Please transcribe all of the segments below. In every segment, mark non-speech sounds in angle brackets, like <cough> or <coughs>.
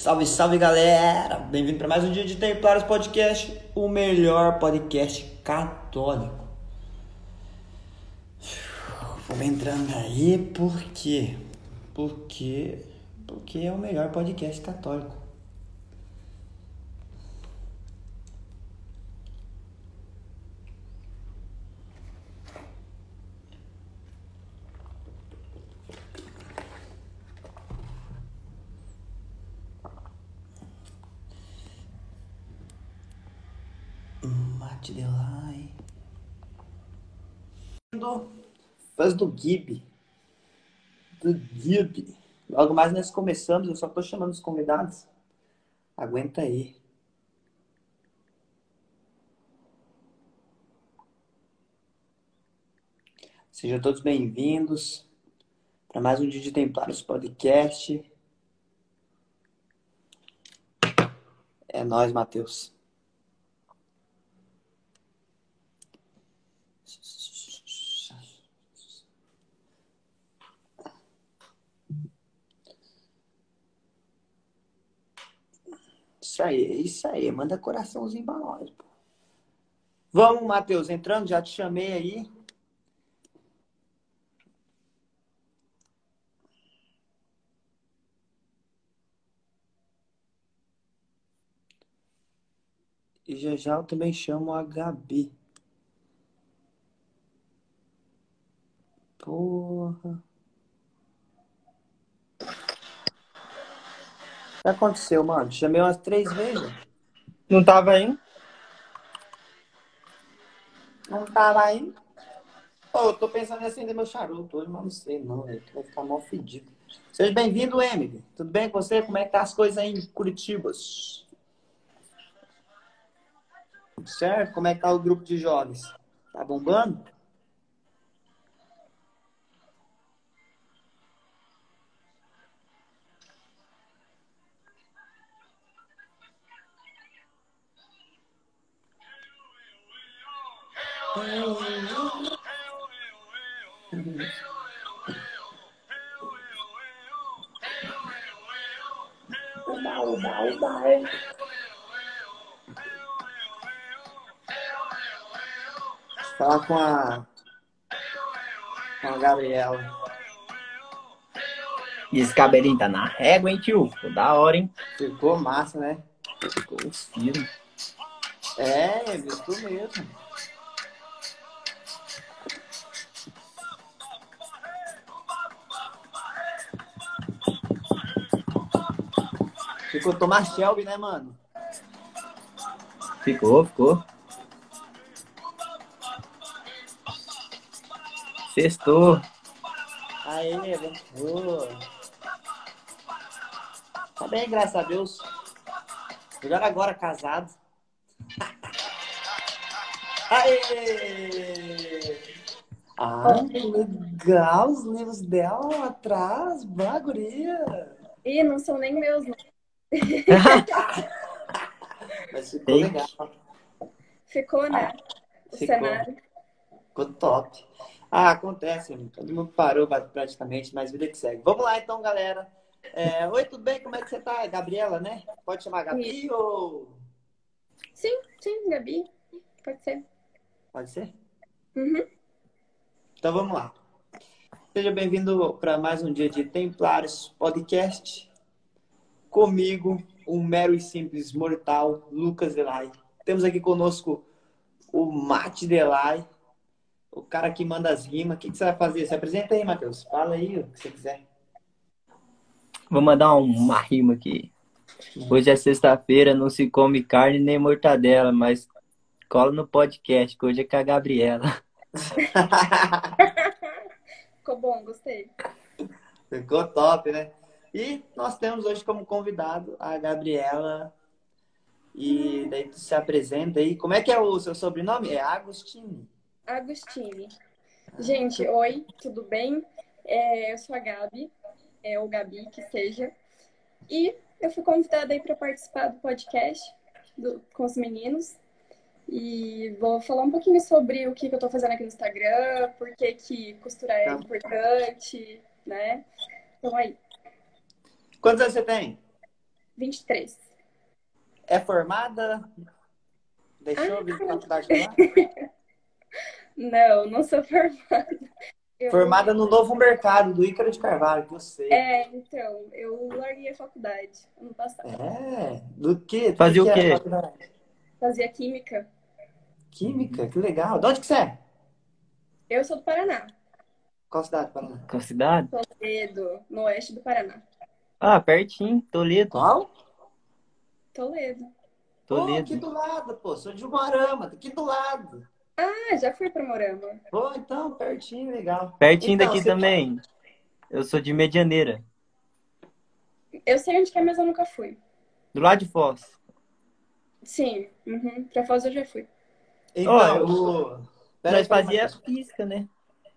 Salve, salve galera! Bem-vindo para mais um dia de Templários Podcast, o melhor podcast católico. Vamos entrando aí por quê? Porque, porque é o melhor podcast católico. Mate Delay. Do Gib. Do Gib. Logo mais nós começamos, eu só tô chamando os convidados. Aguenta aí. Sejam todos bem-vindos para mais um dia de Templários Podcast. É nós, Matheus. Isso aí, isso aí. Manda coraçãozinho pra nós. Pô. Vamos, Matheus, entrando, já te chamei aí. E já já eu também chamo a Gabi. Porra. Que aconteceu, mano? Chamei umas três vezes. Não tava aí? Não tava aí. Pô, eu tô pensando em acender meu charuto hoje, mas não sei não, velho. Vai ficar mal fedido. Seja bem-vindo, Emily. Tudo bem com você? Como é que tá as coisas aí em Curitiba? Certo? Como é que tá o grupo de jovens? Tá bombando? Uba, uba, uba. Falar com a com a Gabriela. E esse cabelinho tá na régua, hein, tio? Ficou da hora, hein? Ficou massa, né? Ficou os fios. É, ficou mesmo. Ficou Tomás Shelby, né, mano? Ficou, ficou. Sextou. Aê, boa. Tá bem, graças a Deus. Melhor agora, casado. <laughs> Aê! Ah, que legal os livros dela lá atrás, baguria. Ih, não são nem meus, não. <laughs> Mas ficou Ei. legal. Ficou, né? O Ficou. cenário. Ficou top. Ah, acontece, todo mundo parou praticamente, mas vida que segue. Vamos lá então, galera. É, Oi, tudo bem? Como é que você tá? Gabriela, né? Pode chamar Gabi ou. Sim, sim, Gabi. Pode ser. Pode ser? Uhum. Então vamos lá. Seja bem-vindo para mais um dia de Templários Podcast. Comigo, um mero e simples mortal, Lucas Delay. Temos aqui conosco o Mate Delay, o cara que manda as rimas. O que, que você vai fazer? Se apresenta aí, Matheus. Fala aí o que você quiser. Vou mandar um- uma rima aqui. Hoje é sexta-feira, não se come carne nem mortadela, mas cola no podcast, que hoje é com a Gabriela. <laughs> Ficou bom, gostei. Ficou top, né? E nós temos hoje como convidado a Gabriela. E daí tu se apresenta aí. Como é que é o seu sobrenome? É Agostini. Agostini. Gente, oi, tudo bem? É, eu sou a Gabi, é o Gabi, que seja. E eu fui convidada aí para participar do podcast do- com os meninos. E vou falar um pouquinho sobre o que, que eu tô fazendo aqui no Instagram, por que, que costurar é Tá. importante, né? Então aí, Quantos anos você tem? 23. É formada? Deixou Ah, vir faculdade lá? <laughs> Não, não sou formada. Eu- Formada no novo mercado do Ícaro de Carvalho, que eu sei. É, então, eu larguei a faculdade ano passado. É, do que? Fazia o que quê? faculdade? Fazia química. Química, que legal. De onde que você é? Eu sou do Paraná, Qual cidade, Paraná? Qual cidade? Toledo, no oeste do Paraná. Ah, pertinho, Toledo. Qual? Toledo. Toledo. aqui do lado, pô. Sou de Umarama, aqui do lado. Ah, já fui para Morama. Pô, então, pertinho, legal. Pertinho Então, daqui você também. Eu sou de Medianeira. Eu sei onde que é, mas eu nunca fui. Do lado de Foz. Sim, uhum. pra Foz eu já fui. Então, Ó, eu-. Pera Nós fazia física, né?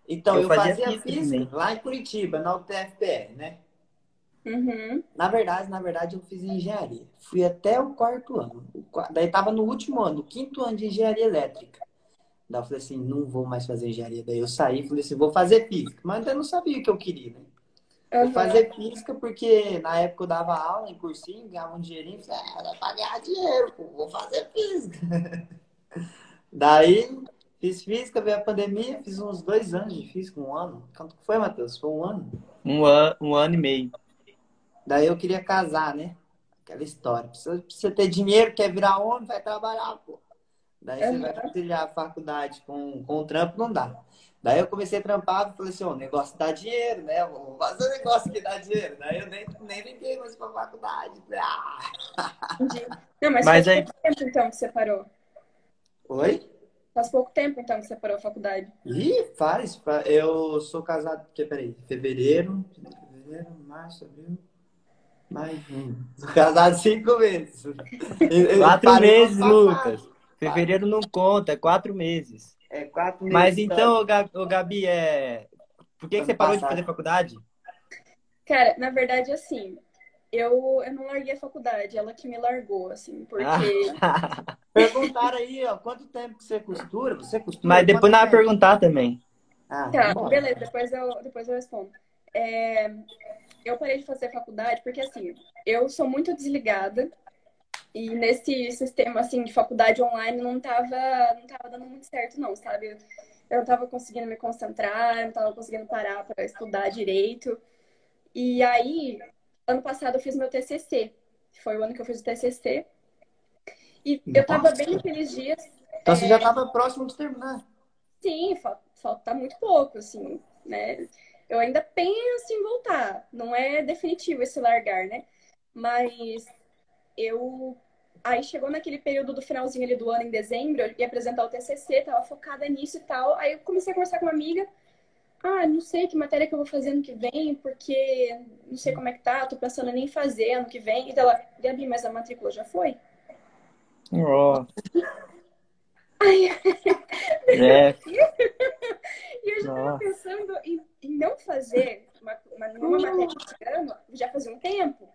Então, eu eu, fazia fazia, física física lá em Curitiba, na UTFPR, né? Uhum. Na verdade, na verdade, eu fiz engenharia. Fui até o quarto ano. Daí tava no último ano, no quinto ano de engenharia elétrica. Daí eu falei assim, não vou mais fazer engenharia. Daí eu saí e falei assim, vou fazer física. Mas ainda não sabia o que eu queria, né? Vou Uhum. fazer física porque na época eu dava aula em cursinho, ganhava um dinheirinho. Falei, ah, vai pagar dinheiro, pô, vou fazer física. <laughs> Daí, fiz física, veio a pandemia, fiz uns dois anos de física, um ano. Quanto foi, Matheus? Foi um ano? Um, an um ano e meio. Daí eu queria casar, né? Aquela história. Precisa, precisa ter dinheiro, quer virar homem, vai trabalhar, pô. Daí você vai conciliar a faculdade com, com o trampo, não dá. Daí eu comecei a trampar e falei assim, ó, o negócio dá dinheiro, né? Vou fazer um negócio que dá dinheiro. Daí eu nem, nem liguei mais pra faculdade. Ah. Entendi. Não, mas, Mas faz aí- pouco tempo então que você parou. Oi? Faz pouco tempo então que você parou a faculdade. Ih, faz. fa- Eu sou casado, porque, peraí, fevereiro, fevereiro, março, abril, junho. Sou casado cinco meses. <laughs> Quatro meses. Lucas. Fevereiro não conta, é quatro meses. É quatro meses. Mas então, ô Gabi, ô Gabi, é... por que, que você parou de fazer faculdade? Cara, na verdade, assim, eu, eu não larguei a faculdade, ela que me largou, assim, porque. Ah. <laughs> Perguntaram aí, ó, quanto tempo que você costura? Você costura? Mas depois nós vai perguntar também. Ah, Tá, beleza, depois eu, depois eu respondo. É, eu parei de fazer faculdade porque, assim, eu sou muito desligada e nesse sistema, assim, de faculdade online não tava, não tava dando muito certo, não, sabe? Eu não tava conseguindo me concentrar, eu não tava conseguindo parar para estudar direito. E aí, ano passado eu fiz meu TCC. Foi o ano que eu fiz o TCC. E eu tava Nossa. bem naqueles dias Então você já estava próximo de terminar. Sim, falta, falta muito pouco, assim, né? Eu ainda penso em voltar. Não é definitivo esse largar, né? Mas eu. Aí chegou naquele período do finalzinho ali do ano, em dezembro, eu ia apresentar o TCC, tava focada nisso e tal. Aí eu comecei a conversar com uma amiga. Ah, não sei que matéria que eu vou fazer ano que vem, porque não sei como é que tá, tô pensando em nem fazer ano que vem. E ela, Gabi, mas a matrícula já foi? Ó, Aí <laughs> é, <laughs> E eu já tava pensando em, em não fazer uma, uma, nenhuma matéria esse ano, já fazia um tempo,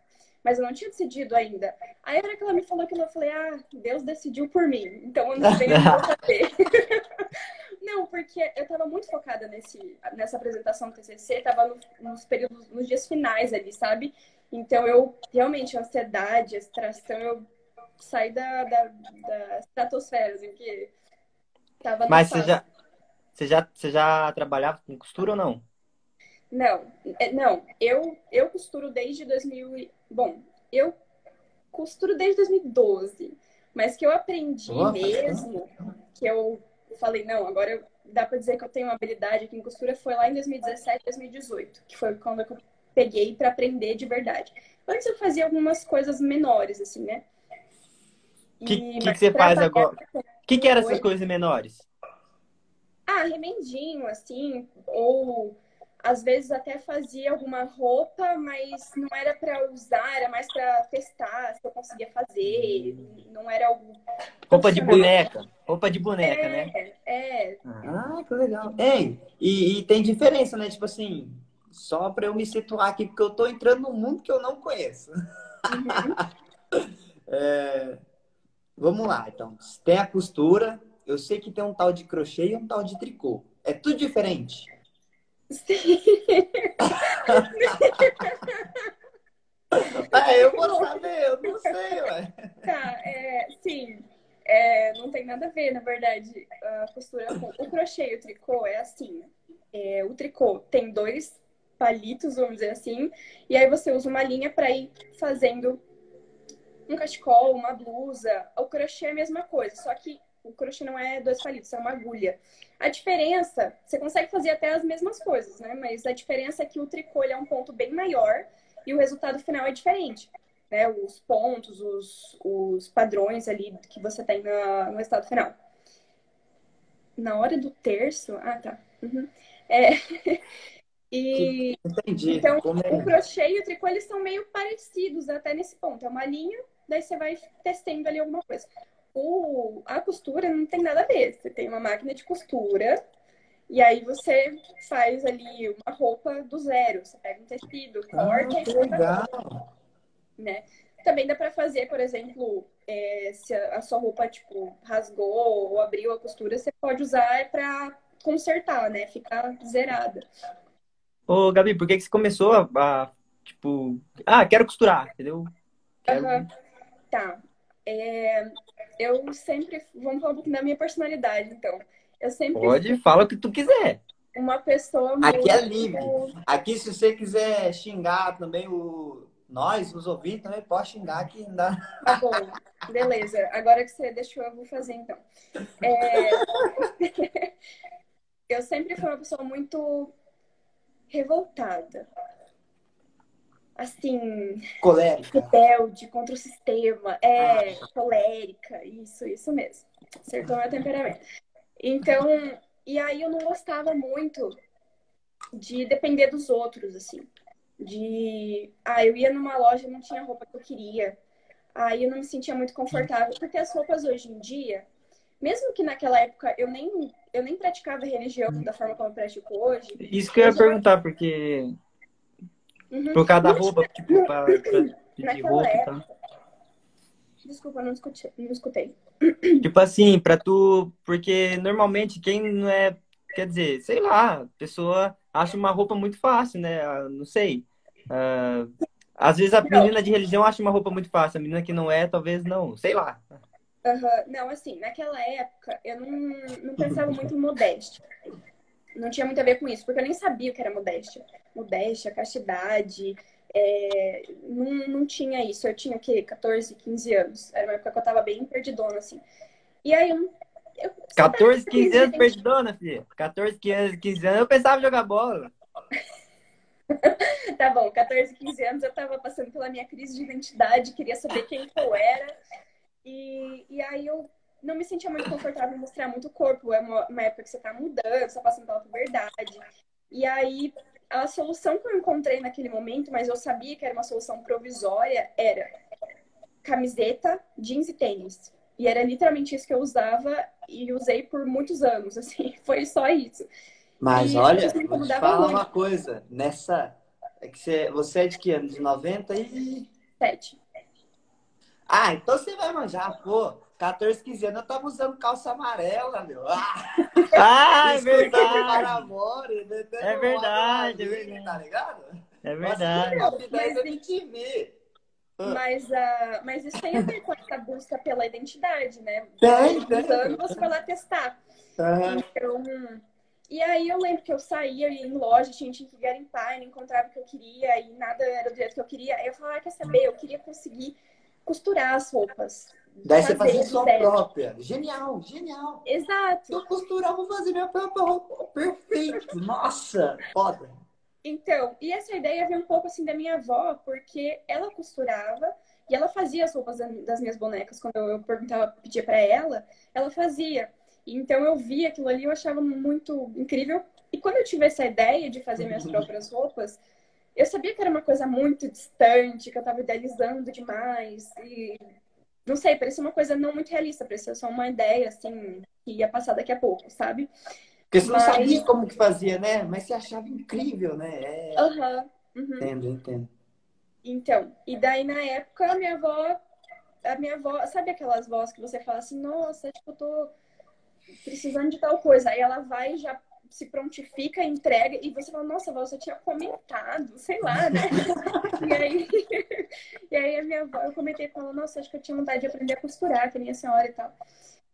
mas eu não tinha decidido ainda. Aí, a hora que ela me falou aquilo, eu falei, ah, Deus decidiu por mim, então eu não vou fazer. <laughs> não, porque eu tava muito focada nesse, nessa apresentação do TCC, tava no- nos períodos, nos dias finais ali, sabe? Então, eu, realmente, a ansiedade, a extração, eu saí da, da, da estratosfera, assim, que tava mas você já, você, já, você já trabalhava com costura ou não? Não, é, não, eu, eu costuro desde 2000. e- Bom, eu costuro desde 2012, mas que eu aprendi faz mesmo, que eu falei, não, agora eu- dá pra dizer que eu tenho uma habilidade aqui em costura, foi lá em 2017, 2018, que foi quando eu peguei pra aprender de verdade. Antes eu fazia algumas coisas menores, assim, né? O que, que, você faz agora? O que, que eram essas Oi? coisas menores? Ah, remendinho, assim, ou às vezes até fazia alguma roupa, mas não era pra usar, era mais pra testar se eu conseguia fazer, não era algo. Roupa de boneca. Roupa de boneca, né? É, é, Ah, que legal. Ei, e, e tem diferença, né? Tipo assim, só pra eu me situar aqui, porque eu tô entrando num mundo que eu não conheço. uhum. <laughs> É, Vamos lá, então. Tem a costura, eu sei que tem um tal de crochê e um tal de tricô. É tudo diferente. Sim. Ah, eu vou saber, eu não sei, ué. Tá, é, sim. É, não tem nada a ver, na verdade, a costura com o crochê e o tricô é assim. É, o tricô tem dois palitos, vamos dizer assim, e aí você usa uma linha para ir fazendo um cachecol, uma blusa. O crochê é a mesma coisa, só que o crochê não é dois palitos, é uma agulha. A diferença, você consegue fazer até as mesmas coisas, né? Mas a diferença é que o tricô é um ponto bem maior e o resultado final é diferente. Né? Os pontos, os, os padrões ali que você tem na, no resultado final. Na hora do terço. Ah, tá. Uhum. É. <laughs> E Entendi. então é? o crochê e o tricô eles são meio parecidos até nesse ponto. É uma linha, daí você vai testando ali alguma coisa. O, a costura não tem nada a ver. Você tem uma máquina de costura e aí você faz ali uma roupa do zero. Você pega um tecido, Ah, corta e que faz a legal. né? Também dá pra fazer, por exemplo, é, se a a sua roupa, tipo, rasgou ou abriu a costura, você pode usar pra consertar, né? Ficar zerada. Ô, Gabi, por que que você começou a, a, tipo, ah, quero costurar, entendeu? Quero... Aham. Tá. É, eu sempre. Vamos falar um pouquinho da minha personalidade, então. Eu sempre Pode, fala o que tu quiser. uma pessoa Aqui é livre. Aqui, se você quiser xingar também o nós, os ouvintes, também pode xingar que não dá. Tá bom, beleza. Agora que você deixou, eu vou fazer então. É, <laughs> Eu sempre fui uma pessoa muito revoltada. Assim, Colérica. rebelde contra o sistema. É, colérica, isso, isso mesmo. Acertou meu temperamento. Então, e aí eu não gostava muito de depender dos outros, assim. De, ah, eu ia numa loja e não tinha roupa que eu queria. Aí eu não me sentia muito confortável, porque as roupas hoje em dia, mesmo que naquela época eu nem, eu nem praticava religião da forma como eu pratico hoje, Isso que eu ia perguntar, porque uhum, por causa da roupa, tipo, pra, pra <clears throat> pedir roupa e tal. desculpa, não escutei, não escutei. <clears throat> Tipo assim, pra tu. Porque normalmente quem não é. Quer dizer, sei lá, a pessoa acha uma roupa muito fácil, né? Ah, Não sei. Ah, às vezes a Não. menina de religião acha uma roupa muito fácil, a menina que não é, talvez não. Sei lá. Aham, Não, assim, naquela época eu não, não pensava <laughs> muito em modéstia. Não tinha muito a ver com isso, porque eu nem sabia o que era modéstia. Modéstia, castidade, é, não, não tinha isso. Eu tinha o quê? 14, 15 anos. Era uma época que eu tava bem perdidona, assim. E aí eu. eu 14, 15 anos perdidona, filha. 14, 15, 15 anos eu pensava em jogar bola. <laughs> Tá bom, 14, 15 anos eu tava passando pela minha crise de identidade, queria saber quem eu era. E, e aí eu não me sentia muito confortável em mostrar muito o corpo. É uma, uma época que você tá mudando, você tá passando pela puberdade. E aí a solução que eu encontrei naquele momento, mas eu sabia que era uma solução provisória, era camiseta, jeans e tênis. E era literalmente isso que eu usava e usei por muitos anos, <laughs> assim, foi só isso. Mas E olha, isso vou te falar muito. uma coisa. Nessa. É que você, você é de que ano? De 90 e. Sete. Ah, então você vai manjar, pô. 14, 15 anos eu tava usando calça amarela, meu. Ah, Ah, é verdade. Paramore, metendo É verdade, é Lavigne, Tá ligado? É verdade. Nossa, que Mas- MTV. Ah. Mas, ah, mas isso tem a ver com essa busca pela identidade, né? Tem, tem. Você vai lá testar. Aham. Então, e aí eu lembro que eu saía ia em loja, tinha, tinha que garimpar, e não encontrava o que eu queria e nada era do jeito que eu queria. Aí eu falava, ah, quer saber? Eu queria conseguir costurar as roupas. Daí você fazia sua própria. Genial, genial. Exato. Eu costurar, vou fazer minha própria roupa. Perfeito. Nossa, foda. Então, e essa ideia veio um pouco assim da minha avó, porque ela costurava e ela fazia as roupas da- das minhas bonecas. Quando eu perguntava, pedia pra ela, ela fazia. Então eu via aquilo ali, eu achava muito incrível. E quando eu tive essa ideia de fazer minhas <laughs> próprias roupas, eu sabia que era uma coisa muito distante, que eu tava idealizando demais. E não sei, parecia uma coisa não muito realista, parecia só uma ideia, assim, que ia passar daqui a pouco, sabe? Porque você não Mas- sabia como que fazia, né? Mas você achava incrível, né? É... Aham. uhum. Entendo, entendo. Então, e daí na época a minha avó, a minha avó, sabe aquelas vozes que você fala assim, nossa, tipo, eu tô precisando de tal coisa. Aí ela vai e já se prontifica, entrega, e você fala, nossa, você tinha comentado, sei lá, né? <laughs> e, aí, <laughs> e aí a minha avó, eu comentei com ela, nossa, acho que eu tinha vontade de aprender a costurar, que nem a senhora e tal.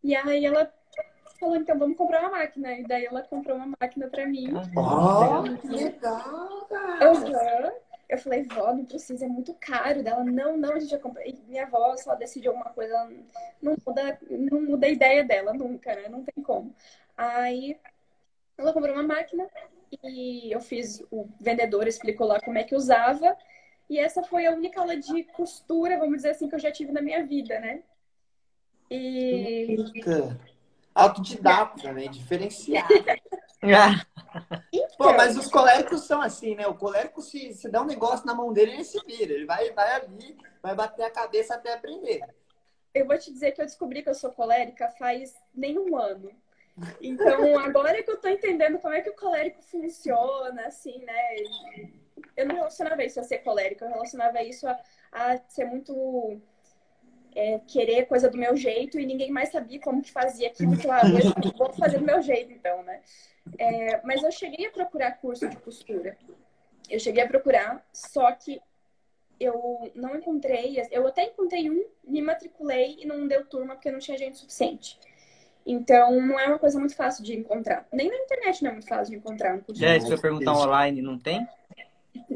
E aí ela falou, então vamos comprar uma máquina. E daí ela comprou uma máquina pra mim. Oh, que legal, cara! Uhum. Eu falei, vó, não precisa, é muito caro. Dela, não, não, a gente já comprou. E minha avó, se ela decidir alguma coisa, ela não muda, não muda a ideia dela nunca, né? Não tem como. Aí ela comprou uma máquina e eu fiz, o vendedor explicou lá como é que usava. E essa foi a única aula de costura, vamos dizer assim, que eu já tive na minha vida, né? E. Autodidata também, diferenciado. <laughs> Pô, mas os coléricos são assim, né? O colérico, se, se dá um negócio na mão dele, ele se vira. Ele vai, vai ali, vai bater a cabeça até aprender. Eu vou te dizer que eu descobri que eu sou colérica faz nem um ano. Então, agora que eu tô entendendo como é que o colérico funciona, assim, né? Eu não relacionava isso a ser colérica, eu relacionava isso a, a ser muito é, querer coisa do meu jeito e ninguém mais sabia como que fazia aquilo. Claro, eu vou fazer do meu jeito, então, né? É, mas eu cheguei a procurar curso de costura. Eu cheguei a procurar, só que eu não encontrei. Eu até encontrei um, me matriculei e não deu turma porque não tinha gente suficiente. Então, não é uma coisa muito fácil de encontrar. Nem na internet não é muito fácil de encontrar um curso. É, se eu perguntar online, não tem?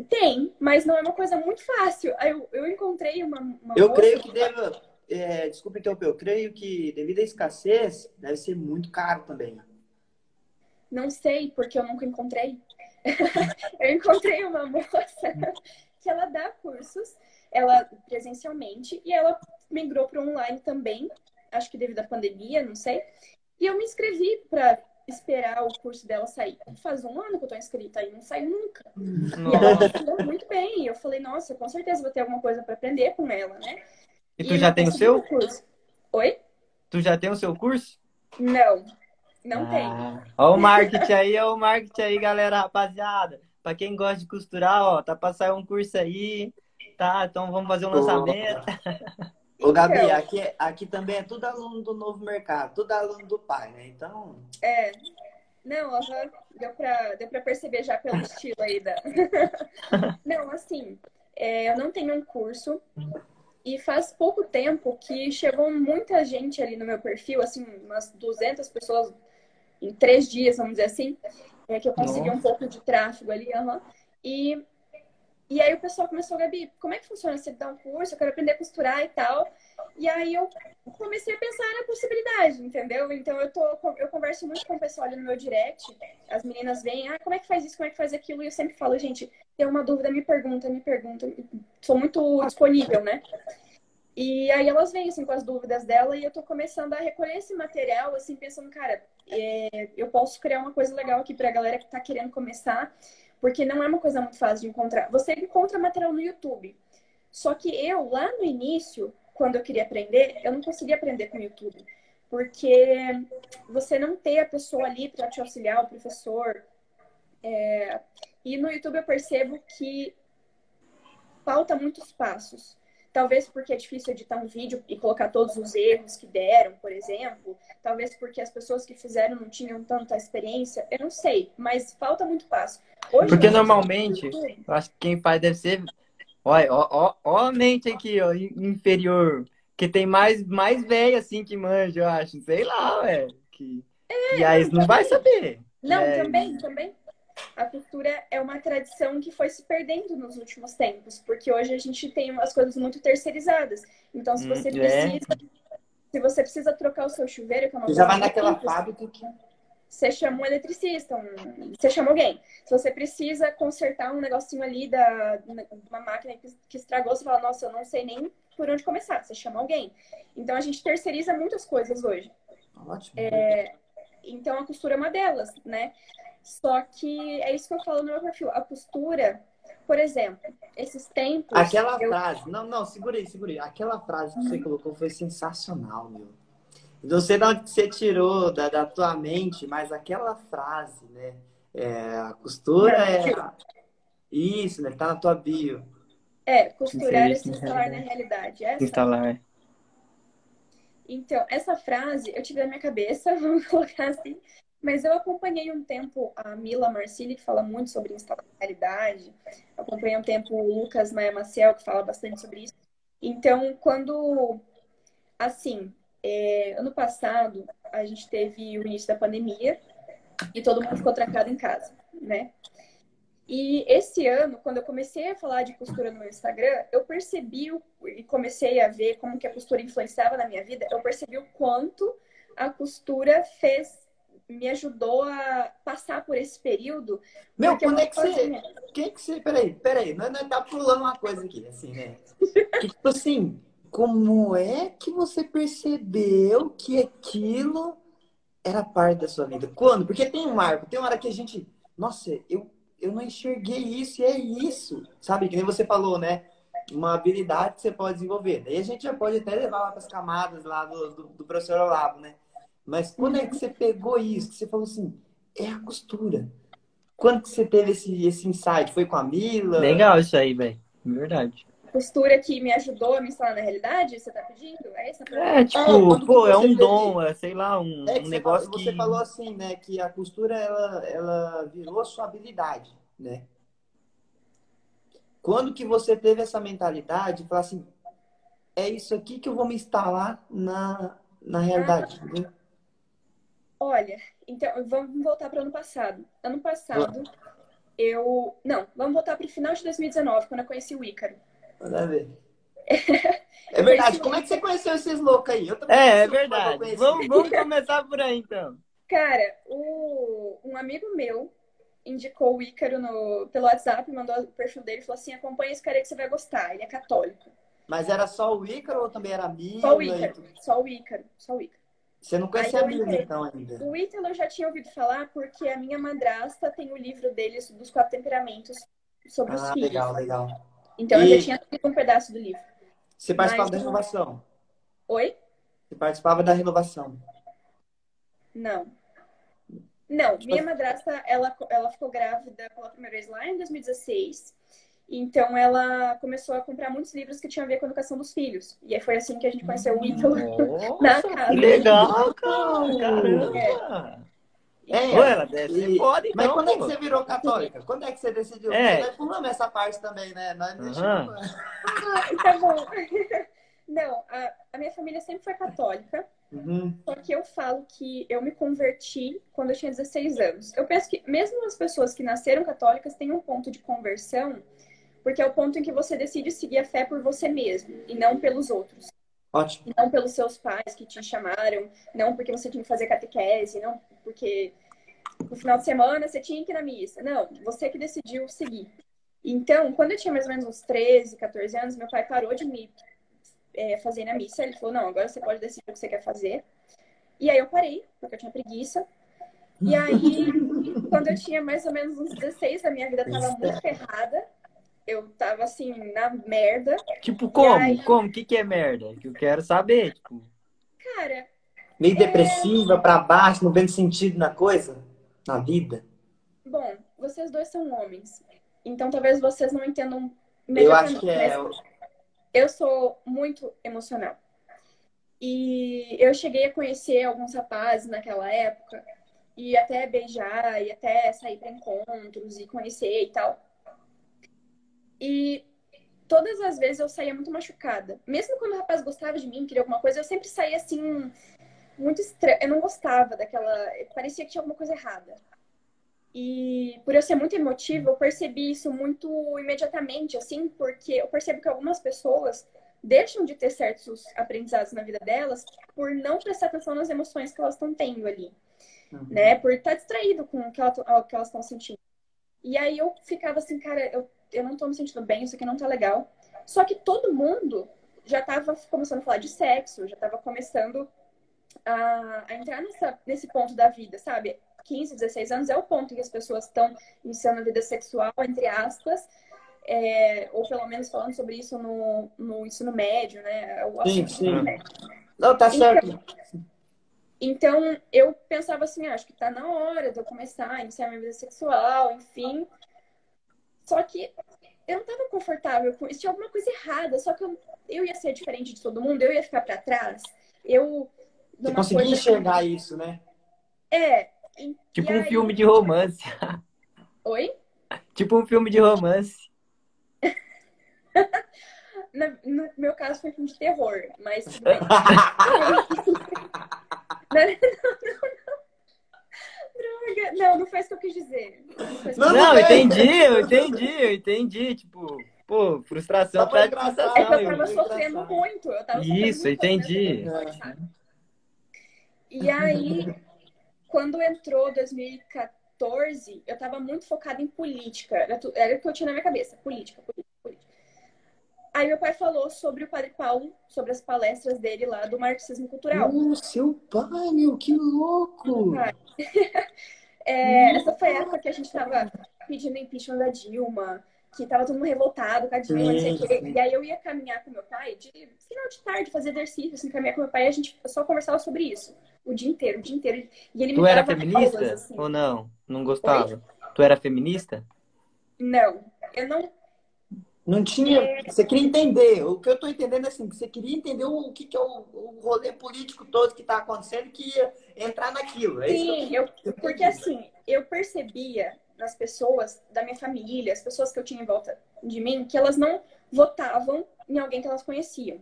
Tem, mas não é uma coisa muito fácil. Eu, eu encontrei uma. uma eu creio que deve. É, desculpa interromper, eu creio que devido à escassez, deve ser muito caro também. Não sei, porque eu nunca encontrei. <laughs> eu encontrei uma moça que ela dá cursos, ela presencialmente, e ela migrou para online também, acho que devido à pandemia, não sei. E eu me inscrevi para esperar o curso dela sair. Faz um ano que eu tô inscrita e não saiu nunca. Nossa. E ela falou muito bem. Eu falei, nossa, com certeza vou ter alguma coisa para aprender com ela, né? E tu e já tem o seu? Curso. Oi? Tu já tem o seu curso? Não, não ah. tem. Ó o marketing aí, ó o marketing aí, galera, rapaziada. Pra quem gosta de costurar, ó, tá pra sair um curso aí, tá? Então vamos fazer um lançamento. <laughs> Ô, Gabi, aqui, aqui também é tudo aluno do novo mercado, tudo aluno do pai, né? Então. É. Não, já deu pra, deu pra perceber já pelo estilo aí da. <laughs> não, assim, é, eu não tenho um curso. E faz pouco tempo que chegou muita gente ali no meu perfil, assim, umas 200 pessoas em três dias, vamos dizer assim, é, que eu consegui Nossa. um pouco de tráfego ali, uhum. e e aí o pessoal começou, Gabi, como é que funciona? Você dá um curso, eu quero aprender a costurar e tal. E aí eu comecei a pensar na possibilidade, entendeu? Então eu tô, eu converso muito com o pessoal ali no meu direct. As meninas vêm, ah, como é que faz isso, como é que faz aquilo? E eu sempre falo, gente, tem uma dúvida, me pergunta, me pergunta. Sou muito disponível, né? E aí elas vêm, assim, com as dúvidas dela e eu tô começando a recolher esse material, assim, pensando, cara, é, eu posso criar uma coisa legal aqui pra galera que tá querendo começar porque não é uma coisa muito fácil de encontrar. Você encontra material no YouTube. Só que eu, lá no início, quando eu queria aprender, eu não conseguia aprender com o YouTube. Porque você não tem a pessoa ali para te auxiliar, o professor. É... E no YouTube eu percebo que falta muitos passos. Talvez porque é difícil editar um vídeo e colocar todos os erros que deram, por exemplo. Talvez porque as pessoas que fizeram não tinham tanta experiência. Eu não sei, mas falta muito passo. Hoje, porque normalmente, eu acho que quem faz deve ser. Olha, ó, ó, ó a mente aqui, ó, inferior. Que tem mais, mais velho assim que manja, eu acho. Sei lá, velho. Que... É, e aí não vai saber. Não, é... também, também a cultura é uma tradição que foi se perdendo nos últimos tempos, porque hoje a gente tem as coisas muito terceirizadas. Então, se você hum, precisa, é. se você precisa trocar o seu chuveiro, que é uma já vai naquela fábrica que você chama um eletricista, um, você chama alguém. Se você precisa consertar um negocinho ali da uma máquina que, que estragou, você fala, nossa, eu não sei nem por onde começar. Você chama alguém. Então a gente terceiriza muitas coisas hoje. Ótimo. É, então a costura é uma delas, né? Só que é isso que eu falo no meu perfil. A costura, por exemplo, esses tempos. Aquela eu... frase, não, não, segurei, segurei. Aquela frase que uhum. você colocou foi sensacional, meu. Não sei de onde você tirou da, da tua mente, mas aquela frase, né? É, a costura é. Isso, né? Tá na tua bio. É, costurar é se instalar na realidade. Essa? Instalar. Então, essa frase eu tive na minha cabeça, <laughs> vamos colocar assim, Mas eu acompanhei um tempo a Mila Marcilli, que fala muito sobre instabilidade. Acompanhei um tempo o Lucas Maia Maciel, que fala bastante sobre isso. Então, quando. Assim, é, ano passado, a gente teve o início da pandemia e todo mundo ficou trancado em casa, né? E esse ano, quando eu comecei a falar de costura no meu Instagram, eu percebi e comecei a ver como que a costura influenciava na minha vida. Eu percebi o quanto a costura fez me ajudou a passar por esse período. Meu, quando é que você. Quem que você. Peraí, peraí, nós, nós tá pulando uma coisa aqui, assim, né? que, tipo assim, como é que você percebeu que aquilo era parte da sua vida? Quando? Porque tem um marco, tem uma hora que a gente. Nossa, eu, eu não enxerguei isso e é isso. Sabe? Que nem você falou, né? Uma habilidade que você pode desenvolver. Daí a gente já pode até levar lá para as camadas lá do, do, do professor Olavo, né? Mas quando é que você pegou isso? Que você falou assim, é a costura. Quando que você teve esse, esse insight? Foi com a Mila? Legal isso aí, velho. Verdade. Costura que me ajudou a me instalar na realidade? Você tá pedindo? É essa É, tipo, é, pô, é um dom, é, sei lá, um, é um negócio você que... Você falou assim, né, que a costura, ela, ela virou sua habilidade, né? Quando que você teve essa mentalidade de falar assim, é isso aqui que eu vou me instalar na, na realidade, ah. entendeu? Olha, então vamos voltar para o ano passado. Ano passado, eu. Não, vamos voltar para o final de 2019, quando eu conheci o Ícaro. Manda ver. <laughs> É verdade. Como é que você conheceu esses loucos aí? Eu também é, é verdade. Vamos, vamos começar por aí, então. Cara, o... um amigo meu indicou o Ícaro no... pelo WhatsApp, mandou o perfil dele e falou assim: acompanha esse cara que você vai gostar. Ele é católico. Mas era só o Ícaro ou também era amigo? Só o Ícaro. Só o Ícaro. Só o Ícaro. Você não conhecia a Bíblia, então, ainda? O Ítalo eu já tinha ouvido falar porque a minha madrasta tem o livro dele dos quatro temperamentos sobre ah, os filhos. legal, legal. Então e... eu já tinha lido um pedaço do livro. Você participava Mas... da renovação? Oi? Você participava da renovação? Não. Não, tipo minha madrasta, ela, ela ficou grávida pela primeira vez lá em 2016. Então ela começou a comprar muitos livros que tinham a ver com a educação dos filhos. E aí foi assim que a gente conheceu o Ítalo <laughs> na casa. Que legal, cara! Caramba! É. É, ela deve ser foda, então, Mas quando é que você virou católica? Quando é que você decidiu? É. Nós pulamos essa parte também, né? Nós uhum. ah, tá bom. Não, a, a, minha família sempre foi católica. Uhum. Só que eu falo que eu me converti quando eu tinha 16 anos. Eu penso que mesmo as pessoas que nasceram católicas têm um ponto de conversão porque é o ponto em que você decide seguir a fé por você mesmo e não pelos outros. Ótimo. Não pelos seus pais que te chamaram, não porque você tinha que fazer catequese, não porque no final de semana você tinha que ir na missa. Não, você que decidiu seguir. Então, quando eu tinha mais ou menos uns 13, 14 anos, meu pai parou de me é, fazer na missa. Ele falou: não, agora você pode decidir o que você quer fazer. E aí eu parei, porque eu tinha preguiça. E aí, quando eu tinha mais ou menos uns 16, a minha vida estava muito ferrada eu tava assim, na merda. Tipo, como? Aí... Como? O que, que é merda? Que eu quero saber, tipo. Cara. Meio é... depressiva, pra baixo, não vendo sentido na coisa? Na vida? Bom, vocês dois são homens. Então talvez vocês não entendam melhor. Eu acho que é. Eu sou muito emocional. E eu cheguei a conhecer alguns rapazes naquela época. E até beijar, e até sair para encontros e conhecer e tal. E todas as vezes eu saía muito machucada. Mesmo quando o rapaz gostava de mim, queria alguma coisa, eu sempre saía assim, muito estranha. Eu não gostava daquela. Parecia que tinha alguma coisa errada. E por eu ser muito emotiva, eu percebi isso muito imediatamente, assim, porque eu percebo que algumas pessoas deixam de ter certos aprendizados na vida delas por não prestar atenção nas emoções que elas estão tendo ali, uhum. né? Por estar distraído com o que, elas estão sentindo. E aí eu ficava assim, cara, eu eu não tô me sentindo bem, isso aqui não tá legal. Só que todo mundo já tava começando a falar de sexo, já tava começando a, a entrar nessa, nesse ponto da vida, sabe? 15, 16 anos é o ponto em que as pessoas estão iniciando a vida sexual, entre aspas, é, ou pelo menos falando sobre isso no, no ensino médio, né? O sim, sim. Não, tá certo. Então, então, eu pensava assim, ah, acho que tá na hora de eu começar a iniciar minha vida sexual, enfim. Só que eu não estava confortável com isso. Tinha alguma coisa errada. Só que eu, eu ia ser diferente de todo mundo. Eu ia ficar para trás. Eu. Você conseguia enxergar isso, né? É. Tipo um aí... filme de romance. <laughs> Oi? Tipo um filme de romance. <laughs> no meu caso foi um filme de terror, mas tudo bem. <laughs> Não, não foi isso que eu quis dizer. Não, não, não entendi, eu entendi, eu entendi. Tipo, pô, frustração tá de frustração. É que eu tava sofrendo muito. Eu tava isso, entendi. E aí, quando entrou 2014, eu tava muito focada em política. Era, era o que eu tinha na minha cabeça. Política, política, política. Aí meu pai falou sobre o Padre Paulo, sobre as palestras dele lá do marxismo cultural. Oh, seu pai, meu, que louco! <laughs> é, essa foi a época que a gente tava pedindo impeachment da Dilma, que tava todo mundo revoltado com a Dilma, não sei o quê. E aí eu ia caminhar com meu pai, de final de tarde, fazer exercício, assim, caminhar com meu pai, e a gente só conversava sobre isso. O dia inteiro, o dia inteiro. E ele tu me era feminista? Aulas, assim. Ou não? Não gostava? Oi? Tu era feminista? Não. Eu não não tinha. Você queria entender. O que eu estou entendendo é assim, você queria entender o que, que é o, o rolê político todo que está acontecendo que ia entrar naquilo. É Sim, eu, eu, porque assim, eu percebia nas pessoas da minha família, as pessoas que eu tinha em volta de mim, que elas não votavam em alguém que elas conheciam.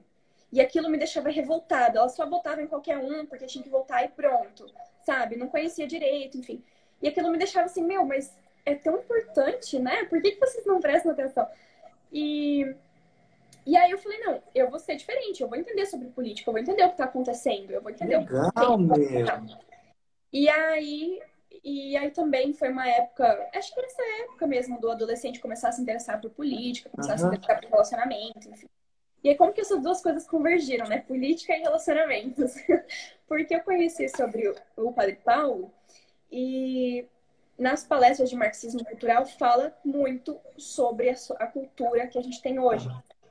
E aquilo me deixava revoltada. Elas só votavam em qualquer um porque tinha que votar e pronto. Sabe? Não conhecia direito, enfim. E aquilo me deixava assim, meu, mas é tão importante, né? Por que, que vocês não prestam atenção? E, e aí eu falei, não, eu vou ser diferente, eu vou entender sobre política, eu vou entender o que está acontecendo, eu vou entender Legal, o que meu. E aí, e aí também foi uma época, acho que nessa época mesmo do adolescente começar a se interessar por política, começar uhum. a se interessar por relacionamento, enfim. E aí, como que essas duas coisas convergiram, né? Política e relacionamentos. <laughs> Porque eu conheci sobre o Padre Paulo e nas palestras de marxismo cultural fala muito sobre a, a cultura que a gente tem hoje,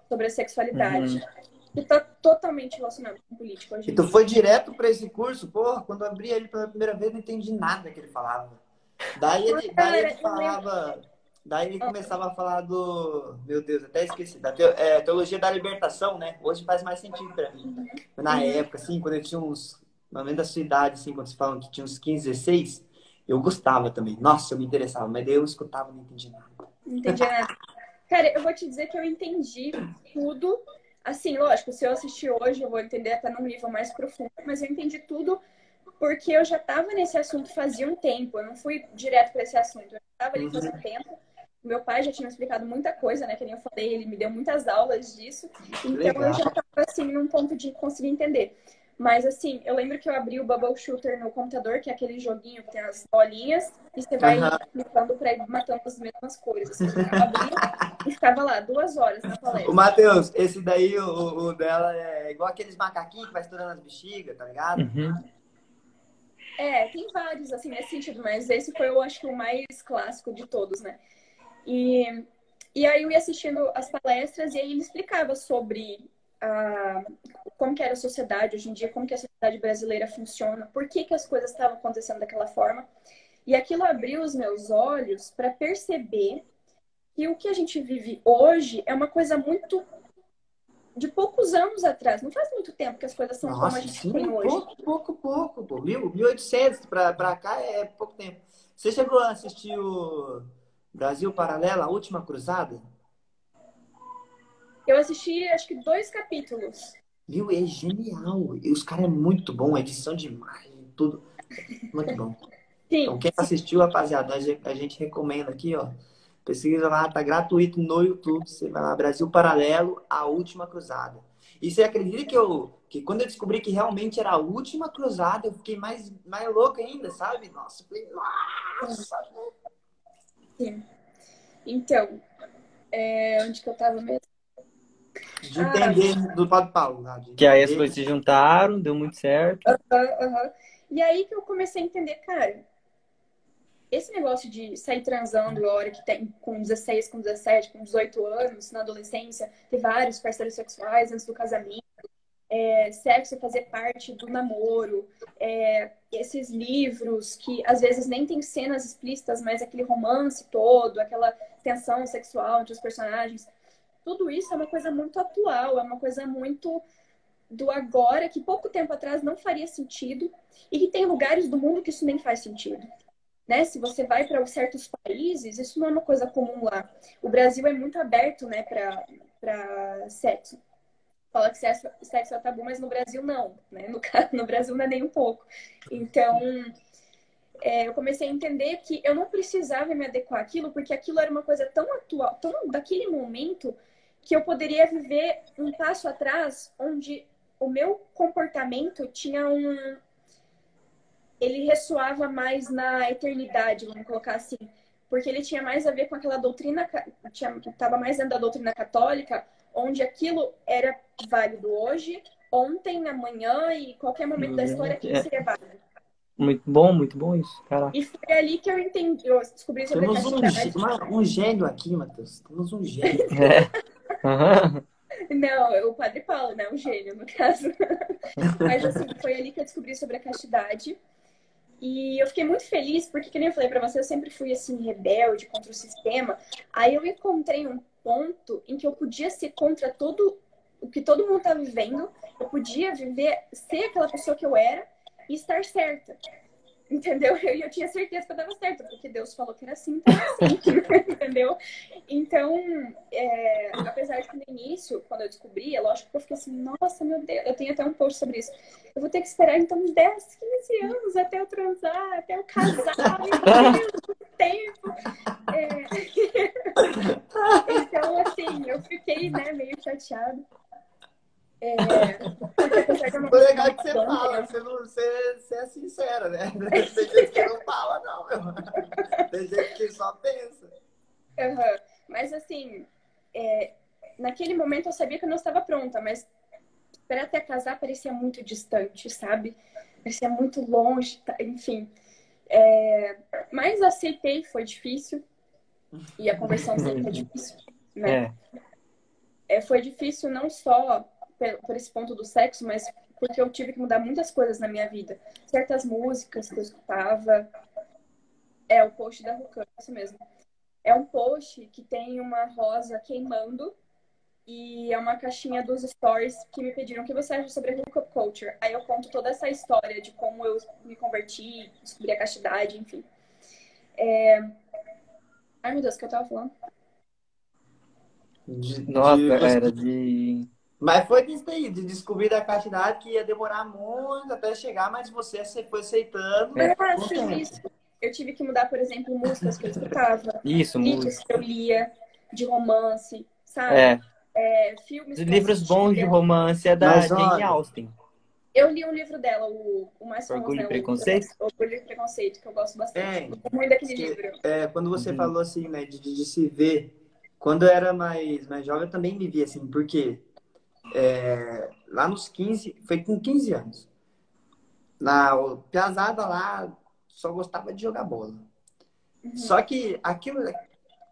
sobre a sexualidade. Uhum. Que está totalmente relacionado com política hoje. E tu foi direto para esse curso? Porra, quando eu abri ele pela primeira vez, não entendi nada que ele falava. Daí ele, daí ele falava. Daí ele começava a falar do. Meu Deus, até esqueci. Da é, teologia da libertação, né? Hoje faz mais sentido para mim. Na uhum. época, assim, quando eu tinha uns. No momento da sua idade, assim, quando se falam que tinha uns 15, 16, eu gostava também. Nossa, eu me interessava, mas daí eu escutava e não entendi nada. Não entendi nada. Cara, eu vou te dizer que eu entendi tudo. Assim, lógico, se eu assistir hoje, eu vou entender até num nível mais profundo, mas eu entendi tudo porque eu já estava nesse assunto fazia um tempo. Eu não fui direto para esse assunto. Eu estava ali fazia um uhum. tempo. Meu pai já tinha explicado muita coisa, né? Que nem eu falei, ele me deu muitas aulas disso. Então Legal. eu já estava assim num ponto de conseguir entender. Mas assim, eu lembro que eu abri o Bubble Shooter no computador, que é aquele joguinho que tem as bolinhas, e você vai uhum. clicando pra ir matando as mesmas cores. Assim, eu abri e ficava lá, duas horas na palestra. O Matheus, esse daí, o, o, dela é igual aqueles macaquinhos que vai estourando as bexigas, tá ligado? Uhum. É, tem vários, assim, nesse sentido, mas esse foi, eu acho que, o mais clássico de todos, né? E, e aí eu ia assistindo as palestras e aí ele explicava sobre a, como que era a sociedade hoje em dia, como que a sociedade brasileira funciona, por que, que as coisas estavam acontecendo daquela forma. E aquilo abriu os meus olhos para perceber que o que a gente vive hoje é uma coisa muito de poucos anos atrás. Não faz muito tempo que as coisas são Nossa, como a gente sim, tem hoje. Pouco, pouco, pouco. Pô. 1800 para cá é pouco tempo. Você chegou a assistir o Brasil Paralelo, a Última Cruzada? Eu assisti, acho que dois capítulos. Viu? É genial. E os caras é muito bom, edição de imagem, tudo. Muito bom. <laughs> Sim. Então, quem assistiu, rapaziada, a gente recomenda aqui, ó. Pesquisa lá, tá gratuito no YouTube. Você vai lá, Brasil Paralelo, a última cruzada. E você acredita que eu, que quando eu descobri que realmente era a última cruzada, eu fiquei mais, mais louca ainda, sabe? Nossa, falei, nossa. Sim. Então, é, onde que eu tava mesmo? De entender ah, do Padre Paulo. Né? Que aí as coisas se juntaram, deu muito certo. E aí que eu comecei a entender, cara, esse negócio de sair transando a hora que tem com 16, com 17, com 18 anos, na adolescência, ter vários parceiros sexuais antes do casamento, é, sexo fazer parte do namoro, é, esses livros que às vezes nem tem cenas explícitas, mas aquele romance todo, aquela tensão sexual entre os personagens tudo isso é uma coisa muito atual, é uma coisa muito do agora que pouco tempo atrás não faria sentido e que tem lugares do mundo que isso nem faz sentido. Né? Se você vai para certos países, isso não é uma coisa comum lá. O Brasil é muito aberto né, para sexo. Fala que sexo, sexo é tabu, mas no Brasil não. Né? No, <laughs> no Brasil não é nem um pouco. Então, é, eu comecei a entender que eu não precisava me adequar àquilo, porque aquilo era uma coisa tão atual, tão daquele momento, que eu poderia viver um passo atrás, onde o meu comportamento tinha um. Ele ressoava mais na eternidade, vamos colocar assim. Porque ele tinha mais a ver com aquela doutrina, estava mais dentro da doutrina católica, onde aquilo era válido hoje, ontem, amanhã e qualquer momento da história que seria válido. Muito bom, muito bom isso, caraca. E foi ali que eu entendi, eu descobri sobre Temos a um, um gênio aqui, Matheus. Temos um gênio. <laughs> É. Uhum. Não, o Padre Paulo, né? O gênio, no caso. <laughs> Mas assim, foi ali que eu descobri sobre a castidade. E eu fiquei muito feliz, porque, como eu falei pra você, eu sempre fui assim, rebelde contra o sistema. Aí eu encontrei um ponto em que eu podia ser contra todo o que todo mundo tá vivendo. Eu podia viver, ser aquela pessoa que eu era e estar certa. Entendeu? E eu, eu, tinha certeza que eu estava certa, porque Deus falou que era assim, então é assim, <laughs> entendeu? Então, é, apesar de que no início, quando eu descobri, é lógico que eu fiquei assim, nossa, meu Deus, eu tenho até um post sobre isso. Eu vou ter que esperar então uns 10, 15 anos até eu transar, até eu casar, <laughs> meu Deus, tempo. É... <laughs> então, assim, eu fiquei né, meio chateada. É, Foi legal que você fala, você, não, você, você é sincera, né? Tem gente que não fala, não, meu. Tem gente que só pensa. Uhum. Mas assim, é, naquele momento eu sabia que eu não estava pronta, mas para até casar parecia muito distante, sabe? Parecia muito longe, tá? enfim. É, mas aceitei, foi difícil. E a conversão sempre é difícil, né? É. É, foi difícil não só por esse ponto do sexo, mas porque eu tive que mudar muitas coisas na minha vida. Certas músicas que eu escutava. É o post da Rucan, isso mesmo. É um post que tem uma rosa queimando e é uma caixinha dos stories que me pediram o que você acha sobre a hookup culture. Aí eu conto toda essa história de como eu me converti, descobri a castidade, enfim. É... Ai, meu Deus, o que eu tava falando? De, Nossa, de... era de mas foi disso aí, de descobrir da castidade que ia demorar muito até chegar, mas você foi aceitando. É, sim, isso. Eu tive que mudar, por exemplo, músicas que eu escutava. Isso, livros que eu lia, de romance, sabe? É. é filmes. De livros bons de romance é da mas, Jane Austen. Eu li um livro dela, o, o mais famoso. Orgulho né, e Preconceito? O Orgulho e Preconceito, que eu gosto bastante. É, muito daquele que, livro. É, quando você uhum. falou assim, né, de, de, se ver. Quando eu era mais, mais jovem, eu também me via assim, porque é, lá nos 15, foi com 15 anos. Na Piazada lá só gostava de jogar bola. Uhum. Só que aquilo,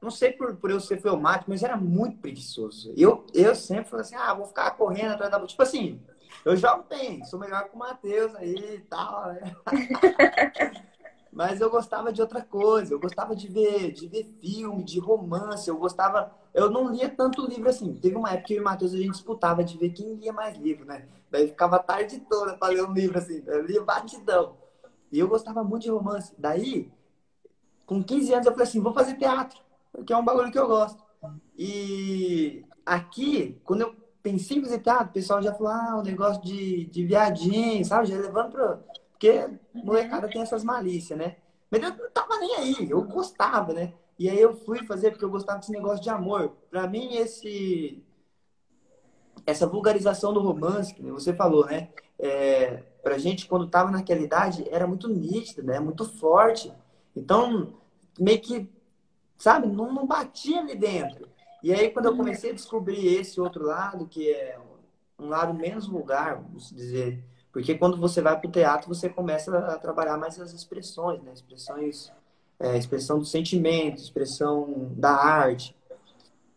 não sei por, por eu ser filmático, mas era muito preguiçoso. Eu, eu sempre falei assim, ah, vou ficar correndo atrás da bola. Tipo assim, eu jogo bem, sou melhor que o Matheus aí e tal, né? <laughs> Mas eu gostava de outra coisa, eu gostava de ver, de ver filme, de romance, eu gostava. Eu não lia tanto livro assim. Teve uma época que eu e o Matheus a gente disputava de ver quem lia mais livro, né? Daí ficava a tarde toda para ler um livro assim, eu lia batidão. E eu gostava muito de romance. Daí, com 15 anos, eu falei assim: vou fazer teatro, porque é um bagulho que eu gosto. E aqui, quando eu pensei em fazer teatro, o pessoal já falou: ah, o um negócio de, de viadinho, sabe? Já levando para porque molecada tem essas malícias, né? Mas eu não tava nem aí, eu gostava, né? E aí eu fui fazer porque eu gostava desse negócio de amor. Para mim, esse essa vulgarização do romance, que você falou, né? É, pra gente, quando tava naquela idade, era muito nítida, né? Muito forte. Então, meio que, sabe, não, não batia ali dentro. E aí, quando eu comecei a descobrir esse outro lado, que é um lado menos vulgar, vamos dizer, porque quando você vai para o teatro, você começa a trabalhar mais as expressões, né? Expressões, é, expressão do sentimento, expressão da arte.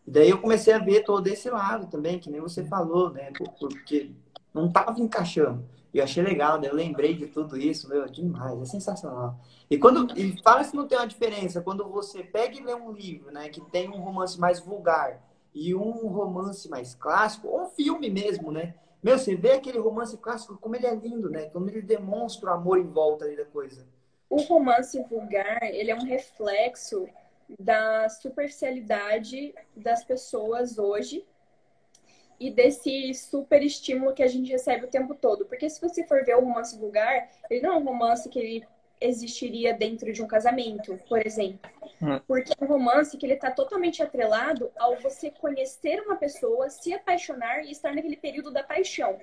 E daí eu comecei a ver todo esse lado também, que nem você falou, né? Porque não estava encaixando. E eu achei legal, né? Eu lembrei de tudo isso, meu, demais, é sensacional. E quando e fala se não tem uma diferença, quando você pega e lê um livro, né, que tem um romance mais vulgar e um romance mais clássico, ou um filme mesmo, né? Meu, você vê aquele romance clássico, como ele é lindo, né? Como ele demonstra o amor em volta ali da coisa. O romance vulgar, ele é um reflexo da superficialidade das pessoas hoje e desse super estímulo que a gente recebe o tempo todo. Porque se você for ver o romance vulgar, ele não é um romance que ele existiria dentro de um casamento, por exemplo. Hum. Porque é um romance que ele está totalmente atrelado ao você conhecer uma pessoa, se apaixonar e estar naquele período da paixão.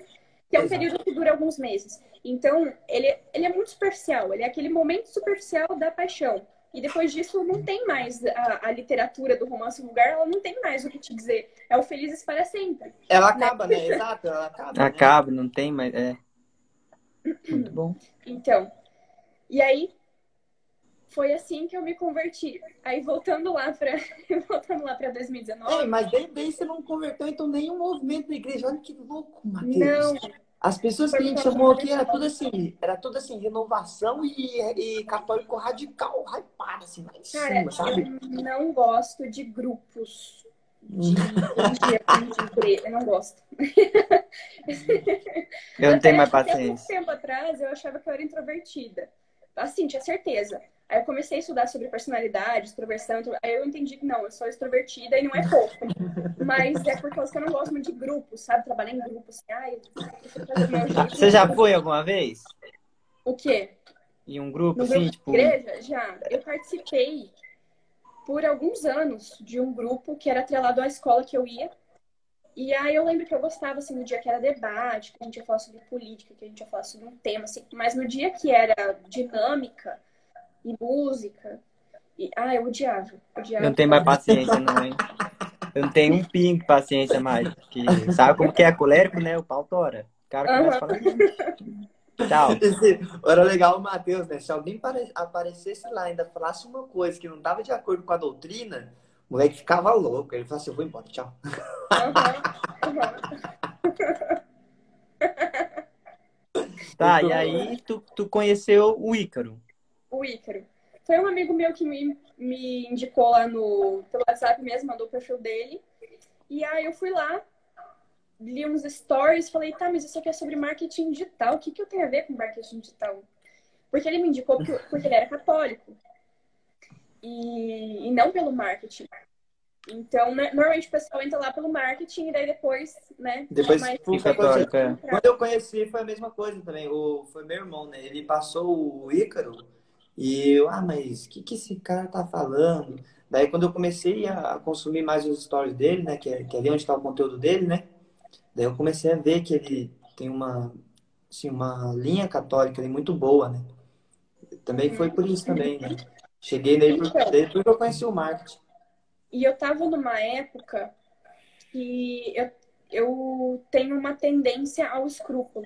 Que é um Exato. período que dura alguns meses. Então, ele, ele é muito superficial. Ele é aquele momento superficial da paixão. E depois disso não tem mais a, a, literatura do romance vulgar, ela não tem mais o que te dizer. É o Felizes para sempre. Ela né? acaba, né? Exato, ela acaba. Acaba, né? não tem mais. É. Muito bom. Então, e aí foi assim que eu me converti. Aí voltando lá para <laughs> voltando lá para 2019. É, mas daí, daí você não converteu então nenhum movimento da igreja. Olha que louco, Matheus. Não. As pessoas que a gente chamou aqui era tudo assim, era tudo assim, renovação e, e católico radical, hypado, assim, lá em Cara, cima, sabe? Eu não gosto de grupos de religião, Eu não gosto. Eu não tenho mais paciência. Até muito tempo atrás eu achava que eu era introvertida. Assim, tinha certeza. Aí eu comecei a estudar sobre personalidade, extroversão. Aí eu entendi que não, eu sou extrovertida e não é pouco. Mas é por causa que eu não gosto muito de grupos, sabe? Trabalhar em grupos. Assim, ai, <laughs> Você já foi alguma vez? O quê? Em um grupo, no assim, grupo tipo. igreja? Já. Eu participei por alguns anos de um grupo que era atrelado à escola que eu ia. E aí eu lembro que eu gostava, assim, no dia que era debate, que a gente ia falar sobre política, que a gente ia falar sobre um tema, assim. Mas no dia que era dinâmica e música. E, ah, eu odiava. odiava. Eu não tenho mais paciência, não, hein? Eu não tenho um pingo de paciência mais. Porque sabe como que é colérico, né? O pau tora. O cara começa uhum. a falar. Tchau. <laughs> Era legal o Matheus, né? Se alguém aparecesse lá e ainda falasse uma coisa que não estava de acordo com a doutrina, o moleque ficava louco. Ele falava assim: eu vou embora, tchau. Uhum. Uhum. tá, e aí tu, tu conheceu o Ícaro o Ícaro. Foi um amigo meu que me, me indicou lá no pelo WhatsApp mesmo, mandou o perfil dele. E aí eu fui lá, li uns stories, falei, tá, mas isso aqui é sobre marketing digital. O que, que eu tenho a ver com marketing digital? Porque ele me indicou porque, porque ele era católico. E, e não pelo marketing. Então, né, normalmente o pessoal entra lá pelo marketing e daí depois, né? Depois mais fica católico, é. Quando eu conheci foi a mesma coisa também. O, foi meu irmão, né? Ele passou o Ícaro e eu, ah, mas o que, que esse cara tá falando? Daí quando eu comecei a consumir mais os stories dele, né? Que é, que é ali onde está o conteúdo dele, né? Daí eu comecei a ver que ele tem uma, assim, uma linha católica ali muito boa, né? Também foi por isso também, né? Cheguei nele então, desde que eu conheci o marketing. E eu tava numa época que eu, eu tenho uma tendência ao escrúpulo.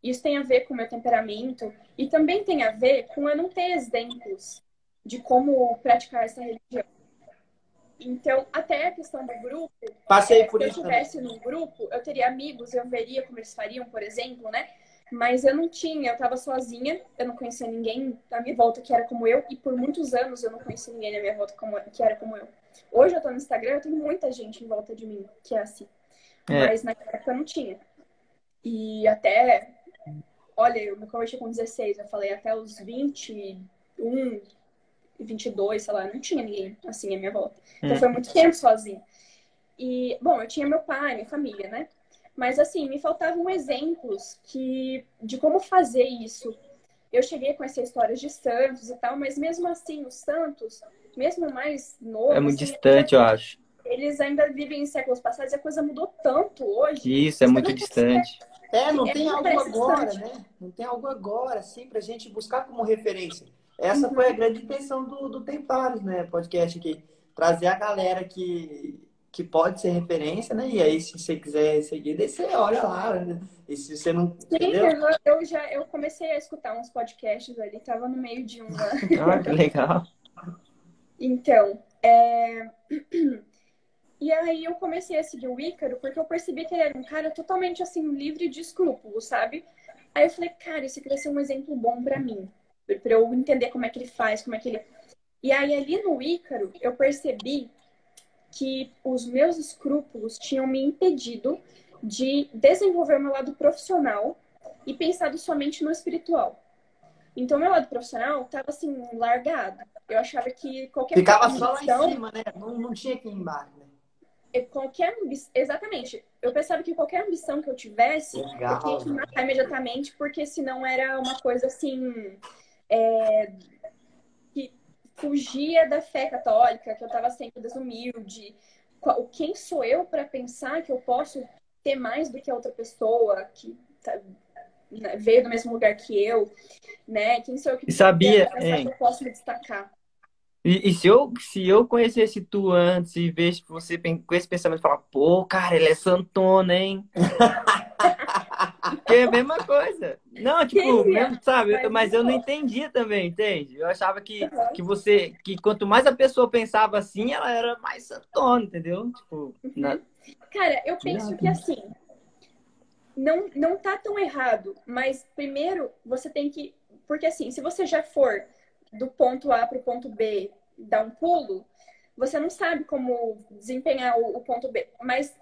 Isso tem a ver com o meu temperamento e também tem a ver com eu não ter exemplos de como praticar essa religião. Então, até a questão do grupo. Passei por se isso. Se eu estivesse num grupo, eu teria amigos, eu veria como eles fariam, por exemplo, né? Mas eu não tinha, eu estava sozinha, eu não conhecia ninguém à minha volta que era como eu, e por muitos anos eu não conhecia ninguém na minha volta como, que era como eu. Hoje eu estou no Instagram, eu tenho muita gente em volta de mim que é assim. É. Mas naquela época eu não tinha. E até Olha, eu me converti com 16, eu falei até os 21, 22, sei lá, não tinha ninguém assim à minha volta. Então hum. foi muito tempo sozinha. E, bom, eu tinha meu pai, minha família, né? Mas assim, me faltavam exemplos que de como fazer isso. Eu cheguei a conhecer histórias de santos e tal, mas mesmo assim, os santos, mesmo mais novos. É muito assim, distante, eu acho. Eles ainda vivem em séculos passados e a coisa mudou tanto hoje. Isso, é muito distante. É, não é tem algo agora, né? Não tem algo agora, assim, pra gente buscar como referência. Essa uhum. foi a grande intenção do, do Templários, né? Podcast aqui. Trazer a galera que, que pode ser referência, né? E aí, se você quiser seguir, daí você olha lá. Né? E se você não. Sim, entendeu? eu já eu comecei a escutar uns podcasts ali, tava no meio de um. <laughs> ah, que legal. Então, é... <clears throat> E aí eu comecei a seguir o Ícaro porque eu percebi que ele era um cara totalmente assim, livre de escrúpulos, sabe? Aí eu falei, cara, isso aqui vai ser um exemplo bom para mim, para eu entender como é que ele faz, como é que ele. E aí ali no Ícaro eu percebi que os meus escrúpulos tinham me impedido de desenvolver o meu lado profissional e pensado somente no espiritual. Então, meu lado profissional estava assim, largado. Eu achava que qualquer Ficava ambição, só lá em cima, né? Não, não tinha aqui embaixo, né? Qualquer Exatamente. Eu pensava que qualquer ambição que eu tivesse, Legal. eu tinha que matar imediatamente, porque senão era uma coisa assim. É... fugia da fé católica, que eu estava sendo desumilde. Quem sou eu para pensar que eu posso ter mais do que a outra pessoa que tá, né, veio do mesmo lugar que eu, né? Quem sou eu que, sabia, que eu posso me destacar? E, e, se, eu, se eu conhecesse tu antes e vejo você com esse pensamento, falar, pô, cara, ele é santona, hein? <laughs> é a mesma coisa. Não, tipo, mesmo, sabe? Mas eu não entendia também, entende? Eu achava que, uhum. que você, que quanto mais a pessoa pensava assim, ela era mais santona, entendeu? Tipo, uhum. na... Cara, eu penso que assim, não, não tá tão errado, mas primeiro você tem que. Porque assim, se você já for do ponto A para o ponto B, dar um pulo, você não sabe como desempenhar o, o, ponto B. Mas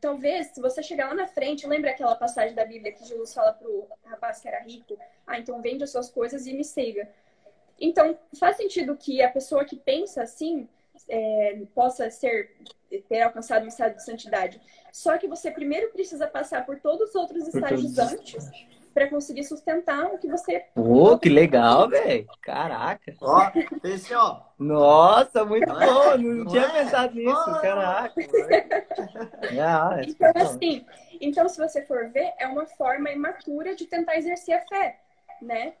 talvez, se você chegar lá na frente, lembra aquela passagem da Bíblia que Jesus fala para o rapaz que era rico? Ah, então vende as suas coisas e me siga. Então, faz sentido que a pessoa que pensa assim é, possa ser ter alcançado um estado de santidade. Só que você primeiro precisa passar por todos os outros estágios antes para conseguir sustentar o que você. Pô, que legal, velho! Caraca! Ó, esse, ó. Nossa, muito não bom! É? Não, não, tinha é? pensado nisso, oh. caraca! <laughs> ah, então, assim, então, se você for ver, é uma forma imatura de tentar exercer a fé, né?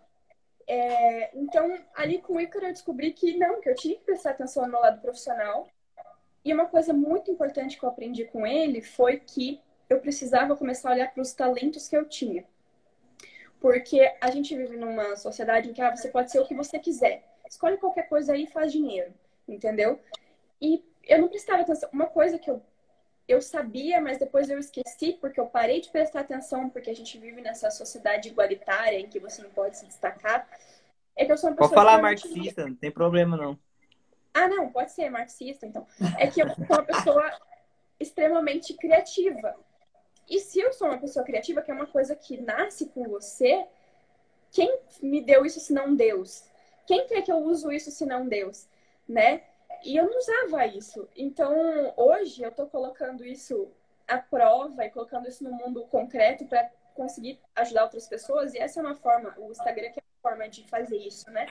É, então, ali com o Ícaro eu descobri que não, que eu tinha que prestar atenção no meu lado profissional. E uma coisa muito importante que eu aprendi com ele foi que eu precisava começar a olhar para os talentos que eu tinha. Porque a gente vive numa sociedade em que ah, você pode ser o que você quiser. Escolhe qualquer coisa aí e faz dinheiro, entendeu? E eu não prestava atenção. Uma coisa que eu, eu sabia, mas depois eu esqueci, porque eu parei de prestar atenção, porque a gente vive nessa sociedade igualitária em que você não pode se destacar, é que eu sou uma pessoa. Pode falar marxista, não tem problema não. Ah, não, pode ser marxista, então. É que eu sou uma pessoa extremamente criativa. E se eu sou uma pessoa criativa, que é uma coisa que nasce com você, quem me deu isso se não Deus? Quem quer que eu uso isso se não Deus? Né? E eu não usava isso. Então, hoje eu estou colocando isso à prova e colocando isso no mundo concreto para conseguir ajudar outras pessoas. E essa é uma forma, o Instagram que é uma forma de fazer isso, né?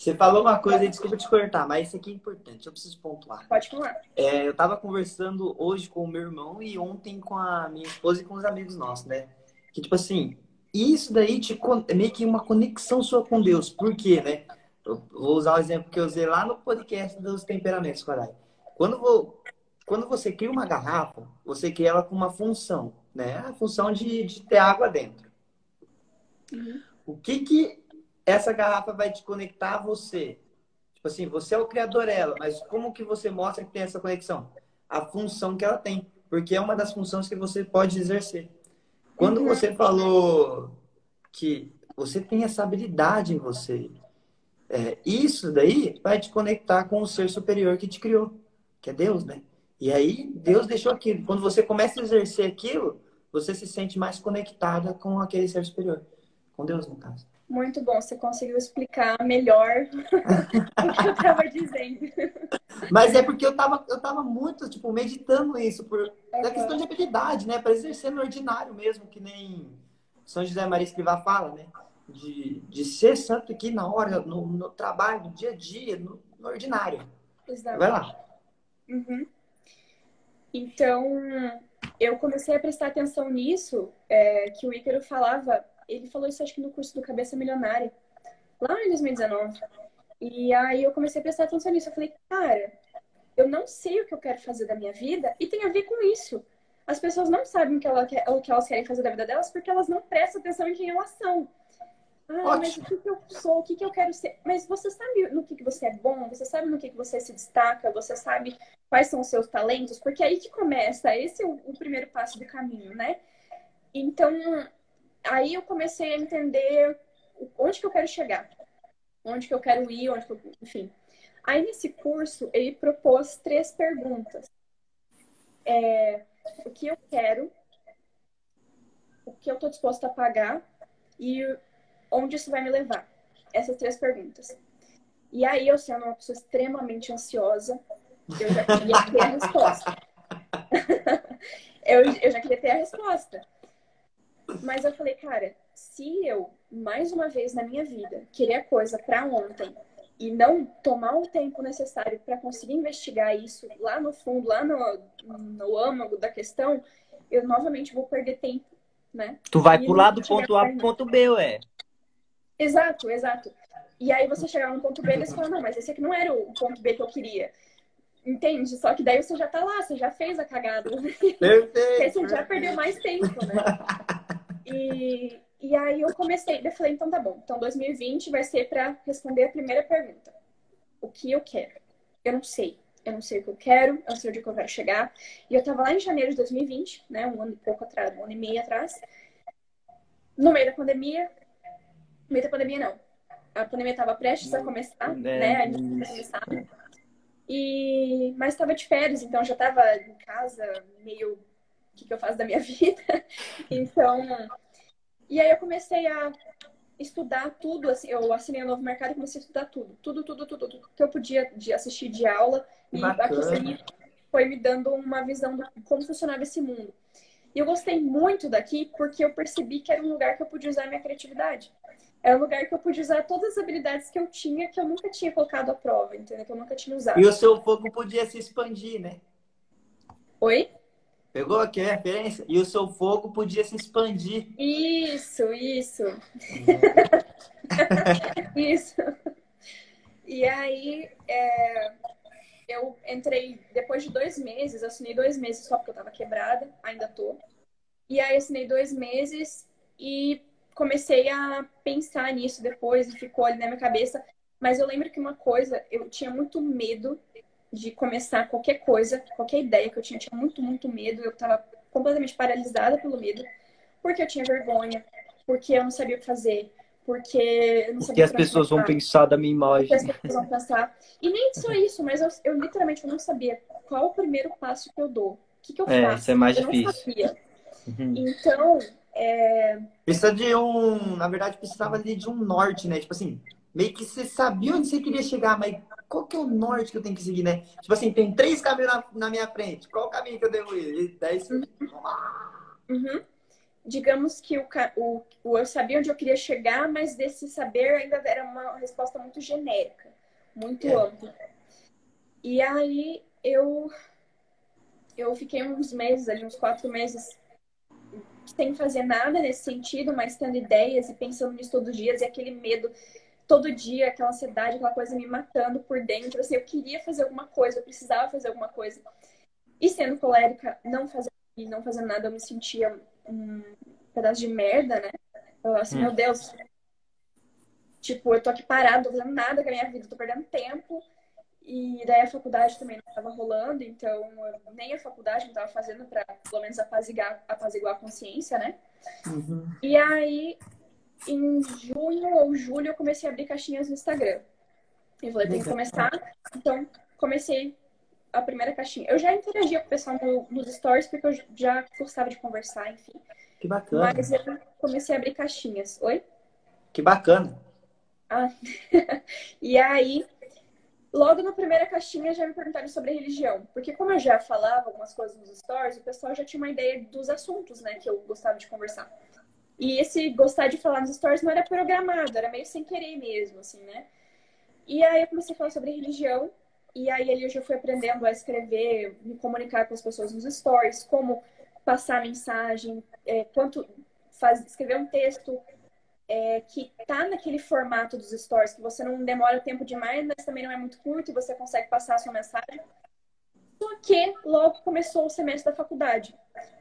Você falou uma coisa, desculpa te cortar, mas isso aqui é importante, eu preciso pontuar. Pode falar. É, eu tava conversando hoje com o meu irmão e ontem com a minha esposa e com os amigos nossos, né? Que, tipo assim, isso daí te, é meio que uma conexão sua com Deus. Por quê, né? Eu vou usar o exemplo que eu usei lá no podcast dos temperamentos, Corai. Quando, vou, quando você cria uma garrafa, você cria ela com uma função, né? A função de, de ter água dentro. Uhum. O que que essa garrafa vai te conectar a você. Tipo assim, você é o criador dela, mas como que você mostra que tem essa conexão? A função que ela tem, porque é uma das funções que você pode exercer. Quando uhum. você falou que você tem essa habilidade em você, é, isso daí vai te conectar com o ser superior que te criou, que é Deus, né? E aí Deus deixou aquilo. Quando você começa a exercer aquilo, você se sente mais conectada com aquele ser superior, com Deus no caso. Muito bom, você conseguiu explicar melhor <laughs> o que eu estava dizendo. Mas é porque eu estava eu tava muito, tipo, meditando isso, por uhum. da questão de habilidade, né? Para exercer no ordinário mesmo, que nem São José Maria Escrivá fala, né? De, de ser santo aqui na hora, no, no trabalho, no dia a dia, no, no ordinário. Exato. Vai lá. Uhum. Então, eu comecei a prestar atenção nisso, é, que o Ícaro falava ele falou isso acho que no curso do Cabeça Milionária, lá em 2019. E aí eu comecei a prestar atenção nisso. Eu falei, cara, eu não sei o que eu quero fazer da minha vida e tem a ver com isso. As pessoas não sabem o que, ela quer, o que elas querem fazer da vida delas porque elas não prestam atenção em quem elas são. Ah, mas o que, que, eu sou? O que, que eu quero ser? Mas você sabe no que, que você é bom? Você sabe no que, que você se destaca? Você sabe quais são os seus talentos? Porque é aí que começa. Esse é o, o primeiro passo do caminho, né? Então, aí eu comecei a entender onde que eu quero chegar, onde que eu quero ir, onde que eu, enfim. Aí nesse curso ele propôs três perguntas: é, o que eu quero, o que eu tô disposta a pagar e onde isso vai me levar. Essas três perguntas. E aí, eu sendo uma pessoa extremamente ansiosa, eu já queria ter a resposta. <laughs> eu, eu já queria ter a resposta. Mas eu falei, cara, se eu, mais uma vez na minha vida, querer coisa para ontem e não tomar o tempo necessário para conseguir investigar isso lá no fundo, lá no, no âmago da questão, eu novamente vou perder tempo, né? Tu vai e pular do ponto A pro ponto B, ué. Exato, exato. E aí você chegar no ponto B e você fala, não, mas esse aqui não era o ponto B que eu queria. Entende? Só que daí você já tá lá, você já fez a cagada. Perfeito. <laughs> você já perdeu mais tempo, né? <laughs> E, e aí eu comecei, eu falei, então tá bom. Então 2020 vai ser para responder a primeira pergunta. O que eu quero? Eu não sei. Eu não sei o que eu quero, eu não sei onde eu quero chegar. E eu tava lá em janeiro de 2020, né? Um ano e pouco atrás, um ano e meio atrás. No meio da pandemia. No meio da pandemia, não. A pandemia tava prestes a começar, é, né? Ainda não. E... Mas estava de férias, então já estava em casa, meio que, que eu faço da minha <laughs> vida. então, e aí eu comecei a estudar tudo, assim, eu assinei o um novo mercado e comecei a estudar tudo, tudo, tudo, tudo, tudo que eu podia de assistir de aula e aquilo foi me dando uma visão de como funcionava esse mundo. E eu gostei muito daqui porque eu percebi que era um lugar que eu podia usar a minha criatividade. Era um lugar que eu podia usar todas as habilidades que eu tinha, que eu nunca tinha colocado à prova, entendeu? Que eu nunca tinha usado. E o seu fogo podia se expandir, né? Oi? Pegou aqui a referência? E o seu fogo podia se expandir. Isso, isso. <laughs> isso. E aí, é, eu entrei, depois de dois meses, assinei dois meses só porque eu tava quebrada, ainda tô. E aí, assinei dois meses e comecei a pensar nisso depois e ficou ali na minha cabeça. Mas eu lembro que uma coisa, eu tinha muito medo de começar qualquer coisa, qualquer ideia que eu tinha, eu tinha muito, muito medo. Eu estava completamente paralisada pelo medo, porque eu tinha vergonha, porque eu não sabia o que fazer, porque eu não sabia Porque as pessoas vão pensar da minha imagem. Porque as pessoas vão pensar. E nem só isso, mas eu, eu literalmente não sabia qual o primeiro passo que eu dou. O que, que eu é, faço? Isso é mais eu difícil. Uhum. Então, é... Precisa de um. Na verdade, precisava ali de um norte, né? Tipo assim, meio que você sabia onde você queria chegar, mas qual que é o norte que eu tenho que seguir, né? Tipo assim, tem três caminhos na, na minha frente. Qual o caminho que eu devo ir? E daí você... uhum. Digamos que o, o, o, eu sabia onde eu queria chegar, mas desse saber ainda era uma resposta muito genérica, muito é. ampla. E aí eu eu fiquei uns meses ali, uns quatro meses, sem fazer nada nesse sentido, mas tendo ideias e pensando nisso todos os dias, e aquele medo todo dia, aquela ansiedade, aquela coisa me matando por dentro. Assim, eu queria fazer alguma coisa, eu precisava fazer alguma coisa. E sendo colérica, não fazendo, não fazendo nada, eu me sentia um pedaço de merda, né? Eu, assim, hum. meu Deus. Tipo, eu tô aqui parado, tô fazendo nada com a minha vida, tô perdendo tempo. E daí a faculdade também não estava rolando, então nem a faculdade não estava fazendo para pelo menos apaziguar, apaziguar a consciência, né? Uhum. E aí em junho ou julho eu comecei a abrir caixinhas no Instagram. Eu falei, tem que começar. Então, comecei a primeira caixinha. Eu já interagia com o pessoal no, nos stories, porque eu já gostava de conversar, enfim. Que bacana. Mas eu comecei a abrir caixinhas. Oi? Que bacana. Ah. <laughs> e aí, logo na primeira caixinha já me perguntaram sobre religião. Porque como eu já falava algumas coisas nos stories, o pessoal já tinha uma ideia dos assuntos, né, que eu gostava de conversar. E esse gostar de falar nos stories não era programado, era meio sem querer mesmo, assim, né? E aí eu comecei a falar sobre religião, e aí eu já fui aprendendo a escrever, me comunicar com as pessoas nos stories, como passar mensagem, é, quanto faz, escrever um texto é, que tá naquele formato dos stories, que você não demora tempo demais, mas também não é muito curto e você consegue passar a sua mensagem. Só que logo começou o semestre da faculdade.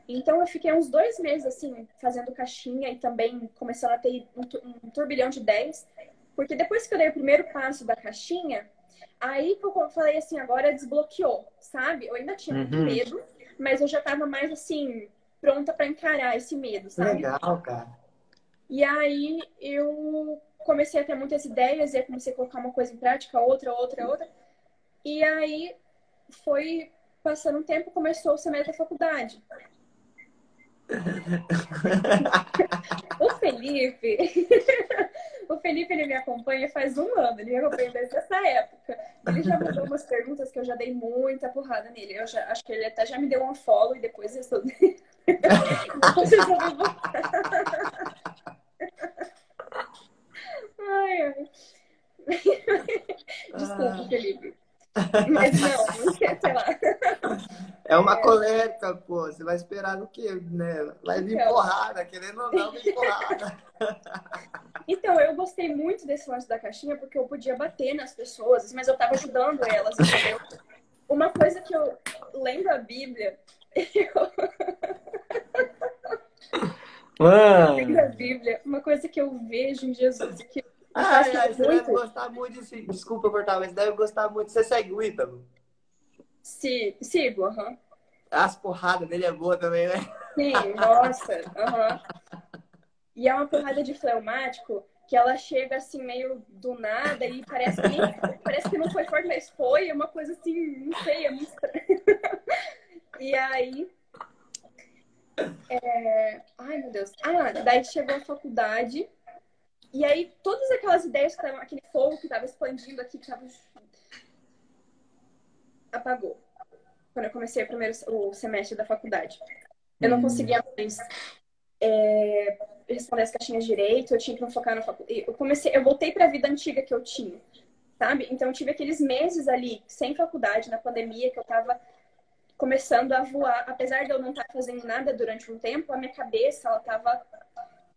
Então eu fiquei uns dois meses assim, fazendo caixinha e também começando a ter um, um turbilhão de ideias. Porque depois que eu dei o primeiro passo da caixinha, aí que eu falei assim, agora desbloqueou, sabe? Eu ainda tinha muito uhum. medo, mas eu já tava mais assim, pronta para encarar esse medo, sabe? Legal, cara. E aí eu comecei a ter muitas ideias, e aí comecei a colocar uma coisa em prática, outra, outra, outra. E aí foi passando um tempo, começou o semestre da faculdade. <laughs> o Felipe, <laughs> o Felipe ele me acompanha faz um ano, ele me acompanha desde essa época. Ele já mandou umas perguntas que eu já dei muita porrada nele. Eu já, acho que ele até já me deu um follow e depois eu estou. depois eu ai, ai. Desculpa, ah. Felipe. Mas não, não quer, sei lá. É uma é. colérica, pô. Você vai esperar no quê, né? Vai vir então... porrada, querendo ou não, vir porrada. Então, eu gostei muito desse lance da caixinha porque eu podia bater nas pessoas, mas eu tava ajudando elas, entendeu? Uma coisa que eu lembro a Bíblia. <laughs> Eu... Lembro a Bíblia, uma coisa que eu vejo em Jesus que ah, é, você deve gostar muito de. Desculpa cortar, mas deve gostar muito. Você segue o Ítalo? Sim, sigo, aham. Uhum. As porradas dele é boa também, né? Sim, nossa, aham. Uhum. E é uma porrada de fleumático que ela chega assim meio do nada e parece que, parece que não foi forte, mas foi. É uma coisa assim, não sei, é muito estranho. <laughs> e aí. É... Ai, meu Deus. Ah, daí chegou a faculdade e aí, todas aquelas ideias que estavam, aquele fogo que estava expandindo aqui, que estava. apagou. Quando eu comecei o primeiro o semestre da faculdade. Eu não hum. conseguia mais é, responder as caixinhas direito, eu tinha que me focar na faculdade. Eu comecei, eu voltei para a vida antiga que eu tinha, sabe? Então, eu tive aqueles meses ali, sem faculdade, na pandemia, que eu estava começando a voar. Apesar de eu não estar fazendo nada durante um tempo, a minha cabeça, ela estava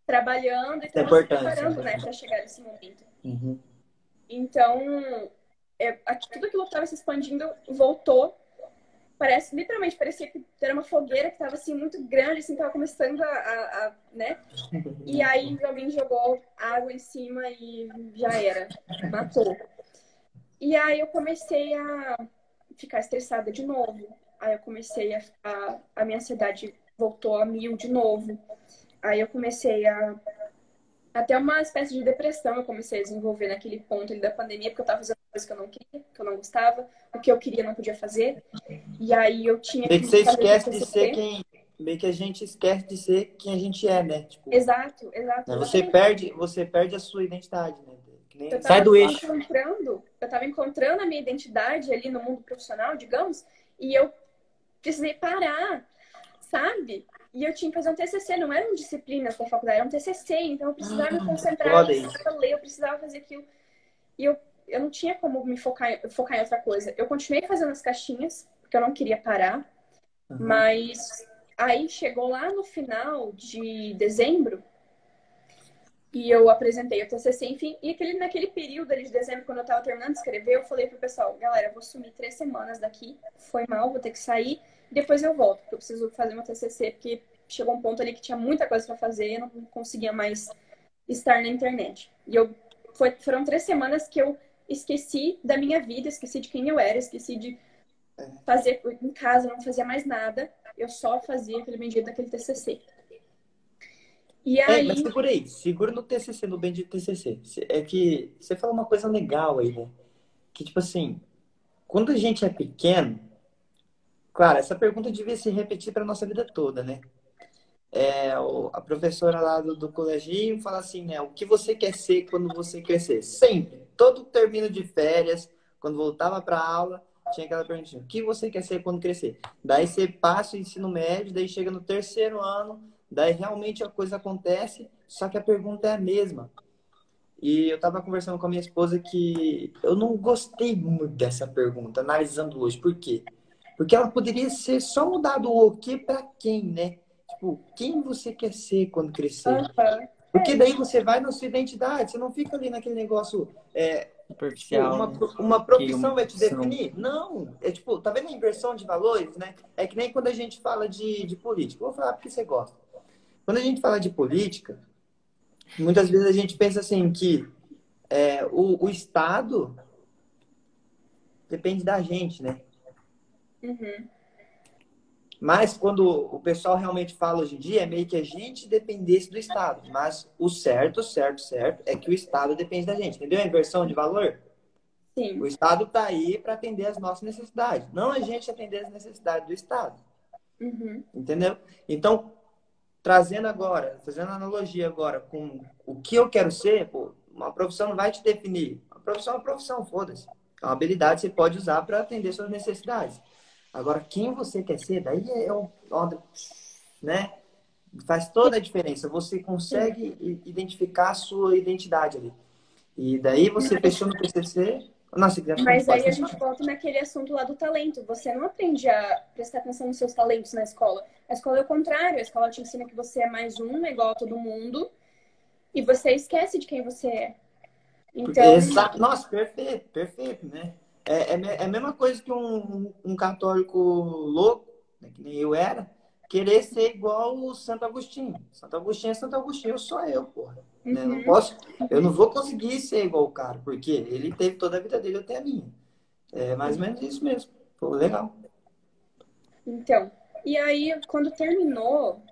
trabalhando e estava se preparando, né, para chegar nesse momento. Uhum. Então, é, tudo aquilo que estava se expandindo voltou. Parece, literalmente, parecia que era uma fogueira que estava assim muito grande, assim, estava começando a, a, a, né? E <laughs> aí alguém jogou água em cima e já era, matou. E aí eu comecei a ficar estressada de novo. Aí eu comecei a ficar, a minha ansiedade voltou a mil de novo. Aí eu comecei a até uma espécie de depressão eu comecei a desenvolver naquele ponto ali da pandemia, porque eu estava fazendo coisas que eu não queria, que eu não gostava, o que eu queria não podia fazer. E aí eu tinha que. você esquece de ser quem. Meio que a gente esquece de ser quem a gente é, né? Tipo, exato, exato. Né, você perde, você perde a sua identidade, né? Nem... Sai do eixo. Encontrando, eu estava encontrando a minha identidade ali no mundo profissional, digamos, e eu precisei parar, sabe? E eu tinha que fazer um TCC, não eram disciplinas da faculdade, era um TCC, então eu precisava ah, me concentrar, eu precisava ler, eu precisava fazer aquilo. E eu, eu não tinha como me focar, focar em outra coisa. Eu continuei fazendo as caixinhas, porque eu não queria parar, uhum. mas aí chegou lá no final de dezembro, e eu apresentei o TCC, enfim, e aquele, naquele período ali de dezembro, quando eu tava terminando de escrever, eu falei pro pessoal, galera, eu vou sumir três semanas daqui, foi mal, vou ter que sair, depois eu volto, porque eu preciso fazer meu TCC, porque chegou um ponto ali que tinha muita coisa para fazer, eu não conseguia mais estar na internet. E eu foi, foram três semanas que eu esqueci da minha vida, esqueci de quem eu era, esqueci de fazer em casa, não fazia mais nada, eu só fazia aquele bendito daquele TCC. E aí... É, mas segura aí, segura no TCC, no bendito TCC. É que você falou uma coisa legal aí, né? Que, tipo assim, quando a gente é pequeno, Claro, essa pergunta devia se repetir para nossa vida toda, né? É, a professora lá do, do coleginho fala assim, né? O que você quer ser quando você crescer? Sempre. Todo termino de férias, quando voltava para aula, tinha aquela pergunta: o que você quer ser quando crescer? Daí você passa o ensino médio, daí chega no terceiro ano, daí realmente a coisa acontece, só que a pergunta é a mesma. E eu estava conversando com a minha esposa que eu não gostei muito dessa pergunta, analisando hoje. Por quê? Porque ela poderia ser só mudado o que para quem, né? Tipo, quem você quer ser quando crescer? Uhum. Porque daí você vai na sua identidade, você não fica ali naquele negócio. É, Superficial. Uma, né? uma profissão vai te definir? Não. É tipo, tá vendo a inversão de valores, né? É que nem quando a gente fala de, de política. Vou falar porque você gosta. Quando a gente fala de política, muitas vezes a gente pensa assim que é, o, o Estado depende da gente, né? Uhum. Mas quando o pessoal realmente fala hoje em dia, é meio que a gente dependesse do Estado. Mas o certo, certo, certo, é que o Estado depende da gente. Entendeu a inversão de valor? Sim. O Estado está aí para atender as nossas necessidades, não a gente atender as necessidades do Estado. Uhum. Entendeu? Então, trazendo agora, fazendo analogia agora com o que eu quero ser, pô, uma profissão não vai te definir. Uma profissão é uma profissão, foda-se. É uma habilidade que você pode usar para atender suas necessidades. Agora, quem você quer ser, daí é um, né? Faz toda a diferença. Você consegue identificar a sua identidade ali. E daí você fechou no PCC. Nossa, Mas aí a gente volta naquele assunto lá do talento. Você não aprende a prestar atenção nos seus talentos na escola. A escola é o contrário. A escola te ensina que você é mais um, igual a todo mundo. E você esquece de quem você é. Então... Exato. Nossa, perfeito, perfeito, né? É, é, é a mesma coisa que um, um católico louco, né, que nem eu era, querer ser igual o Santo Agostinho. Santo Agostinho é Santo Agostinho, sou eu, porra. Uhum. Né? Não uhum. posso, eu não vou conseguir ser igual o cara, porque ele teve toda a vida dele até a minha. É mais ou menos isso mesmo. Pô, legal. Então, e aí, quando terminou,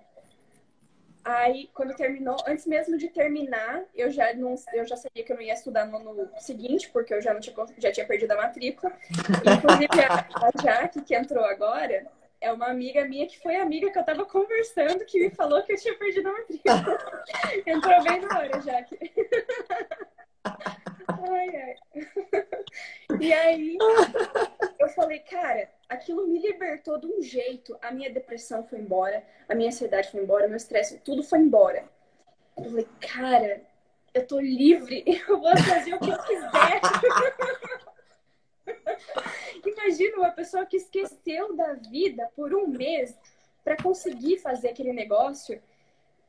Aí, quando terminou, antes mesmo de terminar, eu já não, eu já sabia que eu não ia estudar no ano seguinte, porque eu já não tinha, já tinha perdido a matrícula. Inclusive, a, a Jaque, que entrou agora, é uma amiga minha que foi amiga que eu tava conversando, que me falou que eu tinha perdido a matrícula. <laughs> entrou bem na hora, Jaque. <laughs> ai, ai. <laughs> E aí, eu falei, cara, aquilo me libertou de um jeito. A minha depressão foi embora, a minha ansiedade foi embora, meu estresse, tudo foi embora. Eu falei, cara, eu tô livre, <laughs> eu vou fazer o que eu quiser. <laughs> Imagina uma pessoa que esqueceu da vida por um mês para conseguir fazer aquele negócio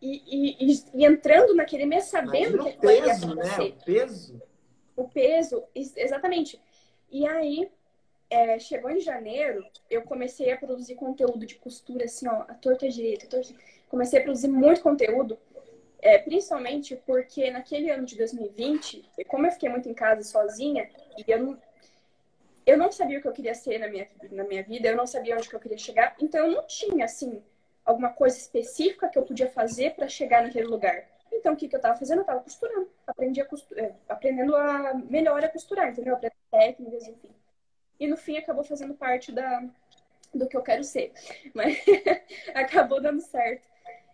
e, e, e, entrando naquele mês sabendo Imagina que aquilo peso, ia acontecer. Né? O peso. O peso, exatamente. E aí, é, chegou em janeiro, eu comecei a produzir conteúdo de costura, assim, ó, a torta direita. Torta... Comecei a produzir muito conteúdo, é, principalmente porque naquele ano de 2020, como eu fiquei muito em casa sozinha, e eu não, eu não sabia o que eu queria ser na minha, na minha vida, eu não sabia onde que eu queria chegar, então eu não tinha, assim, alguma coisa específica que eu podia fazer para chegar naquele lugar. Então, o que, que eu estava fazendo? Eu estava costurando. Aprendi a é, aprendendo a melhor a costurar, entendeu? Aprendendo técnicas, enfim. E no fim acabou fazendo parte da, do que eu quero ser. <laughs> Mas <laughs> acabou dando certo.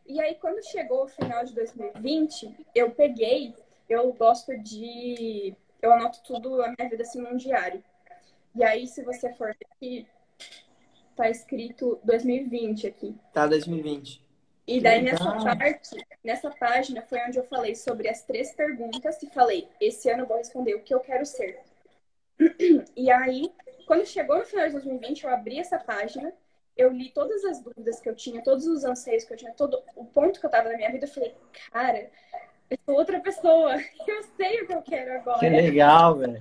E aí, quando chegou o final de 2020, eu peguei, eu gosto de. Eu anoto tudo a minha vida assim num diário. E aí, se você for aqui, tá escrito 2020 aqui. Tá 2020. E daí nessa parte, nessa página foi onde eu falei sobre as três perguntas e falei, esse ano eu vou responder o que eu quero ser. E aí, quando chegou no final de 2020, eu abri essa página, eu li todas as dúvidas que eu tinha, todos os anseios que eu tinha, todo o ponto que eu tava na minha vida, eu falei, cara, eu sou outra pessoa, <laughs> eu sei o que eu quero agora. Que legal, velho.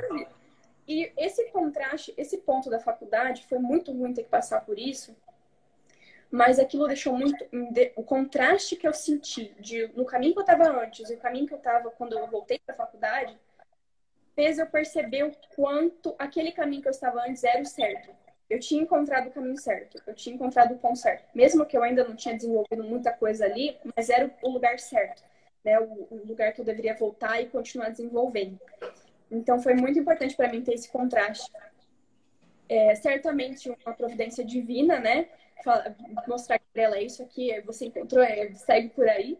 E esse contraste, esse ponto da faculdade, foi muito ruim ter que passar por isso, mas aquilo deixou muito. O contraste que eu senti de, no caminho que eu estava antes e o caminho que eu estava quando eu voltei para a faculdade fez eu perceber o quanto aquele caminho que eu estava antes era o certo. Eu tinha encontrado o caminho certo, eu tinha encontrado o ponto certo. Mesmo que eu ainda não tinha desenvolvido muita coisa ali, mas era o lugar certo, né? O, o lugar que eu deveria voltar e continuar desenvolvendo. Então foi muito importante para mim ter esse contraste. É, certamente uma providência divina, né? Mostrar para ela isso aqui, você encontrou, é, segue por aí.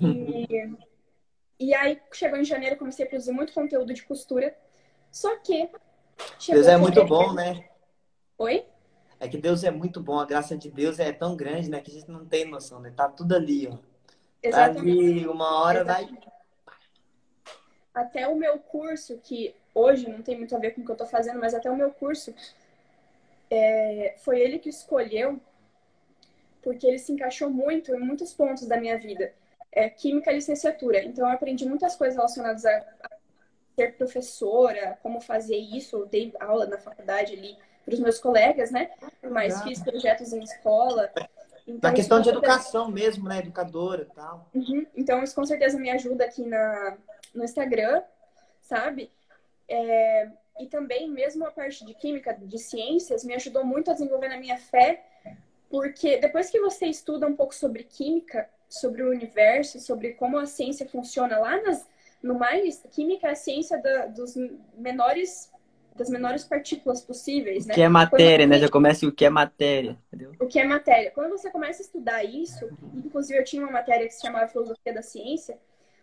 E, e aí chegou em janeiro, comecei a produzir muito conteúdo de costura. Só que. Deus é muito bom, né? Oi? É que Deus é muito bom, a graça de Deus é tão grande, né? Que a gente não tem noção, né? Tá tudo ali, ó. Exatamente. Tá ali, uma hora Exatamente. vai até o meu curso, que hoje não tem muito a ver com o que eu estou fazendo, mas até o meu curso, é, foi ele que escolheu, porque ele se encaixou muito em muitos pontos da minha vida. É, química licenciatura. Então, eu aprendi muitas coisas relacionadas a, a ser professora, como fazer isso. Eu dei aula na faculdade ali para os meus colegas, né? Mas fiz projetos em escola. Então, na questão de educação mesmo, né? Educadora e tal. Uhum. Então, isso com certeza me ajuda aqui na, no Instagram, sabe? É, e também, mesmo a parte de química, de ciências, me ajudou muito a desenvolver na minha fé, porque depois que você estuda um pouco sobre química, sobre o universo, sobre como a ciência funciona lá nas, no mais, química é a ciência da, dos menores das menores partículas possíveis, né? O que é matéria, né? Já começa o que é matéria, entendeu? O que é matéria. Quando você começa a estudar isso, inclusive eu tinha uma matéria que se chamava Filosofia da Ciência,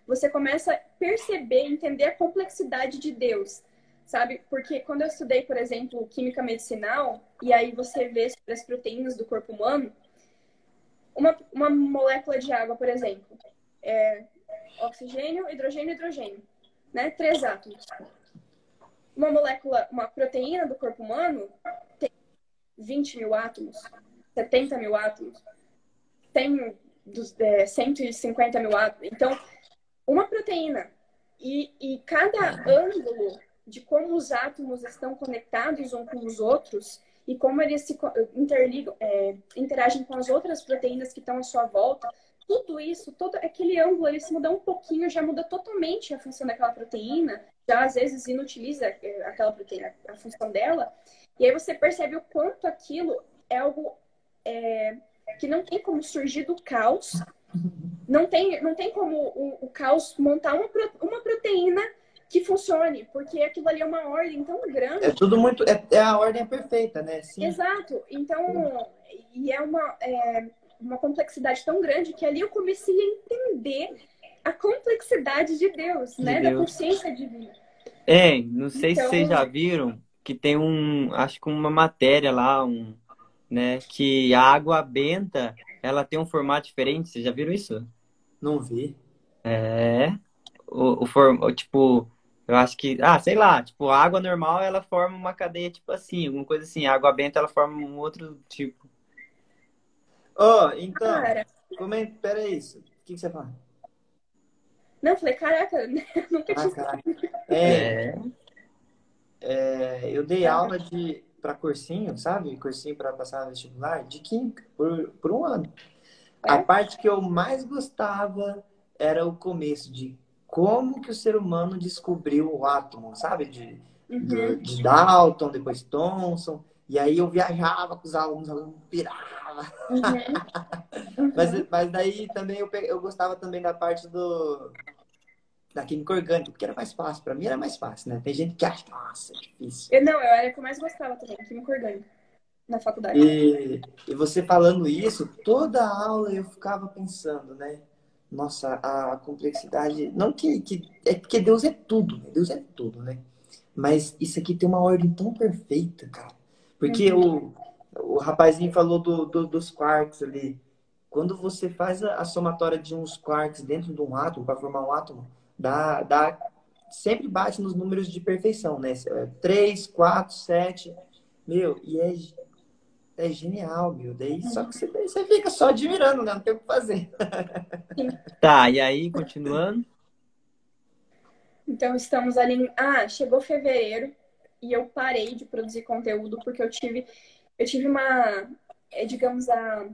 você começa a perceber, entender a complexidade de Deus, sabe? Porque quando eu estudei, por exemplo, química medicinal, e aí você vê sobre as proteínas do corpo humano, uma, uma molécula de água, por exemplo, é oxigênio, hidrogênio hidrogênio, né? Três átomos. Uma molécula, uma proteína do corpo humano tem 20 mil átomos, 70 mil átomos, tem dos, é, 150 mil átomos. Então, uma proteína e, e cada ângulo de como os átomos estão conectados uns com os outros e como eles se interligam, é, interagem com as outras proteínas que estão à sua volta, tudo isso, todo aquele ângulo, ele se muda um pouquinho, já muda totalmente a função daquela proteína, já às vezes inutiliza é, aquela proteína, a função dela, e aí você percebe o quanto aquilo é algo é, que não tem como surgir do caos, não tem, não tem como o, o caos montar uma, uma proteína que funcione, porque aquilo ali é uma ordem tão grande. É tudo muito. É, é a ordem perfeita, né? Sim. Exato. Então, e é uma, é uma complexidade tão grande que ali eu comecei a entender a complexidade de Deus, de né? Deus. Da consciência divina. É, não sei então... se vocês já viram que tem um, acho que uma matéria lá, um, né, que a água benta ela tem um formato diferente. Vocês já viram isso? Não vi. É. O, o, form, o tipo, eu acho que, ah, sei lá, tipo, a água normal ela forma uma cadeia tipo assim, alguma coisa assim. A água benta ela forma um outro tipo. Oh, então, Cara. comenta, pera isso. O que, que você fala? Não, eu falei, caraca, <laughs> nunca tinha. Ah, é, é. é, eu dei aula de para cursinho, sabe? Cursinho para passar no vestibular, de química, por, por um ano. É? A parte que eu mais gostava era o começo de como que o ser humano descobriu o átomo, sabe? De, uhum. do, de Dalton, depois Thomson. E aí eu viajava com os alunos, alunos pirava. Uhum. <laughs> mas, mas daí também eu, eu gostava também da parte do da química orgânica, porque era mais fácil. Para mim era mais fácil, né? Tem gente que acha, nossa, é difícil. Eu, não, eu era que mais gostava também, química orgânica, na faculdade. E, e você falando isso, toda aula eu ficava pensando, né? Nossa, a complexidade. Não que, que. É porque Deus é tudo, né? Deus é tudo, né? Mas isso aqui tem uma ordem tão perfeita, cara. Porque uhum. o, o rapazinho falou do, do, dos quarks ali. Quando você faz a, a somatória de uns quarks dentro de um átomo, para formar um átomo, dá, dá, sempre bate nos números de perfeição, né? 3, 4, 7. Meu, e é, é genial, meu. Daí, só que você, você fica só admirando, né? Não tem o que fazer. tá, e aí, continuando? Então, estamos ali. Ah, chegou fevereiro e eu parei de produzir conteúdo porque eu tive, eu tive uma, é, digamos, a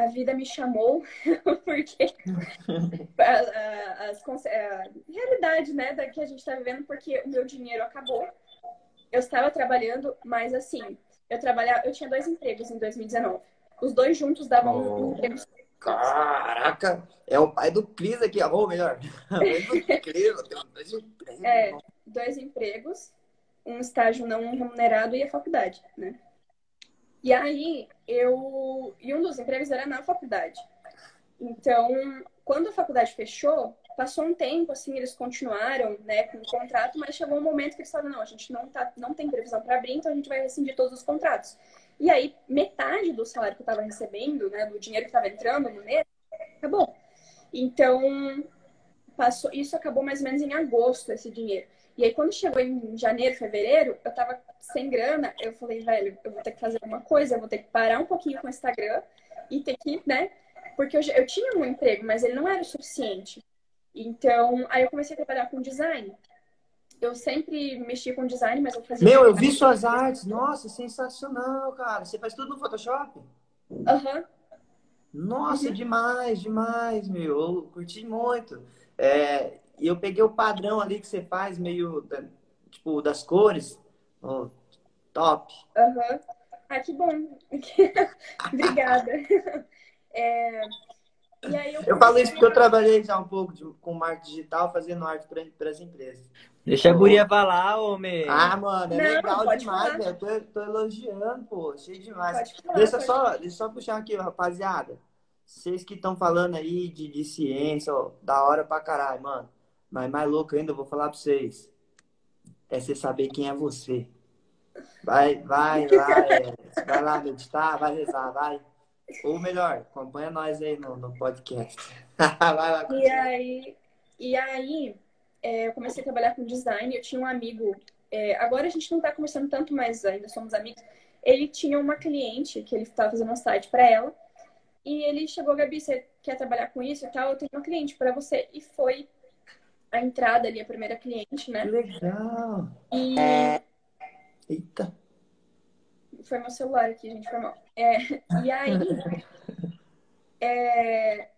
a vida me chamou, <laughs> porque <laughs> a, a, a, realidade, né, da que a gente está vivendo, porque o meu dinheiro acabou. Eu estava trabalhando, mas assim, eu trabalhava, eu tinha dois empregos em 2019. Os dois juntos davam oh. um emprego. Caraca, é o pai do Cris aqui, ou melhor, <laughs> do Cris, dois empregos. É, dois empregos, um estágio não remunerado e a faculdade, né? E aí, eu. E um dos empregos era na faculdade. Então, quando a faculdade fechou, passou um tempo, assim, eles continuaram, né, com o contrato, mas chegou um momento que eles falaram, não, a gente não, tá, não tem previsão para abrir, então a gente vai rescindir todos os contratos. E aí, metade do salário que eu estava recebendo, né, do dinheiro que estava entrando no mês, acabou. Então, passou, isso acabou mais ou menos em agosto, esse dinheiro. E aí, quando chegou em janeiro, fevereiro, eu tava sem grana. Eu falei, velho, eu vou ter que fazer alguma coisa, eu vou ter que parar um pouquinho com o Instagram e ter que, né? Porque eu, eu tinha um emprego, mas ele não era o suficiente. Então, aí eu comecei a trabalhar com design. Eu sempre mexi com design, mas eu fazia. Meu, eu vi suas artes. Nossa, sensacional, cara. Você faz tudo no Photoshop? Aham. Uhum. Nossa, uhum. demais, demais, meu. Eu curti muito. É, e eu peguei o padrão ali que você faz, meio, da, tipo, das cores. Oh, top. Uhum. Ah, que bom. <laughs> Obrigada. <laughs> É, aí eu, Eu falo isso porque eu trabalhei já um pouco de- com marketing digital, fazendo arte para as empresas. Deixa a guria falar, homem. Ah, mano, é Não, legal demais, velho. Tô, tô elogiando, pô. Cheio demais. Falar, deixa, só, falar. deixa eu só puxar aqui, rapaziada. Vocês que estão falando aí de, de ciência, ó, da hora pra caralho, mano. Mas mais louco ainda, eu vou falar pra vocês. É você saber quem é você. Vai, vai <laughs> lá, é, vai lá meditar, vai rezar, vai. Ou melhor, acompanha nós aí no, no podcast. <laughs> vai lá. E aí, e aí é, eu comecei a trabalhar com design. Eu tinha um amigo. é, agora a gente não tá conversando tanto, mas ainda somos amigos. Ele tinha uma cliente que ele estava fazendo um site para ela. E ele chegou, Gabi, você quer trabalhar com isso e tal? Eu tenho uma cliente para você. E foi a entrada ali, a primeira cliente, né? Que legal. E Eita. Foi meu celular aqui, gente, foi mal. É, e aí, <laughs> é,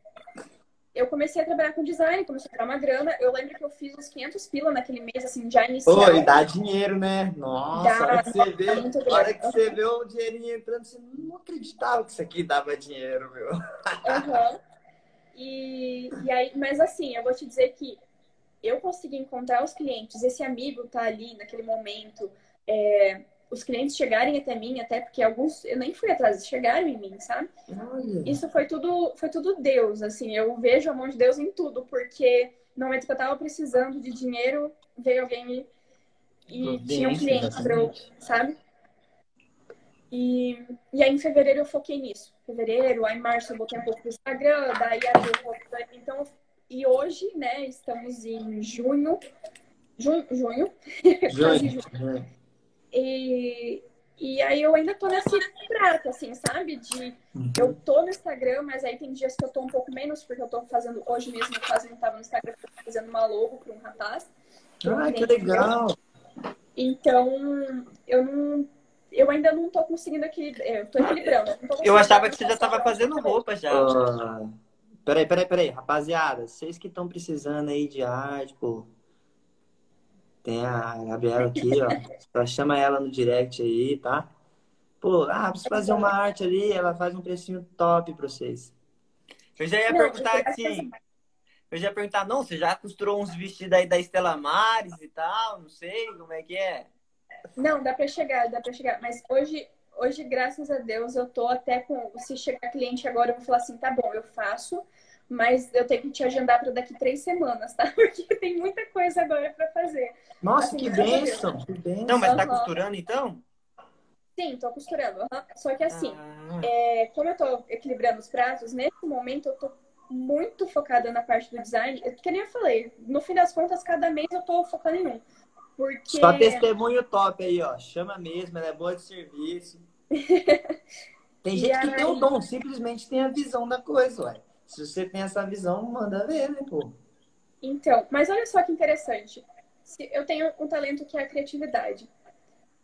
eu comecei a trabalhar com design, comecei a ganhar uma grana. Eu lembro que eu fiz uns 500 pila naquele mês, assim, já inicial. Pô, e dá dinheiro, né? Nossa, Dá, hora que você vê, hora que você vê o dinheirinho entrando, você não acreditava que isso aqui dava dinheiro, meu. Aham. E, e aí, mas assim, eu vou te dizer que eu consegui encontrar os clientes, esse amigo tá ali naquele momento, é, os clientes chegarem até mim, até porque alguns eu nem fui atrás, eles chegaram em mim, sabe? Olha. Isso foi tudo, foi tudo Deus, assim, eu vejo a mão de Deus em tudo, porque no momento que eu tava precisando de dinheiro, veio alguém me, e tinha um cliente pra eu, sabe? E, e aí em fevereiro eu foquei nisso. Fevereiro, aí em março eu botei um pouco pro Instagram, daí abril um Então, e hoje, né, estamos em junho. <laughs> Junho, junho. quase junho. E, e aí eu ainda tô nessa prata, assim, sabe? De eu tô no Instagram, mas aí tem dias que eu tô um pouco menos, porque eu tô fazendo, hoje mesmo eu quase não tava no Instagram, eu tô fazendo uma logo pra um rapaz. é Ah, que meu. legal. Então, eu não. Eu ainda não tô conseguindo equilibrar. Eu tô equilibrando. não tô Eu achava que você já tava fazendo roupa já. Ah, peraí, peraí, peraí. Rapaziada, vocês que estão precisando aí de arte, pô. Tem a Gabriela aqui, ó. Só chama ela no direct aí, tá? Pô, ah, preciso fazer uma arte ali, ela faz um precinho top pra vocês. Eu já ia Não, perguntar assim. Eu já ia perguntar, não, você já costurou uns vestidos aí da Estela Maris e tal, não sei como é que é. Não, dá pra chegar, dá pra chegar. Mas hoje, hoje, graças a Deus, eu tô até com. Se chegar cliente agora, eu vou falar assim: tá bom, eu faço, mas eu tenho que te agendar pra daqui três semanas, tá? <laughs> Porque tem muita coisa agora pra fazer. Nossa, Assim, que bênção, que bênção. Não, mas tá costurando então? Sim, tô costurando. Só que assim, Ah, é, como eu tô equilibrando os pratos, nesse momento eu tô muito focada na parte do design. Eu- Que nem eu falei, no fim das contas, cada mês eu tô focando em um. Porque. Só testemunho top aí, ó. Chama mesmo, ela é boa de serviço. <laughs> Tem E gente que tem o dom, simplesmente tem a visão da coisa, ué. Se você tem essa visão, manda ver, né, pô? Então, mas olha só que interessante. Eu tenho um talento que é a criatividade.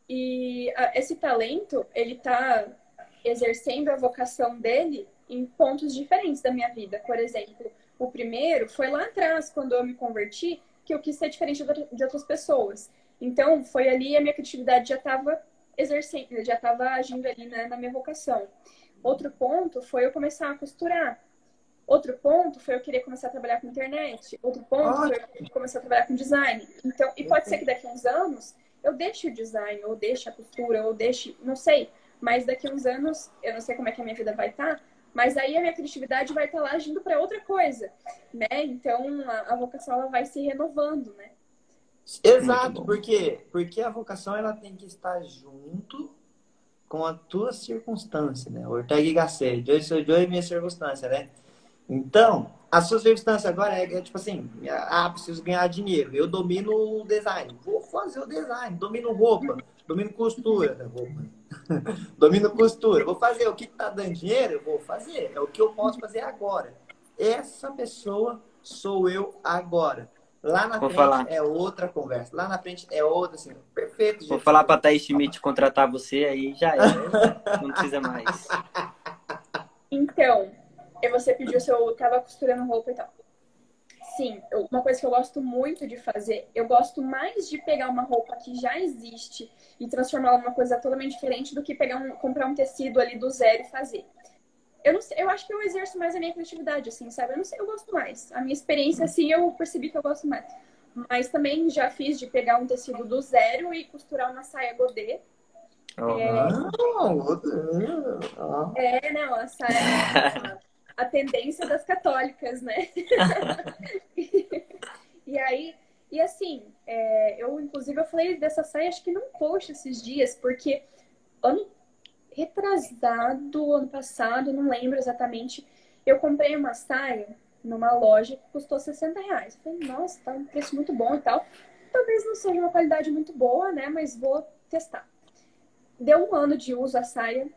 E a- esse talento, ele tá exercendo a vocação dele em pontos diferentes da minha vida. Por exemplo, o primeiro foi lá atrás, quando eu me converti, que eu quis ser diferente de outras pessoas. Então, foi ali a minha criatividade já estava exercendo, já estava agindo ali né, na minha vocação. Outro ponto foi eu começar a costurar. Outro ponto foi eu querer começar a trabalhar com internet. Outro ponto foi eu querer começar a trabalhar com design. Então, e pode ser que daqui a uns anos eu deixe o design, ou deixe a costura, ou deixe, não sei. Mas daqui a uns anos, eu não sei como é que a minha vida vai estar, mas aí a minha criatividade vai estar lá agindo para outra coisa, né? Então a, a vocação ela vai se renovando, né? Exato, bom. por quê? Porque a vocação ela tem que estar junto com a tua circunstância, né? Ortega y Gasset, Joy sou Joy, minha circunstância, né? Então, a sua circunstância agora é, é tipo assim, ah, preciso ganhar dinheiro. Eu domino o design, vou fazer o design, domino roupa, domino costura, né, roupa. <laughs> domino costura, vou fazer o que tá dando dinheiro, eu vou fazer, é o que eu posso fazer agora. Essa pessoa sou eu agora. Lá na Vou frente falar. é outra conversa. Lá na frente é outra, assim, perfeito. Vou falar pra Thaís Schmidt contratar você aí, já é. Não precisa mais. <laughs> Então, e você pediu se eu tava costurando roupa e tal. Sim, eu- uma coisa que eu gosto muito de fazer, eu gosto mais de pegar uma roupa que já existe e transformá-la numa coisa totalmente diferente do que pegar um, comprar um tecido ali do zero e fazer. eu não sei, eu acho que eu exerço mais a minha criatividade, assim, sabe? Eu não sei, eu gosto mais. A minha experiência, assim, eu percebi que eu gosto mais. Mas também já fiz de pegar um tecido do zero e costurar uma saia godê. É, é, não, a saia. <laughs> A, tendência das católicas, né? <laughs> e aí, e assim, é, eu inclusive eu falei dessa saia acho que num post esses dias, porque ano retrasado, ano passado, não lembro exatamente, eu comprei uma saia numa loja que custou 60 reais. Eu falei, nossa, tá um preço muito bom e tal. Talvez não seja uma qualidade muito boa, né? Mas vou testar. Deu um ano de uso a saia,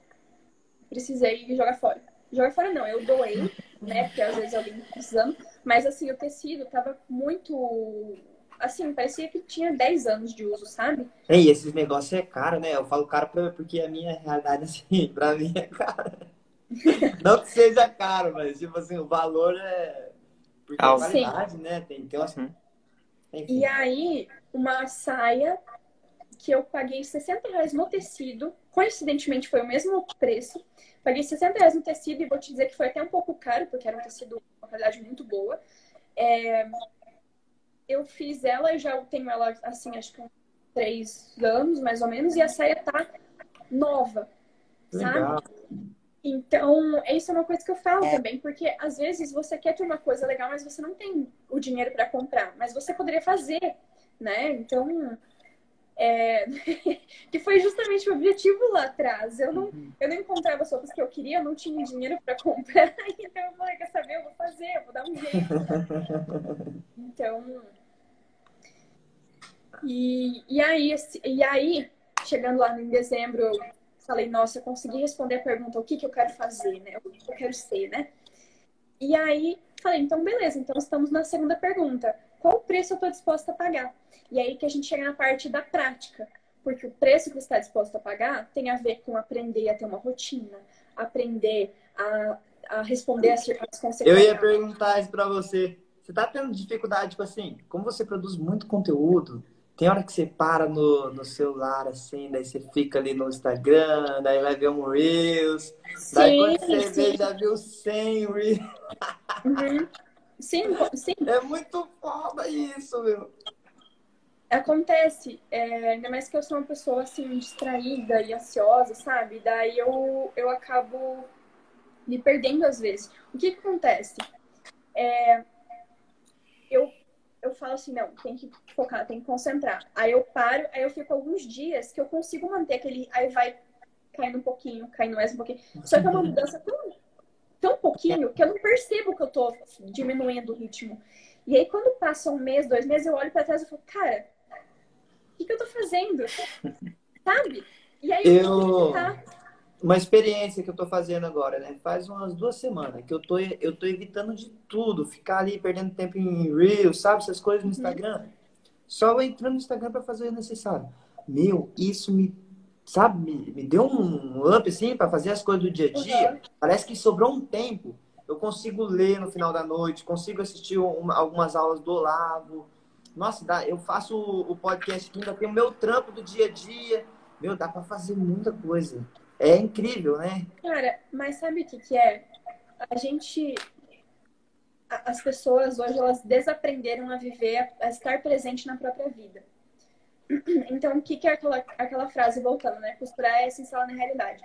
precisei jogar fora. Jogar fora não, eu doei, né? Porque às vezes alguém tá precisando. Mas assim, o tecido tava muito. Assim, parecia que tinha 10 anos de uso, sabe? E esses negócios é caro, né? Eu falo caro porque a minha realidade, assim, <laughs> pra mim é caro. <laughs> Não que seja caro, mas tipo assim, o valor é. Porque ah, qualidade, sim. né? Tem, tem umas... Uhum. E aí, uma saia que eu paguei 60 reais no tecido, coincidentemente foi o mesmo preço. Paguei 60 reais no tecido e vou te dizer que foi até um pouco caro, porque era um tecido de uma qualidade muito boa. É... Eu fiz ela já tenho ela, assim, acho que há três anos, mais ou menos, e a saia tá nova, Legal. sabe? Então, isso é uma coisa que eu falo é. também, porque às vezes você quer ter uma coisa legal, mas você não tem o dinheiro para comprar, mas você poderia fazer, né? Então, é... <laughs> que foi justamente o objetivo lá atrás. Eu não, uhum. eu não encontrava as roupas que eu queria, eu não tinha dinheiro para comprar, <laughs> então eu falei, quer saber, eu vou fazer, eu vou dar um jeito. <laughs> Então, e, e aí, e aí, chegando lá em dezembro, eu falei, nossa, eu consegui responder a pergunta, o que, que eu quero fazer, né? O que eu quero ser, né? E aí, falei, então beleza, então estamos na segunda pergunta. Qual o preço eu estou disposta a pagar? E aí que a gente chega na parte da prática. Porque o preço que você está disposto a pagar tem a ver com aprender a ter uma rotina, aprender a, a responder às, consequências. Eu ia perguntar isso para você. Você está tendo dificuldade, tipo assim, como você produz muito conteúdo, tem hora que você para no, no celular, assim, daí você fica ali no Instagram, daí vai ver um Reels. Sim, daí quando você sim. vê, já viu 100 Reels. Uhum. Sim, sim. É muito foda isso, meu. Acontece, é, ainda mais que eu sou uma pessoa, assim, distraída e ansiosa, sabe? Daí eu, eu acabo me perdendo às vezes. O que, que acontece? É, eu eu falo assim, não, tem que focar, tem que concentrar. Aí eu paro, aí eu fico alguns dias que eu consigo manter aquele. Aí vai caindo um pouquinho, caindo mais um pouquinho. Só que é uma mudança tão, tão pouquinho que eu não percebo que eu tô diminuindo o ritmo. E aí, quando passa um mês, dois meses, eu olho pra trás e falo, cara, que, que eu tô fazendo? <laughs> Sabe? E aí eu. Tá uma experiência que eu tô fazendo agora, né? Faz umas duas semanas que eu tô, eu tô evitando de tudo, ficar ali perdendo tempo em Reels, sabe? Essas coisas no uhum. Instagram. Só entrando no Instagram para fazer o necessário. Meu, isso me, sabe, me, me deu um up, assim, para fazer as coisas do dia a dia. Uhum. Parece que sobrou um tempo. Eu consigo ler no final da noite, consigo assistir uma, algumas aulas do Olavo. Nossa, dá, eu faço o, podcast ainda tem o meu trampo do dia a dia. Meu, dá para fazer muita coisa é incrível, né? Cara, mas sabe o que, que é? A gente. As pessoas hoje elas desaprenderam a viver, a estar presente na própria vida. Então, o que, que é aquela, aquela frase voltando, né? Costurar é se instalar na realidade.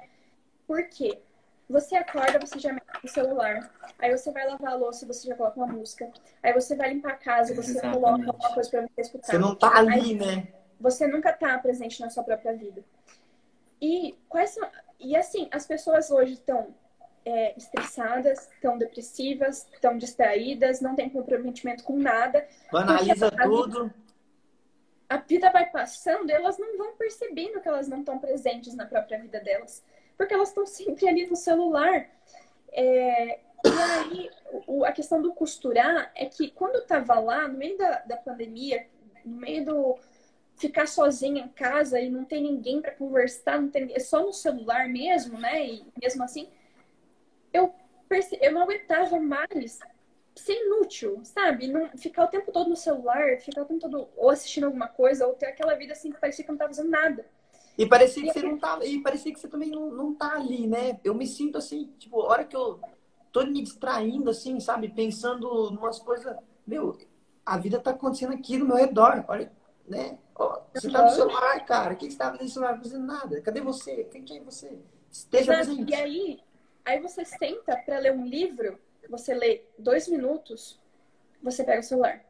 Por quê? Você acorda, você já mexe no celular. Aí você vai lavar a louça, você já coloca uma música. Aí você vai limpar a casa, você Exatamente. coloca uma coisa pra você escutar. Você não tá ali, Aí, né? Você nunca tá presente na sua própria vida. E quais são. E assim, as pessoas hoje estão é, estressadas, estão depressivas, estão distraídas, não têm comprometimento com nada. Analisa a, tudo. A vida vai passando, elas não vão percebendo que elas não estão presentes na própria vida delas, porque elas estão sempre ali no celular. É, e aí, o, a questão do costurar é que quando eu estava lá, no meio da, da pandemia, no meio do, ficar sozinha em casa e não tem ninguém para conversar, não tem, é só no celular mesmo, né? E mesmo assim, eu, perce, eu não aguentava mais ser inútil, sabe? Não, ficar o tempo todo no celular, ficar o tempo todo ou assistindo alguma coisa, ou ter aquela vida assim que parecia que eu não estava fazendo nada. E parecia que você não tava, e parecia que você também não, não tá ali, né? Eu me sinto assim, tipo, a hora que eu tô me distraindo, assim, sabe? Pensando em umas coisas, meu, a vida tá acontecendo aqui no meu redor, olha, né? Ó, você tá no celular, cara, o que, que você tá fazendo no celular? Fazendo nada. Cadê você? Quem que é você? Esteja presente. E aí, aí você senta para ler um livro, você lê dois minutos, você pega o celular.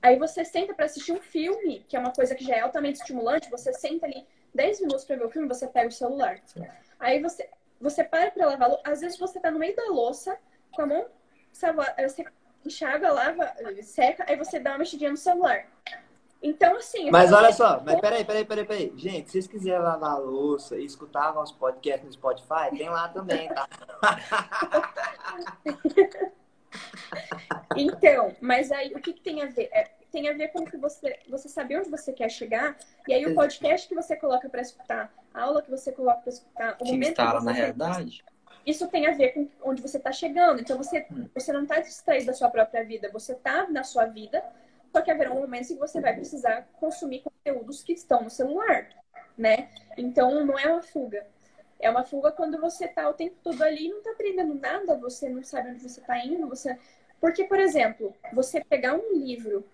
Aí você senta para assistir um filme, que é uma coisa que já é altamente estimulante, você senta ali 10 minutos para ver o filme, você pega o celular. Aí você, você para para lavar louça. Às vezes você tá no meio da louça, com a mão, sabe, você enxaga, lava, seca, aí você dá uma mexidinha no celular. Então, assim. Mas olha só, mas peraí, peraí, peraí, peraí. Gente, se vocês quiserem lavar a louça e escutar nosso podcast no Spotify, tem lá também, tá? <laughs> então, mas aí o que, que tem a ver? É, tem a ver com que você, você saber onde você quer chegar, e aí o podcast que você coloca para escutar, a aula que você coloca para escutar, o que momento instala que você na realidade. Isso tem a ver com onde você está chegando. Então você, Hum. você não está distraído da sua própria vida, você está na sua vida, só que haverá um momento em que você vai precisar consumir conteúdos que estão no celular, né? Então não é uma fuga. É uma fuga quando você tá o tempo todo ali e não tá aprendendo nada, você não sabe onde você tá indo, você... Porque, por exemplo, você pegar um livro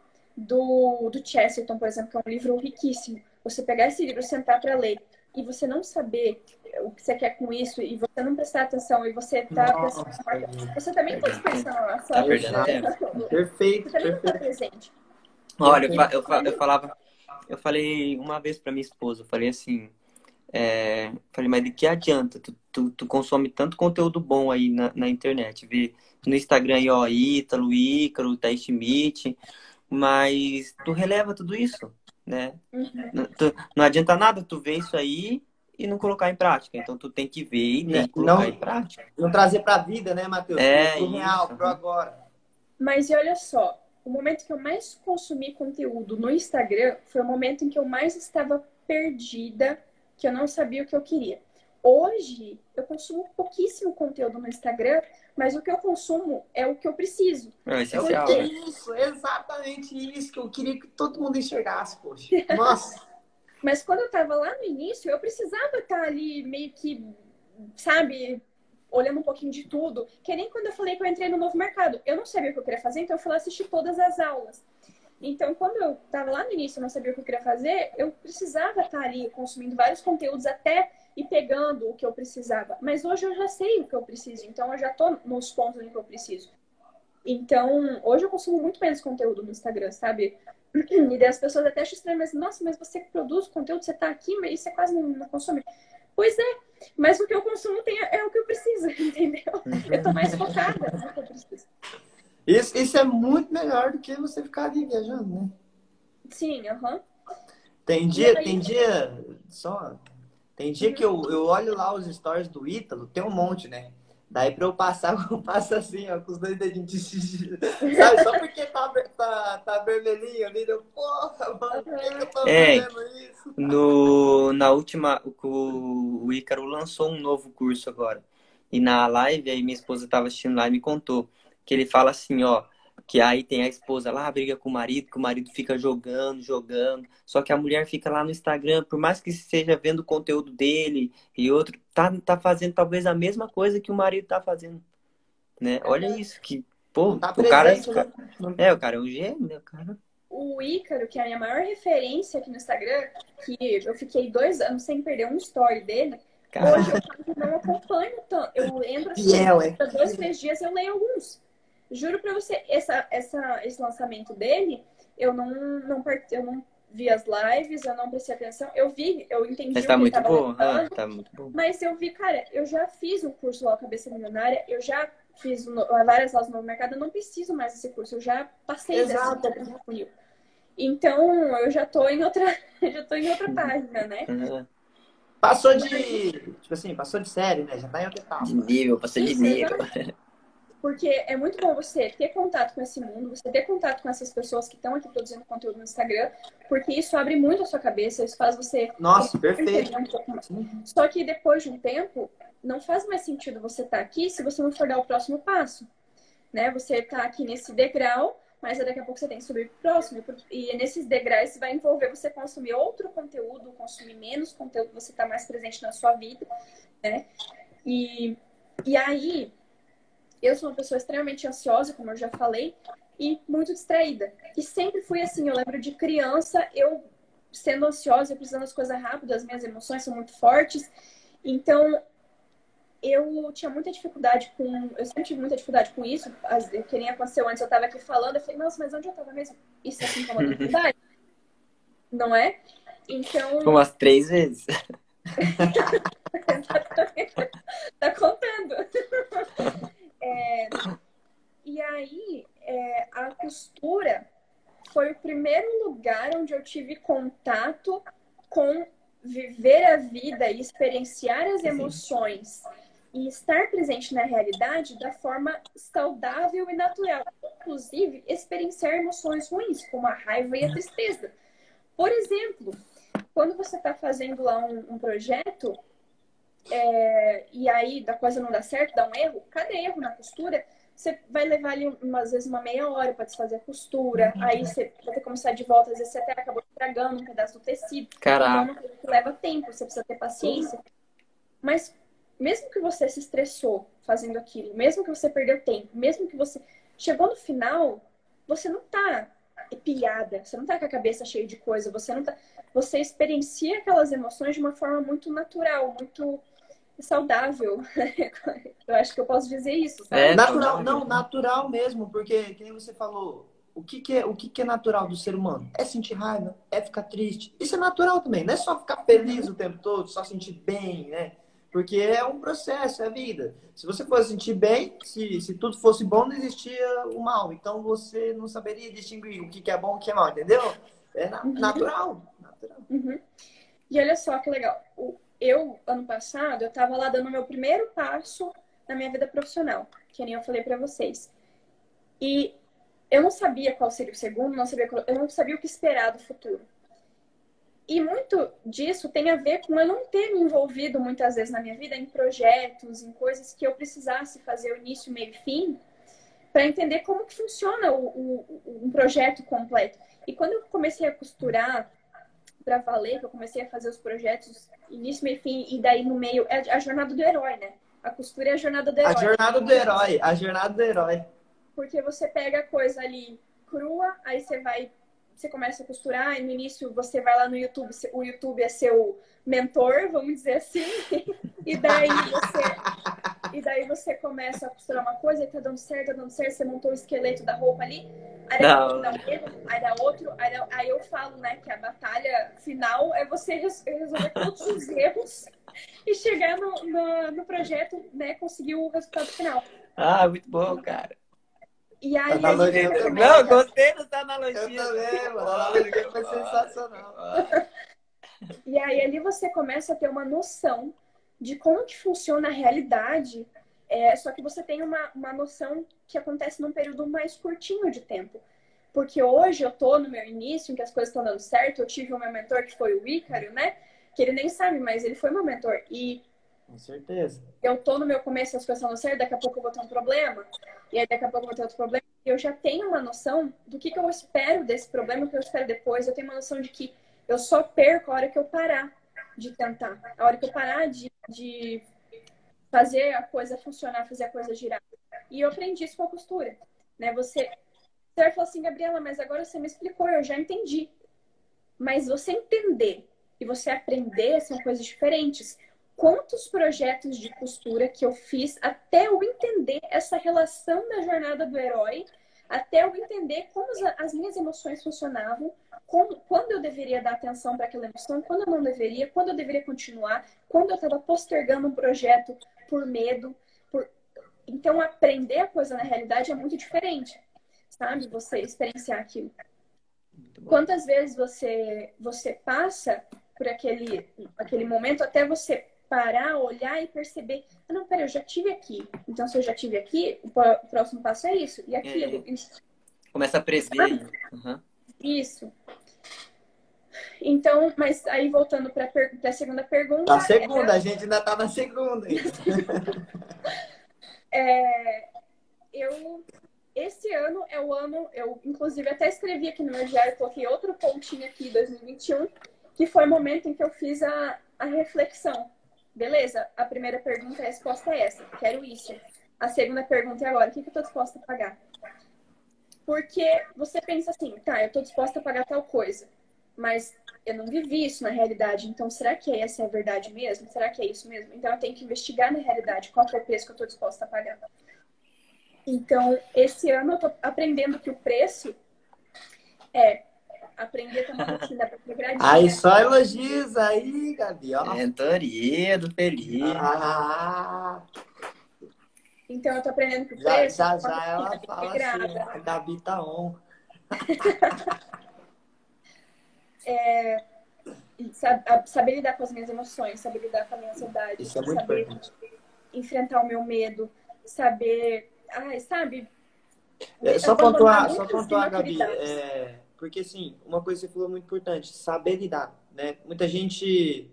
do, do Chesterton, por exemplo, que é um livro riquíssimo, você pegar esse livro, sentar para ler, e você não saber o que você quer com isso, e você não prestar atenção, e você tá Nossa, prestando... Você também tá a sua... Tá perdendo tempo. Perfeito, Você também não tá perfeito. presente. Olha, eu, eu, eu falava, eu falei uma vez pra minha esposa, eu falei assim, é, falei, mas de que adianta? Tu, tu, tu consome tanto conteúdo bom aí na, na internet, vê no Instagram aí, ó, Ítalo, Ícaro, Thaís Schmidt, mas tu releva tudo isso, né? Uhum. Não, tu- não adianta nada tu ver isso aí e não colocar em prática. Então tu tem que ver e tem que Não- colocar em prática. Não trazer pra vida, né, Matheus? É, pro real, pro agora. Mas e olha só, o momento que eu mais consumi conteúdo no Instagram foi o momento em que eu mais estava perdida, que eu não sabia o que eu queria. Hoje, eu consumo pouquíssimo conteúdo no Instagram, mas o que eu consumo é o que eu preciso. É essencial, né? isso, exatamente isso que eu queria que todo mundo enxergasse, poxa. Nossa. <laughs> Mas quando eu estava lá no início, eu precisava estar ali meio que, sabe, olhando um pouquinho de tudo. Que nem quando eu falei que eu entrei no novo mercado. Eu não sabia o que eu queria fazer, então eu fui lá assistir todas as aulas. Então, quando eu estava lá no início e não sabia o que eu queria fazer, eu precisava estar ali consumindo vários conteúdos até ir pegando o que eu precisava. Mas hoje eu já sei o que eu preciso, então eu já tô nos pontos em que eu preciso. Então, hoje eu consumo muito menos conteúdo no Instagram, sabe? <clears throat> E daí as pessoas até acham estranho, mas nossa, mas você que produz conteúdo, você tá aqui, mas você quase não, não consome. Pois é, mas o que eu consumo tem, é o que eu preciso, <laughs> entendeu? Eu tô mais focada no que eu preciso. Isso, isso é muito melhor do que você ficar ali viajando, né? Sim, aham. Tem dia, E aí? tem dia, só, tem dia que eu, eu olho lá os stories do Ítalo, tem um monte, né? Daí pra eu passar, <laughs> eu passo assim, ó, com os dois dedinhos. Sabe? Só porque tá, tá, tá vermelhinho ali, eu, porra, mano, por que, que eu tô É. fazendo isso? No, na última, o, o Ícaro lançou um novo curso agora. E na live, aí minha esposa estava assistindo lá e me contou que ele fala assim, ó, que aí tem a esposa lá, briga com o marido, que o marido fica jogando, jogando. Só que a mulher fica lá no Instagram, por mais que esteja vendo o conteúdo dele e outro, tá, tá fazendo talvez a mesma coisa que o marido tá fazendo. Né? Olha isso, que, pô, tá o cara, né? é, o cara é um gênio, né? O cara. O Ícaro, que é a minha maior referência aqui no Instagram, que eu fiquei dois anos sem perder um story dele, cara hoje eu não acompanho tanto. Eu entro assim, Fiel, é. dois, três dias eu leio alguns. Juro pra você, essa, essa, esse lançamento dele, eu não, não, part- eu não vi as lives, eu não prestei atenção. Eu vi, eu entendi Mas o tá que ele muito tava bom, ah, tá muito bom. mas eu vi, cara, eu já fiz um curso lá, Cabeça Milionária, eu já fiz no- várias aulas no novo mercado, eu não preciso mais desse curso, eu já passei Exato. dessa funil. Então, eu já tô em outra, <laughs> eu já tô em outra página, né? Ah, Passou de, tipo assim, passou de série, né? Já tá em outra etapa. De nível, passou de Isso, nível. <laughs> Porque é muito bom você ter contato com esse mundo, você ter contato com essas pessoas que estão aqui produzindo conteúdo no Instagram, porque isso abre muito a sua cabeça, isso faz você Nossa, perfeito. Só que depois de um tempo, não faz mais sentido você estar aqui se você não for dar o próximo passo. Né? Você está aqui nesse degrau, mas daqui a pouco você tem que subir pro próximo. E nesses degraus vai envolver você consumir outro conteúdo, consumir menos conteúdo, você tá mais presente na sua vida, né? E, e aí, eu sou uma pessoa extremamente ansiosa, como eu já falei, e muito distraída. E sempre fui assim, eu lembro de criança, eu sendo ansiosa, precisando das coisas rápidas, as minhas emoções são muito fortes. Então, eu tinha muita dificuldade com. Eu sempre tive muita dificuldade com isso. Que nem aconteceu antes, eu estava aqui falando, eu falei, nossa, mas onde eu estava mesmo? Isso é assim como dificuldade? <laughs> Não é? Então. Umas três vezes. <laughs> tá contando. É, e aí, é, a costura foi o primeiro lugar onde eu tive contato com viver a vida e experienciar as emoções e estar presente na realidade da forma saudável e natural, inclusive experienciar emoções ruins, como a raiva e a tristeza. Por exemplo, quando você está fazendo lá um, um projeto é, e aí da coisa não dá certo, dá um erro, cada erro na costura você vai levar ali, às vezes, uma meia hora para desfazer a costura. Uhum. Aí você vai ter que começar de volta. Às vezes você até acabou estragando um pedaço do tecido. Caraca. Então, leva tempo, você precisa ter paciência. Mas mesmo que você se estressou fazendo aquilo, mesmo que você perdeu tempo, mesmo que você chegou no final, você não tá pilhada, você não tá com a cabeça cheia de coisa, você não tá, você experiencia aquelas emoções de uma forma muito natural, muito saudável. <laughs> eu acho que eu posso dizer isso. Sabe? É natural, não, natural mesmo, porque, como você falou, o que, que, é, o que, que é natural do ser humano? É sentir raiva, é ficar triste. Isso é natural também, não é só ficar feliz o tempo todo, só sentir bem, né? Porque é um processo, é a vida. Se você fosse sentir bem, se, se tudo fosse bom, não existia o mal. Então você não saberia distinguir o que, que é bom e o que é mal, entendeu? É na, uhum. natural. natural. Uhum. E olha só que legal. O, eu, ano passado, eu estava lá dando meu primeiro passo na minha vida profissional, que nem eu falei para vocês. E eu não sabia qual seria o segundo, não sabia, eu não sabia o que esperar do futuro. E muito disso tem a ver com eu não ter me envolvido muitas vezes na minha vida em projetos, em coisas que eu precisasse fazer o início, meio e fim, para entender como que funciona o, o, um projeto completo. E quando eu comecei a costurar para valer, que eu comecei a fazer os projetos início, meio fim, e daí no meio é a jornada do herói, né? A costura é a jornada do herói. A jornada do herói, a jornada do herói. Porque você pega a coisa ali crua, aí você vai, você começa a costurar, e no início você vai lá no YouTube, o YouTube é seu mentor, vamos dizer assim, <laughs> e daí você e daí você começa a costurar uma coisa e tá dando certo, tá dando certo, você montou o esqueleto da roupa ali, aí dá um erro, aí dá outro, aí, dá, aí eu falo, né, que a batalha final é você resolver todos os <laughs> erros e chegar no, no, no projeto, né, conseguir o resultado final. Ah, muito bom, cara. E aí, analogia a Não, gostei dessa analogia. Eu também, mano. A analogia foi sensacional. <laughs> E aí ali você começa a ter uma noção de como que funciona a realidade, é, só que você tem uma, uma noção que acontece num período mais curtinho de tempo. Porque hoje eu tô no meu início, em que as coisas estão dando certo, eu tive um meu mentor que foi o Ícaro, né? Que ele nem sabe, mas ele foi meu mentor. E com certeza. Eu tô no meu começo, as coisas estão dando certo, daqui a pouco eu vou ter um problema, e aí daqui a pouco eu vou ter outro problema. Eu já tenho uma noção do que, que eu espero desse problema, o que eu espero depois. Eu tenho uma noção de que eu só perco a hora que eu parar de tentar. A hora que eu parar de, de fazer a coisa funcionar, fazer a coisa girar. E eu aprendi isso com a costura. Né? Você, você vai falar assim, Gabriela, mas agora você me explicou, eu já entendi. Mas você entender e você aprender são coisas diferentes. Quantos projetos de costura que eu fiz até eu entender essa relação da jornada do herói até eu entender como as minhas emoções funcionavam, como, quando eu deveria dar atenção para aquela emoção, quando eu não deveria, quando eu deveria continuar, quando eu estava postergando um projeto por medo. Por... Então, aprender a coisa na realidade é muito diferente, sabe? Você experienciar aquilo. Quantas vezes você, você passa por aquele, aquele momento até você parar, olhar e perceber, ah, não, peraí, eu já tive aqui. Então, se eu já tive aqui, o próximo passo é isso e aquilo. É. Começa a prever. Uhum. Isso. Então, mas aí voltando para a segunda pergunta. A segunda, é... a gente ainda tá na segunda. <laughs> é, eu, esse ano é o ano, eu inclusive até escrevi aqui no meu diário, coloquei outro pontinho aqui, 2021, que foi o momento em que eu fiz a, a reflexão. Beleza, a primeira pergunta, a resposta é essa, quero isso. A segunda pergunta é agora, o que, que eu estou disposta a pagar? Porque você pensa assim, tá, eu estou disposta a pagar tal coisa, mas eu não vivi isso na realidade, então será que essa é a verdade mesmo? Será que é isso mesmo? Então eu tenho que investigar na realidade qual é o preço que eu estou disposta a pagar. Então, esse ano eu tô aprendendo que o preço é aprender a ter uma rotina para progredir. <laughs> Aí só elogios aí, Gabi, ó. Mentoria do Felipe. Ah, Então, eu tô aprendendo que o já, preço já, é uma já ela fala assim, integrada. a Gabi tá on. <laughs> A- saber lidar com as minhas emoções, saber lidar com a minha ansiedade, é saber importante. enfrentar o meu medo, saber, ai, sabe? É, só pontuar, só pontuar, Gabi, é, porque assim, uma coisa que você falou muito importante, saber lidar, né? Muita gente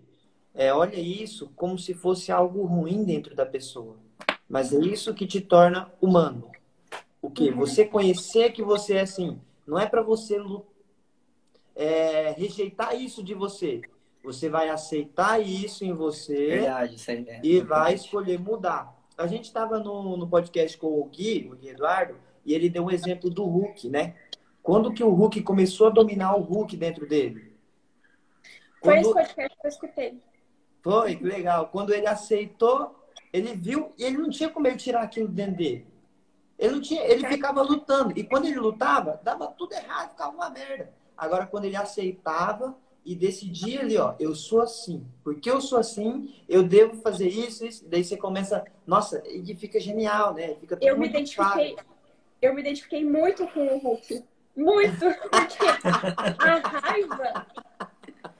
é, olha isso como se fosse algo ruim dentro da pessoa, mas é isso que te torna humano. O quê? Uhum. Você conhecer que você é assim, não é para você lu- é, rejeitar isso de você. Você vai aceitar isso em você Verdade, isso aí. é e vai escolher mudar. A gente estava no, no podcast com o Gui, o Gui Eduardo, e ele deu um exemplo do Hulk, né? Quando que o Hulk começou a dominar o Hulk dentro dele? Foi esse Quando... podcast que eu escutei. Foi, que legal. Quando ele aceitou, ele viu e ele não tinha como ele tirar aquilo dentro dele. Ele não tinha, ele ficava lutando. E quando ele lutava, dava tudo errado, ficava uma merda. Agora, quando ele aceitava e decidia ali, ó, eu sou assim. Porque eu sou assim, eu devo fazer isso, isso. Daí você começa, nossa, e fica genial, né? Fica tudo Eu me identifiquei, claro. eu me identifiquei muito com o Hulk. Muito, porque a raiva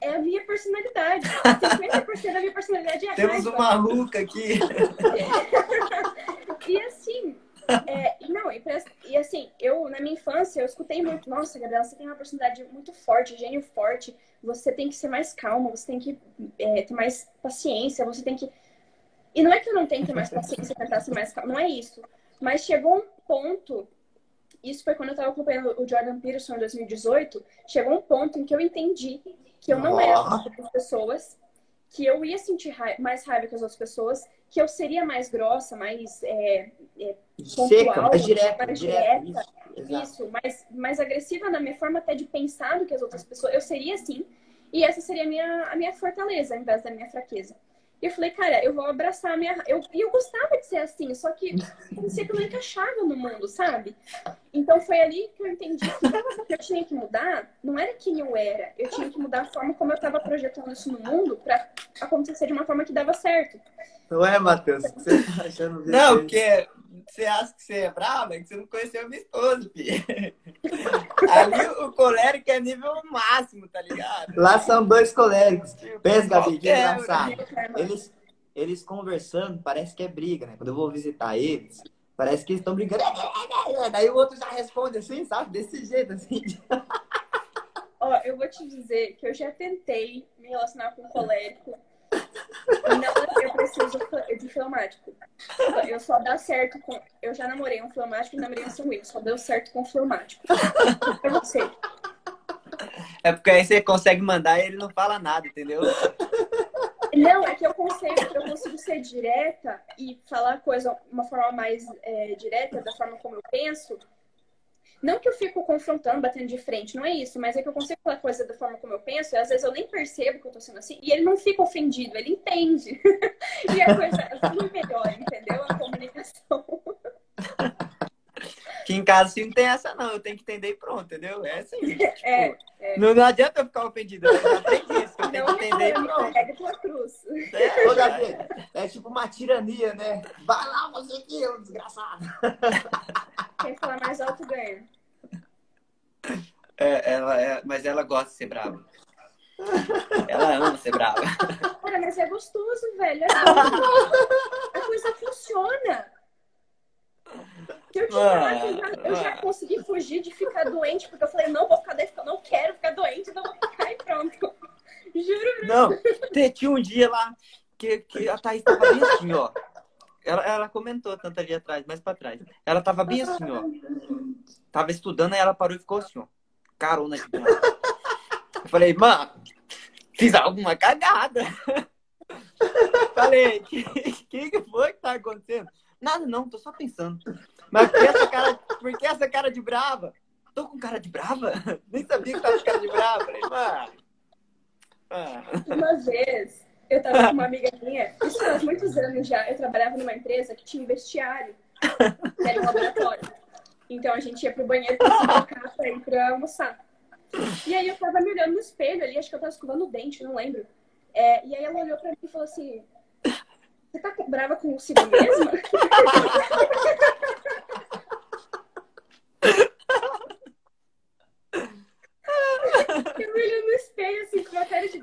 é a minha personalidade. 50% da minha personalidade é a Temos raiva. uma ruca aqui. <laughs> E assim, é, e não, e, e assim, eu na minha infância eu escutei muito, nossa, Gabriela, você tem uma personalidade muito forte, gênio forte, você tem que ser mais calma, você tem que é, ter mais paciência, você tem que. E não é que eu não tenho que ter mais paciência tentar ser mais calma, não é isso. Mas chegou um ponto, isso foi quando eu estava acompanhando o Jordan Peterson em 2018, chegou um ponto em que eu entendi que eu não era Ó. as pessoas, que eu ia sentir mais raiva que as outras pessoas, que eu seria mais grossa, mais é, Seca, pontual, mais direta, mais direta. direta. Isso, isso, mais, mais agressiva na minha forma até de pensar do que as outras pessoas. Eu seria assim, e essa seria a minha, a minha fortaleza, ao invés da minha fraqueza. E eu falei, cara, eu vou abraçar a minha. Eu, e eu gostava de ser assim, só que parecia que eu não encaixava no mundo, sabe? Então foi ali que eu entendi que o que eu tinha que mudar não era quem eu era, eu tinha que mudar a forma como eu estava projetando isso no mundo para acontecer de uma forma que dava certo. Não é, Matheus? O que você tá achando? Não, porque você acha que você é brava, é que você não conheceu a minha esposa, filho. <laughs> Ali o colérico é nível máximo, tá ligado? Lá são dois coléricos. Pensa, Gabi, que engraçado. Karma? Eles, eles conversando, parece que é briga, né? Quando eu vou visitar eles, parece que eles estão brigando. <laughs> Daí o outro já responde assim, sabe? Desse jeito, assim. Ó, eu vou te dizer que eu já tentei me relacionar com um colérico. Não, eu preciso de fleumático. Eu só dá certo com. Eu já namorei um fleumático e namorei um sanguíneo. Só deu certo com fleumático. Eu não sei. É porque aí você consegue mandar e ele não fala nada, entendeu? Não, é que eu consigo, eu consigo ser direta e falar a coisa de uma forma mais é, direta, da forma como eu penso. Não que eu fico confrontando, batendo de frente, não é isso, mas é que eu consigo falar a coisa da forma como eu penso, e às vezes eu nem percebo que eu tô sendo assim, e ele não fica ofendido, ele entende. <laughs> e a coisa flui melhor, entendeu? A comunicação. Que em casa assim não tem essa, não. Eu tenho que entender e pronto, entendeu? É assim. <laughs> É, Não, não adianta eu ficar ofendido. Eu aprendi isso. Eu tenho não que entender e reclame, pronto. carrega tua cruz. É, Ô, Gabi, é tipo uma tirania, né? Vai lá, você aqui, desgraçado. <laughs> Quem falar mais alto ganha. É, ela, é, mas ela gosta de ser brava. Ela ama ser brava. Cara, mas é gostoso, velho. É bom. A coisa funciona. Eu falar que eu já, eu já consegui fugir de ficar doente, porque eu falei, não vou ficar doente, porque eu não quero ficar doente, então vou ficar e pronto. <laughs> Juro. Não, te- tinha um dia lá que, que a Thaís tava bem assim, ó. Ela, ela comentou tanto ali atrás, mais pra trás. Ela tava bem assim, ó. tava estudando, aí ela parou e ficou assim, ó. Carona de. Eu falei, mano, fiz alguma cagada. <laughs> Falei, que, que foi que tá acontecendo? Nada não, tô só pensando. Mas por que essa cara, por que essa cara de brava? Tô com cara de brava? <laughs> Nem sabia que tava com cara de brava. Falei, mano. Ah. Uma vez, eu tava com uma amiga minha, isso faz muitos anos já, eu trabalhava numa empresa que tinha um vestiário, que era um laboratório. Então a gente ia pro banheiro pra se trocar pra ir pra almoçar. E aí eu tava me olhando no espelho ali, acho que eu tava escovando o dente, não lembro. É, e aí ela olhou pra mim e falou assim: Você tá brava consigo mesma? <laughs> eu me olhando no espelho, assim, com uma cara de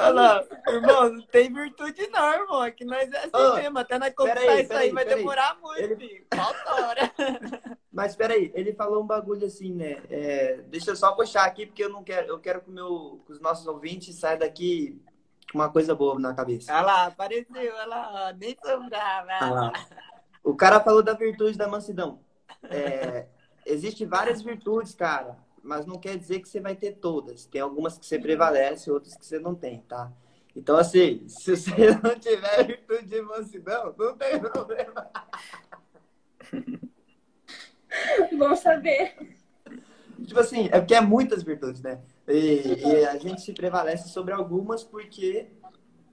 Olha irmão, não tem virtude não, irmão. Aqui nós é assim oh, mesmo. Até nós conquistar aí, isso aí, aí vai demorar muito, ele... filho. Falta hora. <laughs> Mas peraí, ele falou um bagulho assim, né? É, deixa eu só puxar aqui, porque eu não quero. Eu quero que, meu, que os nossos ouvintes saiam daqui uma coisa boa na cabeça. Olha lá, apareceu, olha lá, nem sobrava. Olha lá. O cara falou da virtude da mansidão. É, Existem várias virtudes, cara, mas não quer dizer que você vai ter todas. Tem algumas que você prevalece, outras que você não tem, tá? Então, assim, <laughs> se você não tiver virtude de mansidão, não tem problema. <laughs> Bom saber. Tipo assim, é porque é muitas virtudes, né? E, e, a gente se prevalece sobre algumas porque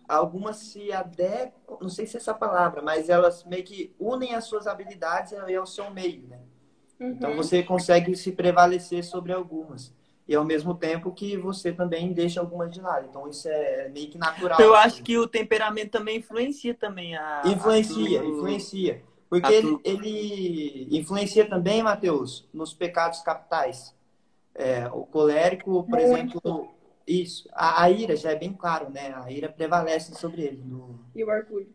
algumas se adequam, não sei se é essa palavra, mas elas meio que unem as suas habilidades e ao seu meio, né? Então, uhum. Então você consegue se prevalecer sobre algumas. E ao mesmo tempo que você também deixa algumas de lado. Então isso é meio que natural. Eu assim. acho que o temperamento também influencia também a. Influencia, a tu... influencia. Porque ele, ele influencia também, Matheus, nos pecados capitais. É, o colérico, por Muito. exemplo, isso. A, a, ira já é bem claro, né? A ira prevalece sobre ele. No... E o orgulho?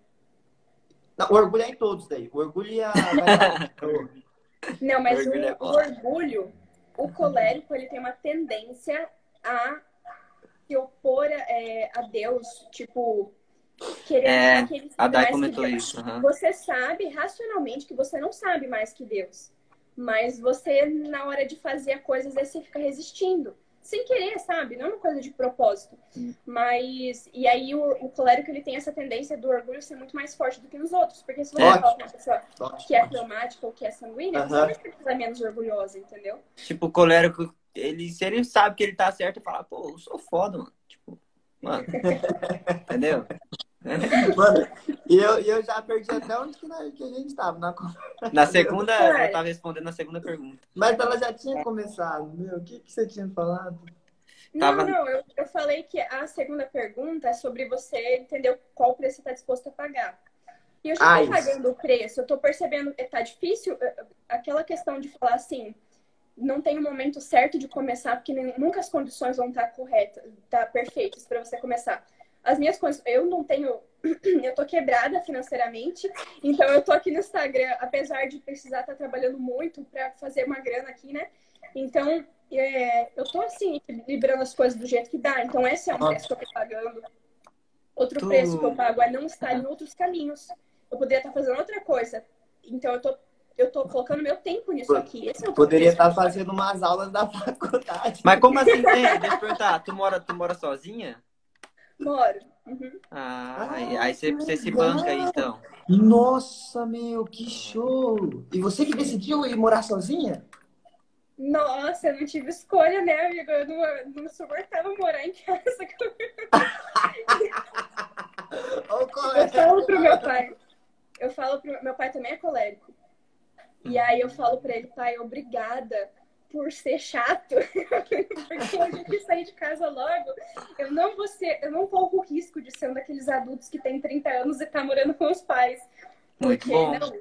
Não, o orgulho é em todos daí. O orgulho é. <laughs> Não, mas o orgulho, o, é o, orgulho, o colérico, ele tem uma tendência a se opor é, a Deus, tipo, querer é, que ele a Dai comentou isso. Uhum. Você sabe racionalmente que você não sabe mais que Deus. Mas você, na hora de fazer a coisa, às vezes você fica resistindo. Sem querer, sabe? Não é uma coisa de propósito. Hum. Mas. E aí o, o colérico ele tem essa tendência do orgulho ser muito mais forte do que nos outros. Porque se você fala com uma pessoa que é traumática ou que é sanguínea, você vai ficar menos orgulhosa, entendeu? Tipo, o colérico, ele, se ele sabe que ele tá certo, ele fala, pô, eu sou foda, mano. Tipo, mano. <laughs> entendeu? <laughs> Mano, e eu, eu já perdi até onde que, nós, que a gente estava. Na... <laughs> na segunda, <laughs> eu estava respondendo a segunda pergunta. Mas ela já tinha começado, meu. O que, que você tinha falado? Não, Tava... não, eu, eu falei que a segunda pergunta é sobre você entender qual preço você está disposto a pagar. E eu já estou ah, pagando o preço, eu estou percebendo que tá difícil eh, eh, aquela questão de falar assim, não tem o um momento certo de começar, porque nunca as condições vão estar corretas, tá perfeitas para você começar as minhas coisas, eu não tenho, <clears throat> eu tô quebrada financeiramente, então eu tô aqui no Instagram, apesar de precisar estar tá trabalhando muito para fazer uma grana aqui, né? Então, é, eu tô assim, equilibrando as coisas do jeito que dá. Então, esse é um preço que eu tô pagando. Outro tu... preço que eu pago é não estar em outros caminhos. Eu poderia estar fazendo outra coisa. Então, eu tô eu tô colocando meu tempo nisso aqui. Esse é o Poderia estar fazendo umas aulas da <laughs> faculdade. Mas como assim? Tem? Deixa eu perguntar. Tu mora, tu mora sozinha? Moro. Uhum. Ah, aí, aí você, você se banca aí, então. Nossa, meu, que show! E você que decidiu ir morar sozinha? Nossa, eu não tive escolha, né, amigo? Eu não, não suportava morar em casa. <laughs> eu falo pro meu pai. Eu falo pro meu pai também é colérico. E aí eu falo pra ele, pai, obrigada por ser chato, <laughs> porque eu quis sair de casa logo, eu não vou ser, eu não corro o risco de ser um daqueles adultos que tem 30 anos e tá morando com os pais. Muito bom. Não...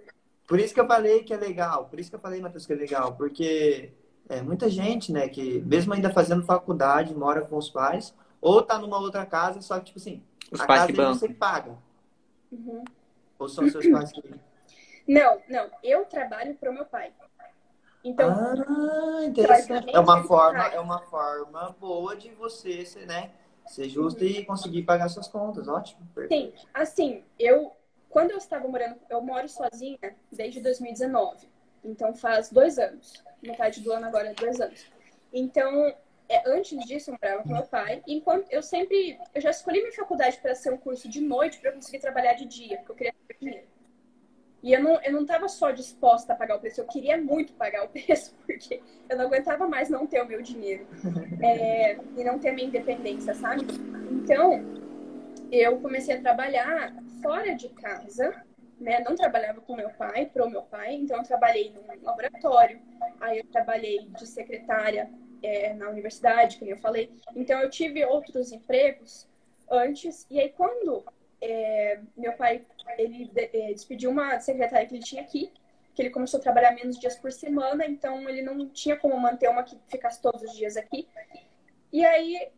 Por isso que eu falei que é legal, por isso que eu falei, Matheus, que é legal, porque é, muita gente, né, que mesmo ainda fazendo faculdade, mora com os pais, ou tá numa outra casa, só que, tipo assim, os a pais casa que você paga. Uhum. Ou são seus pais que... Não, não, eu trabalho pro meu pai. Então, ah, interessante. É uma forma, é uma forma boa de você ser, né, ser justo uhum. e conseguir pagar suas contas. Ótimo. Perfeito. Sim, assim, eu quando eu estava morando, eu moro sozinha desde 2019. Então faz dois anos. Metade do ano agora é dois anos. Então, é, antes disso, eu morava com meu pai. Enquanto eu sempre. Eu já escolhi minha faculdade para ser um curso de noite para conseguir trabalhar de dia, porque eu queria ter dinheiro. E eu não, eu não tava só disposta a pagar o preço, eu queria muito pagar o <laughs> preço, porque eu não aguentava mais não ter o meu dinheiro <laughs> é, e não ter a minha independência, sabe? Então, eu comecei a trabalhar fora de casa, né? Não trabalhava com meu pai, pro meu pai, então eu trabalhei num laboratório, aí eu trabalhei de secretária é, na universidade, como eu falei. Então eu tive outros empregos antes, e aí quando é, meu pai ele despediu uma secretária que ele tinha aqui, que ele começou a trabalhar menos dias por semana, então ele não tinha como manter uma que ficasse todos os dias aqui. E aí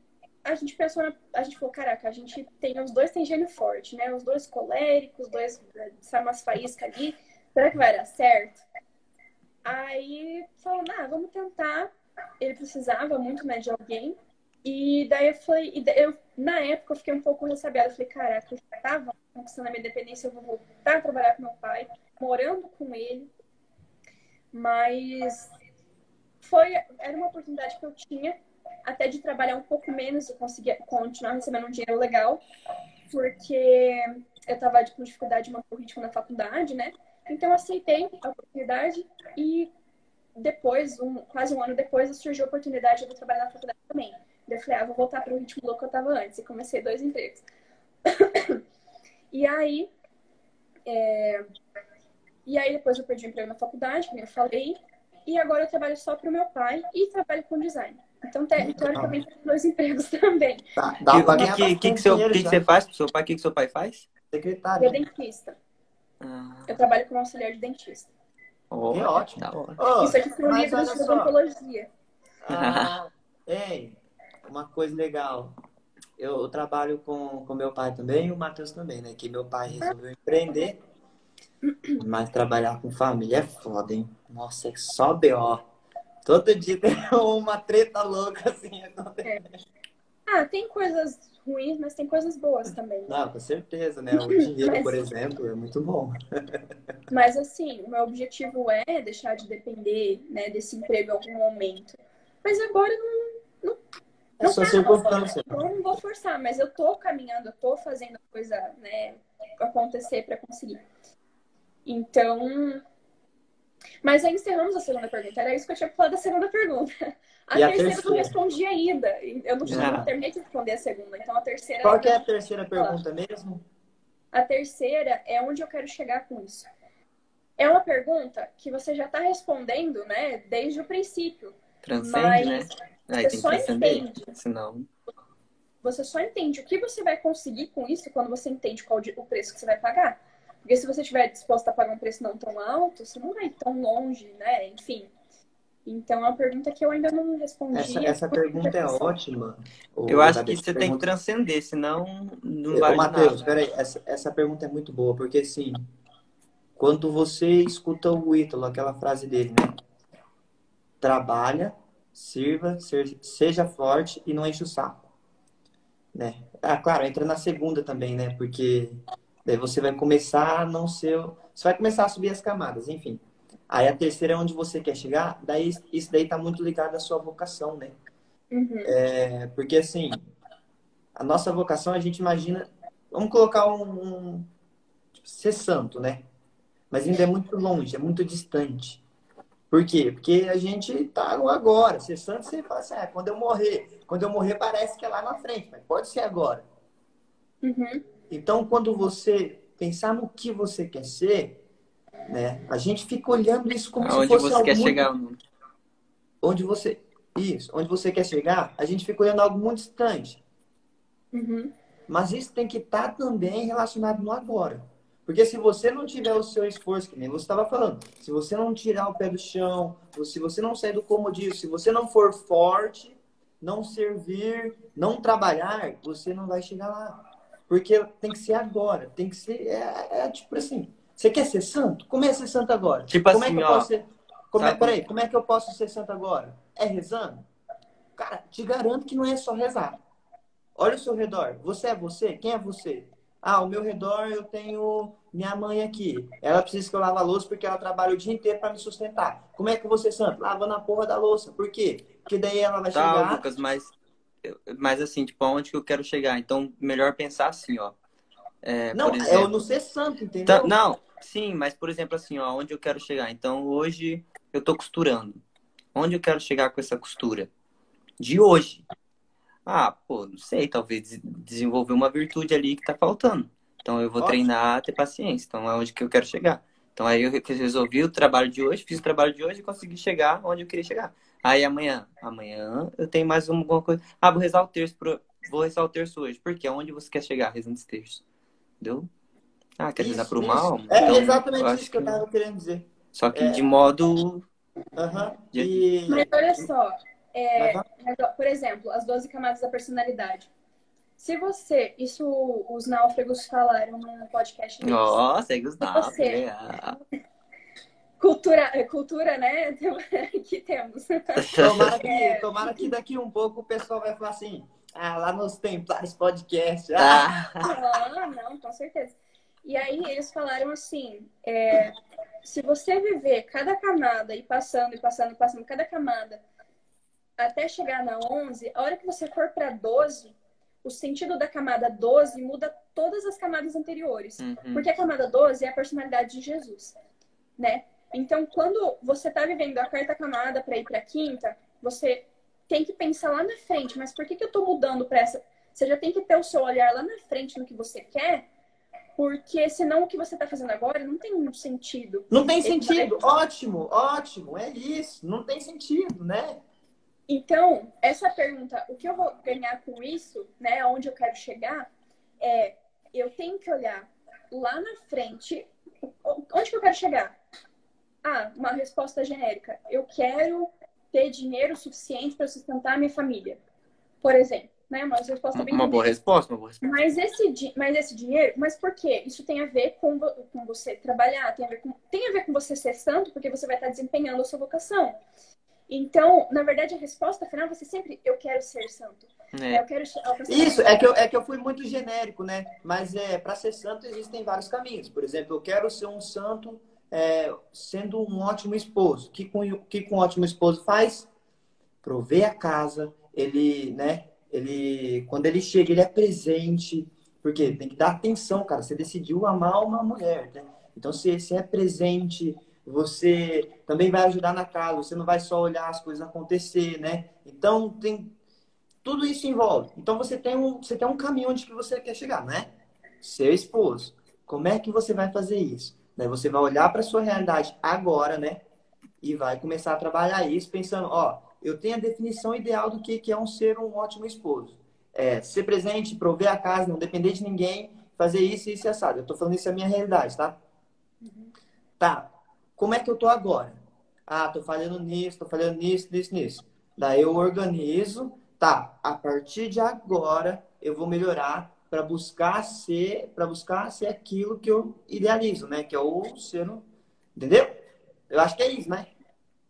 a gente pensou, na, a gente falou, caraca, a gente tem, os dois têm gênio forte, né? Os dois coléricos, os dois, sabe, umas faíscas ali. Será que vai dar certo? Aí falou, ah, vamos tentar. Ele precisava muito, né, de alguém. E daí eu falei, eu, na época eu fiquei um pouco ressabiada. Falei, caraca, eu já tava conquistando a minha independência, eu vou voltar a trabalhar com meu pai, morando com ele. Mas foi, era uma oportunidade que eu tinha até de trabalhar um pouco menos e conseguir continuar recebendo um dinheiro legal, porque eu estava com dificuldade de manter o na faculdade, né? Então eu aceitei a oportunidade e depois, um, quase um ano depois, surgiu a oportunidade de trabalhar na faculdade também. Eu falei, ah, vou voltar para o ritmo louco que eu estava antes. E comecei dois empregos. <coughs> e aí, é... e aí depois eu perdi o emprego na faculdade, como eu falei. E agora eu trabalho só para o meu pai e trabalho com design. Então, teoricamente, tenho dois <laughs> empregos também. Tá, dá o que, que, que, que, seu, que, que você faz pro seu pai? O que, que seu pai faz? Secretário. Ele é dentista. Ah. Eu trabalho como auxiliar de dentista. Oh, que ótimo. Oh, Isso aqui foi um livro de odontologia. Ah, <laughs> ei, uma coisa legal. Eu, eu, trabalho com, com meu pai também e o Matheus também, né? Que meu pai resolveu empreender. Mas trabalhar com família é foda, hein? Nossa, é só B.O. Todo dia tem <laughs> uma treta louca, assim. É. Ah, tem coisas ruins, mas tem coisas boas também. Não, com certeza, né? O dinheiro, mas... por exemplo, é muito bom. <laughs> mas assim, o meu objetivo é deixar de depender né, desse emprego em algum momento. Mas agora não. não é só constância. Eu não vou forçar, mas eu tô caminhando, eu tô fazendo a coisa né, acontecer para conseguir. Então, mas aí encerramos a segunda pergunta. Era isso que eu tinha falado da segunda pergunta. A terceira, a terceira eu não respondi ainda. Eu não, ah. não terminei de responder a segunda. Então a terceira. Qual que é a terceira pergunta mesmo? A terceira é onde eu quero chegar com isso. É uma pergunta que você já está respondendo, né, desde o princípio. Transcende, mas né? Aí você só entende. Senão... Você só entende o que você vai conseguir com isso quando você entende qual o preço que você vai pagar. Porque se você estiver disposto a pagar um preço não tão alto, você não vai tão longe, né? Enfim. Então, é uma pergunta que eu ainda não respondi. Essa, essa pergunta é ótima. Eu acho que você pergunta... tem que transcender, senão não vai Matheus, peraí, essa, essa pergunta é muito boa, porque assim, quando você escuta o Ítalo, aquela frase dele, né? Trabalha, sirva, seja forte e não enche o saco. Né? Ah, claro, entra na segunda também, né? Porque Daí você vai começar a não ser. Você vai começar a subir as camadas, enfim. Aí a terceira é onde você quer chegar, daí isso daí tá muito ligado à sua vocação, né? Uhum. É, porque assim, a nossa vocação a gente imagina. Vamos colocar um, um tipo, ser santo, né? Mas ainda é muito longe, é muito distante. Por quê? Porque a gente tá agora. Ser santo, você fala assim, ah, quando eu morrer. Quando eu morrer, parece que é lá na frente, mas pode ser agora. Uhum. Então, quando você pensar no que você quer ser, né? A gente fica olhando isso como Aonde se fosse você algo quer muito... chegar? Onde você isso, onde você quer chegar, a gente fica olhando algo muito distante. Uhum. Mas isso tem que estar tá também relacionado no agora. Porque se você não tiver o seu esforço, que nem você estava falando, se você não tirar o pé do chão, se você não sair do comodismo, se você não for forte, não servir, não trabalhar, você não vai chegar lá. Porque tem que ser agora. Tem que ser. É, é tipo assim. Você quer ser santo? Como é ser santo agora? Tipo como assim, é que eu ó, posso ser... como é, peraí, como é que eu posso ser santo agora? É rezando? Cara, te garanto que não é só rezar. Olha o seu redor. Você é você? Quem é você? Ah, ao meu redor eu tenho minha mãe aqui. Ela precisa que eu lave a louça porque ela trabalha o dia inteiro para me sustentar. Como é que você, Santo? Lavando a porra da louça. Por quê? Porque daí ela vai Tá, chegar. Lucas, mas, mas assim, tipo, aonde que eu quero chegar? Então, melhor pensar assim, ó. É, Não, é eu exemplo, não ser santo, entendeu? Tá, não, sim, mas por exemplo assim, ó, onde eu quero chegar? Então hoje eu tô costurando. Onde eu quero chegar com essa costura? De hoje. Ah, pô, não sei, talvez des- desenvolver uma virtude ali que tá faltando. Então eu vou Ótimo. treinar, ter paciência. Então é onde que eu quero chegar. Então aí eu re- resolvi o trabalho de hoje, fiz o trabalho de hoje e consegui chegar onde eu queria chegar. Aí amanhã, amanhã eu tenho mais alguma coisa. Ah, vou rezar o terço, pro... vou rezar o terço hoje. Por quê? Onde você quer chegar rezando esse terço? Entendeu? Ah, quer rezar pro isso. mal? É Então, exatamente eu isso que eu tava querendo dizer. Só que É. de modo. Aham. De-. Mas olha só, é, Mas- por exemplo, as 12 camadas da personalidade. Se você, isso os náufragos falaram no podcast. Ó, segue os dados. você? Ah. <laughs> Cultura, cultura, né? <laughs> que temos. Tomara que, É. tomara que daqui um pouco o pessoal vai falar assim. Ah, lá nos Templários Podcast. Ah, Ah, <laughs> Ah, não, com certeza. E aí eles falaram assim: é, se você viver cada camada e passando e passando e passando cada camada até chegar na 11, a hora que você for para 12, o sentido da camada 12 muda todas as camadas anteriores. uhum. Porque a camada 12 é a personalidade de Jesus, né? Então, quando você está vivendo a quarta camada para ir para a quinta, você tem que pensar lá na frente, mas por que, que eu estou mudando para essa? Você já tem que ter o seu olhar lá na frente no que você quer, porque senão o que você está fazendo agora não tem sentido. Não tem sentido. Ótimo, ótimo. É isso. Não tem sentido, né? Então, essa pergunta, o que eu vou ganhar com isso, né? Aonde eu quero chegar, é eu tenho que olhar lá na frente. Onde que eu quero chegar? Ah, uma resposta genérica. Eu quero ter dinheiro suficiente para sustentar a minha família. Por exemplo, né? Uma resposta bem Uma boa resposta, uma boa resposta. mas esse, mas esse dinheiro, mas por quê? Isso tem a ver com, com você trabalhar, tem a, ver com, tem a ver com você ser santo, porque você vai estar desempenhando a sua vocação. Então, na verdade, a resposta final vai ser sempre: eu quero ser santo. É. Eu quero Isso, é que, eu, é que eu fui muito genérico, né? Mas é, para ser santo existem vários caminhos. Por exemplo, eu quero ser um santo é, sendo um ótimo esposo. O que, com, o que com um ótimo esposo faz? Prover a casa, ele, né? Ele, quando ele chega, ele é presente. Porque tem que dar atenção, cara. Você decidiu amar uma mulher, né? Então, se você é presente, você também vai ajudar na casa. Você não vai só olhar as coisas acontecer, né? Então, tem tudo isso envolve. Então você tem um, você tem um caminho onde que você quer chegar, né? Seu esposo. Como é que você vai fazer isso? Daí você vai olhar para sua realidade agora, né? E vai começar a trabalhar isso pensando, ó, eu tenho a definição ideal do que que é um ser um ótimo esposo. É ser presente, prover a casa, não depender de ninguém, fazer isso e isso e assado. Eu tô falando isso é a minha realidade, tá? Tá. Como é que eu tô agora? Ah, tô falhando nisso, tô falhando nisso, nisso, nisso. Daí eu organizo, tá, a partir de agora eu vou melhorar para buscar ser, para buscar ser aquilo que eu idealizo, né? Que é o ser, entendeu? Eu acho que é isso, né?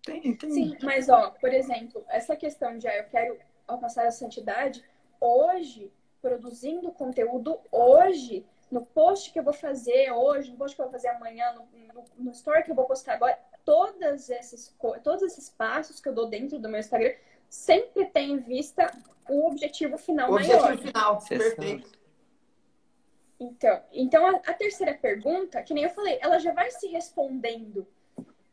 Tem, tem. Sim, mas ó, por exemplo, essa questão de ah, eu quero alcançar a santidade, hoje, produzindo conteúdo hoje, no post que eu vou fazer hoje, no post que eu vou fazer amanhã, no, no, no story que eu vou postar agora, todas esses, todos esses passos que eu dou dentro do meu Instagram sempre tem em vista o objetivo final O maior. objetivo final, perfeito. Então, então a, a terceira pergunta, que nem eu falei, ela já vai se respondendo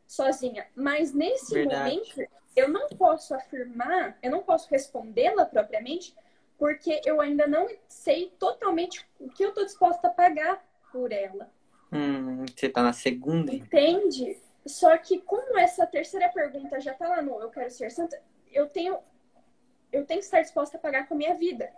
sozinha. Mas nesse Verdade. momento, eu não posso afirmar, eu não posso respondê-la propriamente, porque eu ainda não sei totalmente o que eu estou disposta a pagar por ela. Hum, você tá na segunda. Entende? Só que como essa terceira pergunta já tá lá no eu quero ser santa, eu tenho eu tenho que estar disposta a pagar com a minha vida.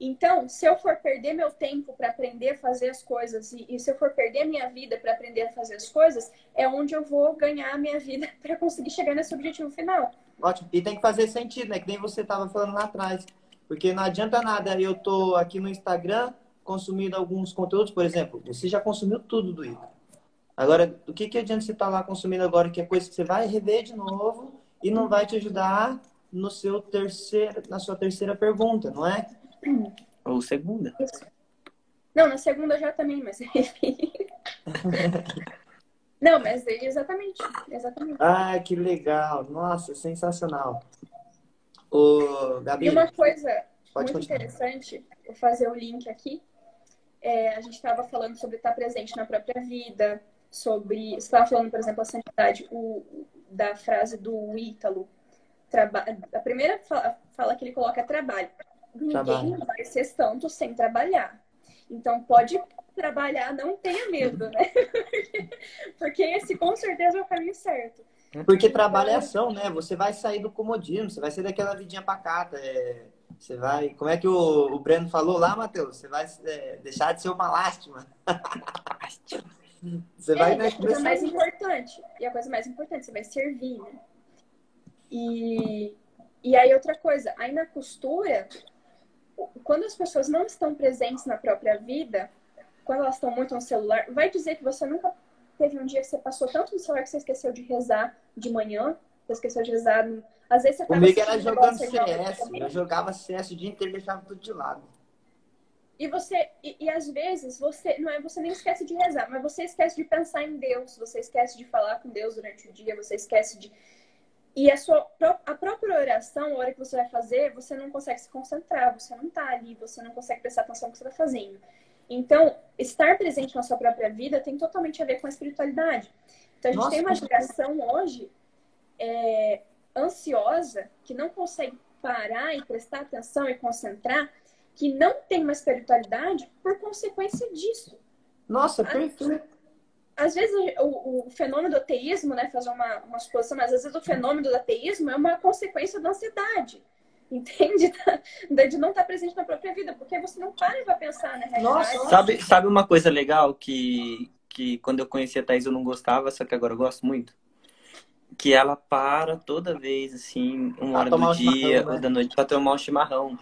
Então, se eu for perder meu tempo para aprender a fazer as coisas e, e se eu for perder minha vida para aprender a fazer as coisas, é onde eu vou ganhar a minha vida <laughs> para conseguir chegar nesse objetivo final. Ótimo. E tem que fazer sentido, né? Que nem você estava falando lá atrás. Porque não adianta nada eu tô aqui no Instagram consumindo alguns conteúdos, por exemplo, você já consumiu tudo do Ica. Agora, o que, que adianta você estar lá consumindo agora, que é coisa que você vai rever de novo e não vai te ajudar no seu terceiro, na sua terceira pergunta, não é? Ou segunda. Não, na segunda já também, mas. <laughs> Não, mas exatamente, exatamente. Ah, que legal. Nossa, sensacional. Ô, Gabi, E uma coisa muito continuar. interessante, vou fazer o link aqui. É, a gente estava falando sobre estar presente na própria vida, sobre. Você estava falando, por exemplo, a santidade o, da frase do Ítalo. Traba... A primeira fala, fala que ele coloca é trabalho. Ninguém Trabalho. vai ser santo sem trabalhar. Então, pode trabalhar, não tenha medo, né? <laughs> Porque esse com certeza é o caminho certo. Porque trabalho é ação, né? Você vai sair do comodismo, você vai sair daquela vidinha pacata. é, Você vai. Como é que o, o Breno falou lá, Matheus? Você vai é, deixar de ser uma lástima. Você vai É, e né, a coisa começar- mais importante. E a coisa mais importante, você vai servir, né? E, e aí outra coisa, aí na costura, quando as pessoas não estão presentes na própria vida, quando elas estão muito no celular, vai dizer que você nunca teve um dia que você passou tanto no celular que você esqueceu de rezar de manhã, você esqueceu de rezar. Às vezes você Comigo era jogando joga CS. Eu jogava CS o dia inteiro e deixava tudo de lado. E você, e, e às vezes você, não é, você nem esquece de rezar, mas você esquece de pensar em Deus, você esquece de falar com Deus durante o dia, você esquece de. E a sua a própria oração, a hora que você vai fazer, você não consegue se concentrar, você não tá ali, você não consegue prestar atenção no que você está fazendo. Então, estar presente na sua própria vida tem totalmente a ver com a espiritualidade. Então, a gente Nossa, tem uma geração hoje é, ansiosa, que não consegue parar e prestar atenção e concentrar, que não tem uma espiritualidade por consequência disso. Nossa, perfeito. Às vezes o, o fenômeno do ateísmo, né, fazer uma, uma suposição, mas às vezes o fenômeno do ateísmo é uma consequência da ansiedade. Entende? Da- <laughs> De não estar presente na própria vida, porque você não para pra pensar na realidade. Nossa, Sabe, sabe uma coisa legal que, que quando eu conheci a Thaís eu não gostava, só que agora eu gosto muito? Que ela para toda vez, assim, uma Pra hora do um chimarrão, dia né? ou da noite pra tomar um chimarrão.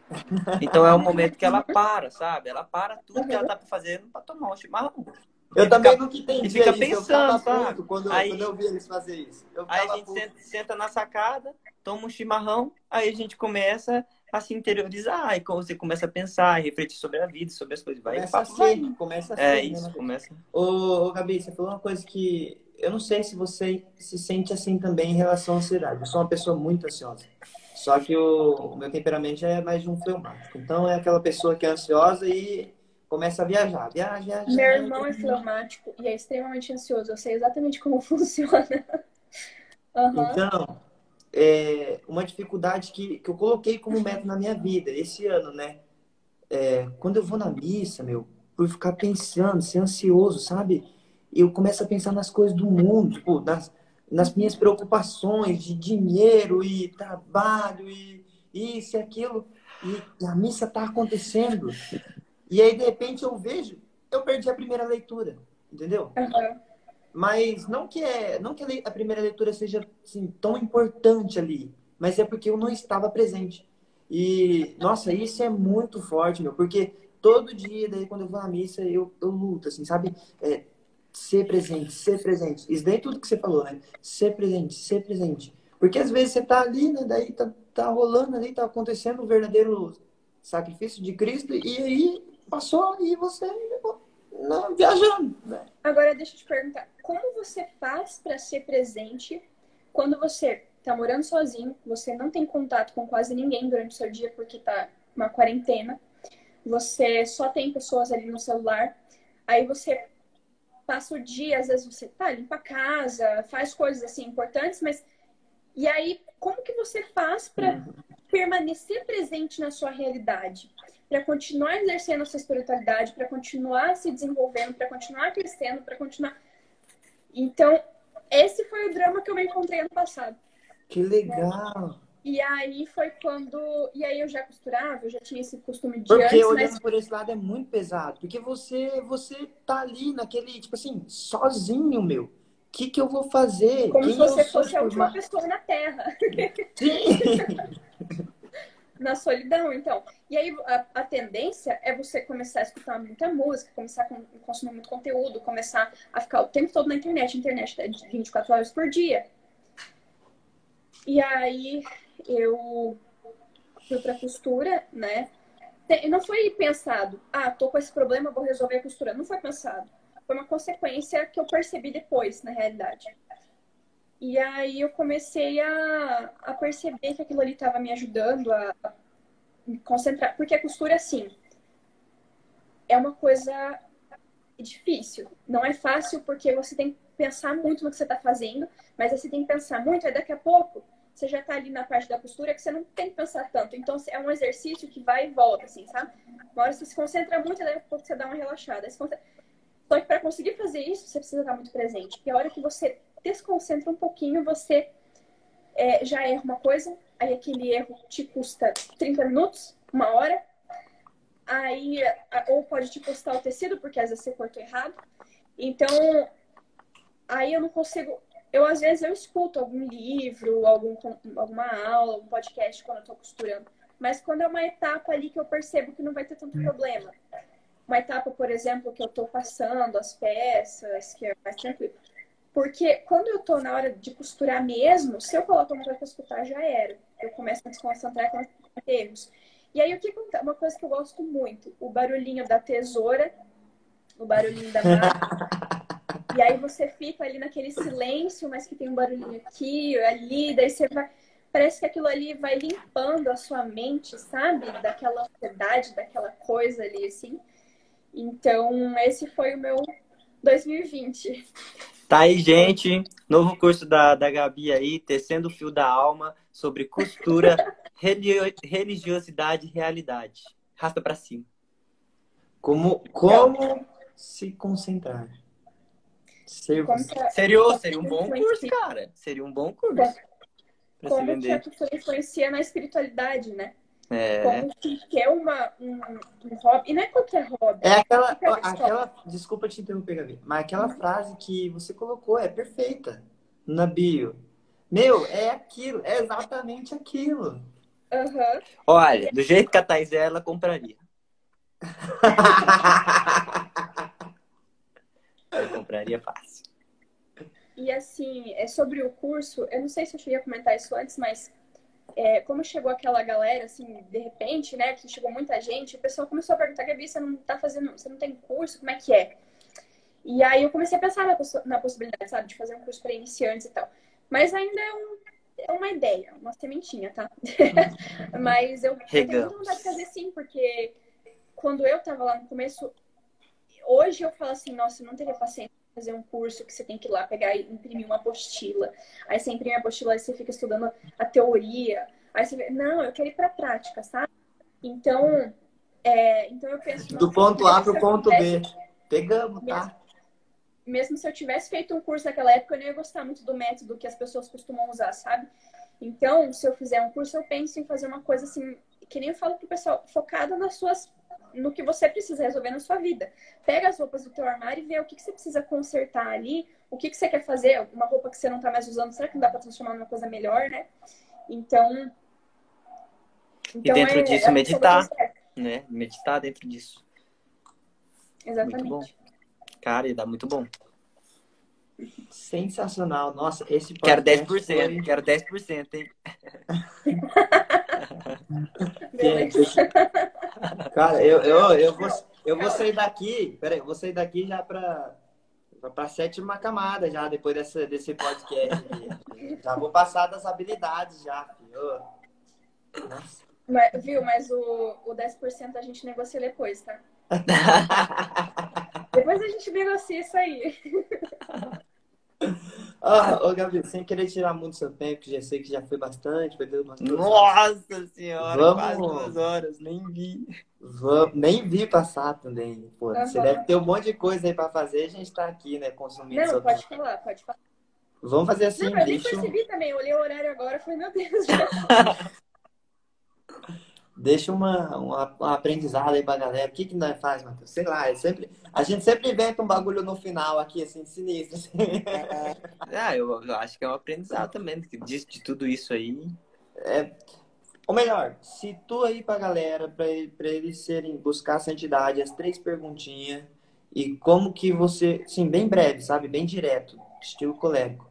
Então é o momento que ela para, sabe? Ela para tudo que ela tá fazendo pra tomar um chimarrão. Eu E também fica- nunca entendi. e fica isso. Eu pensando, ficava sabe? Quando, Aí- quando eu vi eles fazer isso. Eu Aí a gente puto. senta, senta na sacada, toma um chimarrão, aí a gente começa a se interiorizar, aí você começa a pensar, e refletir sobre a vida, sobre as coisas. Vai, Começa a papo vai. ser, começa a ser. É né, isso, Matheus? começa. Ô, ô, Gabi, você falou uma coisa que eu não sei se você se sente assim também em relação à ansiedade. Eu sou uma pessoa muito ansiosa. Só que o, o meu temperamento já é mais de um fleumático. Então é aquela pessoa que é ansiosa e começa a viajar. Viaja, viaja. Meu viaja. irmão é fleumático e é extremamente ansioso. Eu sei exatamente como <laughs> funciona. Aham. Então, é uma dificuldade que, que eu coloquei como meta na minha vida esse ano, né? É, quando eu vou na missa, meu, por ficar pensando, ser ansioso, sabe? Eu começo a pensar nas coisas do mundo, tipo, nas, nas minhas preocupações de dinheiro e trabalho e isso e aquilo. E a missa tá acontecendo. E aí, de repente, eu vejo, eu perdi a primeira leitura, entendeu? Aham. Mas não que, é, não que a primeira leitura seja assim, tão importante ali, mas é porque eu não estava presente. E, nossa, isso é muito forte, meu, porque todo dia, daí, quando eu vou na missa, eu, eu luto, assim, sabe? É, ser presente, ser presente. Isso daí é tudo que você falou, né? Ser presente, ser presente. Porque às vezes você tá ali, né? Daí tá, tá rolando ali, tá acontecendo o verdadeiro sacrifício de Cristo, e aí passou e você não, viajando, né? Agora deixa eu te perguntar, como você faz para ser presente quando você tá morando sozinho, você não tem contato com quase ninguém durante o seu dia porque tá uma quarentena, você só tem pessoas ali no celular, aí você passa o dia, às vezes você tá limpa a casa, faz coisas assim importantes, mas e aí como que você faz para permanecer presente na sua realidade? Para continuar exercendo a sua espiritualidade, para continuar se desenvolvendo, para continuar crescendo, para continuar. Então, esse foi o drama que eu me encontrei ano passado. Que legal! E aí foi quando. E aí eu já costurava, eu já tinha esse costume de Porque antes, olhando mas por esse lado é muito pesado. Porque você, você tá ali naquele, tipo assim, sozinho, meu. O que, que eu vou fazer? como Quem se você fosse a última pessoa na Terra, Sim. <laughs> <laughs> na solidão, então. E aí a, a tendência é você começar a escutar muita música, começar a con- consumir muito conteúdo, começar a ficar o tempo todo na internet. A internet é de 24 horas por dia. E aí eu fui pra costura, né? não foi pensado, ah, tô com esse problema, vou resolver a costura. Não foi pensado. Foi uma consequência que eu percebi depois, na realidade. E aí eu comecei a, a perceber que aquilo ali estava me ajudando a, me concentrar. Porque a costura, assim, é uma coisa difícil. Não é fácil porque você tem que pensar muito no que você está fazendo, mas você tem que pensar muito, aí daqui a pouco você já está ali na parte da costura que você não tem que pensar tanto. Então é um exercício que vai e volta, assim, sabe? Uma hora você se concentra muito, daqui a pouco você dá uma relaxada. Só que para conseguir fazer isso, você precisa estar muito presente. Porque a hora que você desconcentra um pouquinho, você é, já erra uma coisa, aí aquele erro te custa 30 minutos, uma hora, aí ou pode te custar o tecido, porque às vezes você cortou errado. Então, aí eu não consigo eu às vezes eu escuto algum livro, algum, alguma aula, um podcast quando eu tô costurando. Mas quando é uma etapa ali que eu percebo que não vai ter tanto problema. Uma etapa, por exemplo, que eu tô passando as peças, que é mais tranquilo. Porque quando eu tô na hora de costurar mesmo, se eu coloco uma coisa pra escutar, já era. Eu começo a desconcentrar com erros. E aí o que acontece? Uma coisa que eu gosto muito, o barulhinho da tesoura, o barulhinho da máquina. <laughs> E aí você fica ali naquele silêncio, mas que tem um barulhinho aqui, ali, daí você vai. Parece que aquilo ali vai limpando a sua mente, sabe? Daquela ansiedade, daquela coisa ali, assim. Então, esse foi o meu 2020. Tá aí, gente. Novo curso da, da Gabi aí, Tecendo o Fio da Alma, sobre costura, <laughs> religiosidade e realidade. Rasta para cima. Como, como se concentrar. Ser, seria, seria um bom curso, cara. Seria um bom curso. Como que a pessoa influencia na espiritualidade, né? É. Como que é uma, um, um hobby. E não é qualquer hobby. É aquela. aquela desculpa te interromper, Gabi. Mas aquela uhum. frase que você colocou é perfeita na bio. Meu, é aquilo. É exatamente aquilo. Uhum. Olha, do jeito que a Thais é, ela compraria. <laughs> Eu compraria fácil. E assim, é sobre o curso, eu não sei se eu cheguei a comentar isso antes, mas é, como chegou aquela galera, assim, de repente, né, que chegou muita gente, o pessoal começou a perguntar, Gabi, você não tá fazendo, você não tem curso, como é que é? E aí eu comecei a pensar na, na possibilidade, sabe, de fazer um curso para iniciantes e tal. Mas ainda é, um, é uma ideia, uma sementinha, tá? <laughs> Mas eu, eu tenho muita vontade de fazer sim, porque quando eu tava lá no começo, hoje eu falo assim, nossa, eu não teria paciência fazer um curso que você tem que ir lá pegar e imprimir uma apostila. Aí você imprime a apostila, aí você fica estudando a teoria. Aí você vê, não, eu quero ir para a prática, sabe? Então, é, então eu penso... Do ponto A para o ponto B. Pegamos, tá? Mesmo, mesmo se eu tivesse feito um curso naquela época, eu não ia gostar muito do método que as pessoas costumam usar, sabe? Então, se eu fizer um curso, eu penso em fazer uma coisa assim, que nem eu falo pro pessoal, focada nas suas no que você precisa resolver na sua vida. Pega as roupas do teu armário e vê o que, que você precisa consertar ali, o que, que você quer fazer, uma roupa que você não está mais usando, será que não dá para transformar numa coisa melhor, né? Então. então e dentro é, disso, é meditar. Né? Meditar dentro disso. Exatamente. Muito bom. Cara, e dá muito bom. Sensacional. Nossa, esse Quero 10%, foi... quero 10%, hein? Cara, eu, eu, eu, vou, eu vou sair daqui, peraí, eu vou sair daqui já para para sétima camada já, depois dessa, desse podcast. já vou passar das habilidades já, filho. Nossa. Mas, viu, mas o, o 10% a gente negocia depois, tá? <laughs> depois a gente negocia isso aí. <laughs> Ah, ô, Gabriel, sem querer tirar muito seu tempo, que já sei que já foi bastante, perdeu bastante. Nossa senhora, Vamos... quase duas horas, nem vi. Vamos... Nem vi passar também. Pô, uhum. Você deve ter um monte de coisa aí pra fazer, a gente tá aqui, né, consumindo. Não, pode tempo. falar, pode falar. Vamos fazer assim, Não, eu deixa... nem percebi também, eu olhei o horário agora e falei, meu Deus. <laughs> deixa uma, uma, um aprendizado aí pra galera. O que, que nós faz, Matheus? Sei lá, é sempre, a gente sempre inventa um bagulho no final aqui, assim, sinistro. Assim. ah, eu, eu, acho que é um aprendizado também de, de tudo isso aí. É, ou melhor, se tu aí pra galera, pra, pra eles serem, buscar a santidade, as três perguntinhas, e como que você, sim, bem breve, sabe? Bem direto, estilo colérico.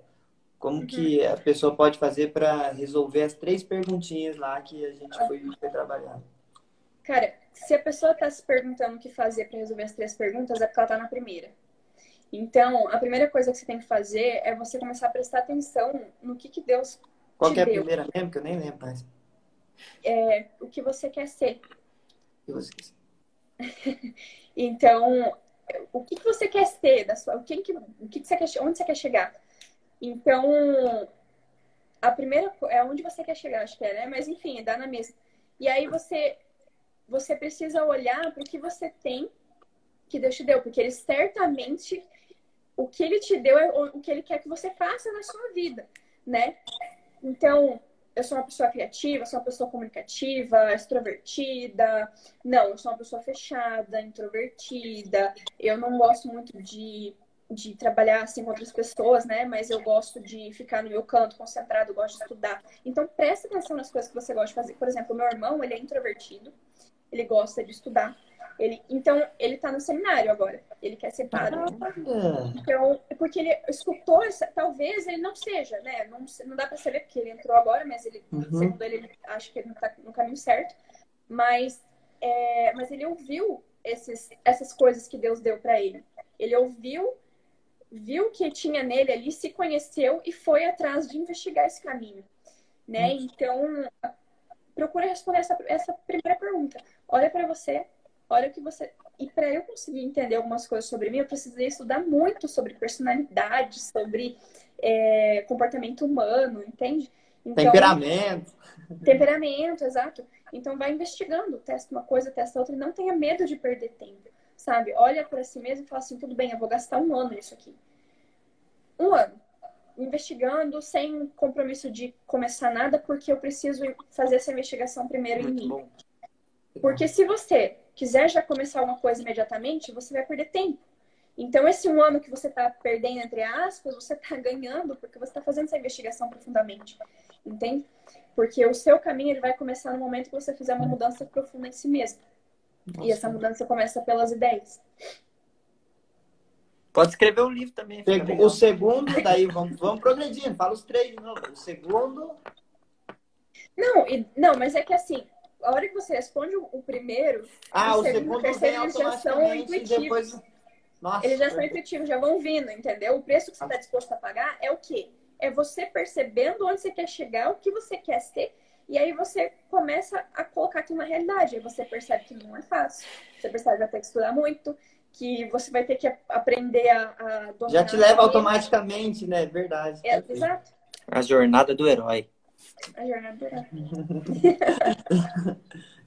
Como uhum. que a pessoa pode fazer para resolver as três perguntinhas lá que a gente foi, foi trabalhar? Cara, se a pessoa está se perguntando o que fazer para resolver as três perguntas, é porque ela está na primeira. Então, a primeira coisa que você tem que fazer é você começar a prestar atenção no que, que Deus Qual que é a deu. primeira mesmo? Que eu nem lembro mais. É, o que você quer ser. E vocês? <laughs> Então, o que, que você quer ser da sua, o que, que, o que, que você quer, onde você quer chegar? Então, a primeira é onde você quer chegar, acho que é, né? Mas enfim, dá na mesma. E aí você você precisa olhar para o que você tem que Deus te deu, porque ele certamente o que ele te deu é o que ele quer que você faça na sua vida, né? Então, eu sou uma pessoa criativa, sou uma pessoa comunicativa, extrovertida. Não, eu sou uma pessoa fechada, introvertida. Eu não gosto muito de, de trabalhar assim com outras pessoas, né? Mas eu gosto de ficar no meu canto, concentrado, gosto de estudar. Então, presta atenção nas coisas que você gosta de fazer. Por exemplo, meu irmão, ele é introvertido. Ele gosta de estudar. Ele, então, ele tá no seminário agora. Ele quer ser padre. Então, porque ele escutou essa, talvez ele não seja, né? Não, não dá pra saber porque ele entrou agora, mas ele, Uhum. segundo ele, ele acha que ele não tá no caminho certo. Mas, é, mas ele ouviu esses, essas coisas que Deus deu pra ele. Ele ouviu, viu o que tinha nele ali, se conheceu e foi atrás de investigar esse caminho, né? Então, procura responder essa, essa primeira pergunta. Olha pra você, olha o que você e para eu conseguir entender algumas coisas sobre mim, eu precisei estudar muito sobre personalidade, sobre é, comportamento humano, entende? Então, Temperamento. temperamento, exato. Então vai investigando, testa uma coisa, testa outra, e não tenha medo de perder tempo, sabe? Olha para si mesmo e fala assim, tudo bem, eu vou gastar um ano nisso aqui. Um ano. Investigando, sem compromisso de começar nada, porque eu preciso fazer essa investigação primeiro em Muito mim. bom. Porque se você quiser já começar uma coisa imediatamente, você vai perder tempo. Então, esse um ano que você está perdendo, entre aspas, você está ganhando porque você está fazendo essa investigação profundamente. Entende? Porque o seu caminho ele vai começar no momento que você fizer uma mudança profunda em si mesmo. E essa mudança começa pelas ideias. Pode escrever um livro também. O segundo, daí vamos, vamos progredindo. Fala os três de novo. O segundo. Não, e, não, mas é que assim, a hora que você responde o, o primeiro, Ah, O o segundo, segundo terceiro, vem eles já são automaticamente e intuitivos. depois. Nossa. eles já são intuitivos, já vão vindo, entendeu? O preço que você está disposto a pagar é o quê? É você percebendo onde você quer chegar, o que você quer ser, e aí você começa a colocar aquilo na realidade. Aí você percebe que não é fácil. Você percebe que vai ter que estudar muito, que você vai ter que aprender a, a dominar Já te leva mente. automaticamente, né? Verdade. É, exato. A jornada do herói. A jornada do herói. <laughs>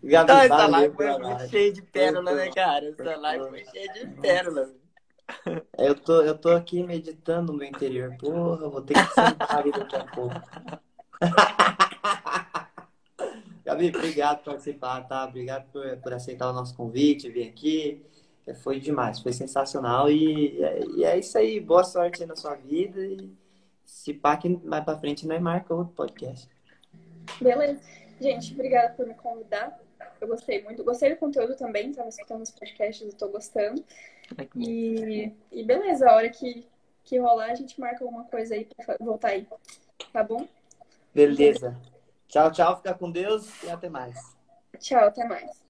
Gabi, Então, essa live foi muito cheia de pérola, né, cara? Essa live foi cheia de pérola. Eu tô, eu tô aqui meditando no meu interior. Porra, vou ter que sentar ali daqui a pouco. <laughs> Gabi, obrigado por participar, tá? Obrigado por, por aceitar o nosso convite, vir aqui. É, Foi demais, foi sensacional. E, e é isso aí. Boa sorte aí na sua vida. E se pá que mais pra frente nós marca outro podcast. Beleza. Gente, obrigada por me convidar. Eu gostei muito. Gostei do conteúdo também, estava escutando os podcasts, eu tô gostando. E, e beleza, a hora que, que rolar, a gente marca alguma coisa aí pra voltar aí. Tá bom? Beleza. Tchau, tchau. Fica com Deus e até mais. Tchau, até mais.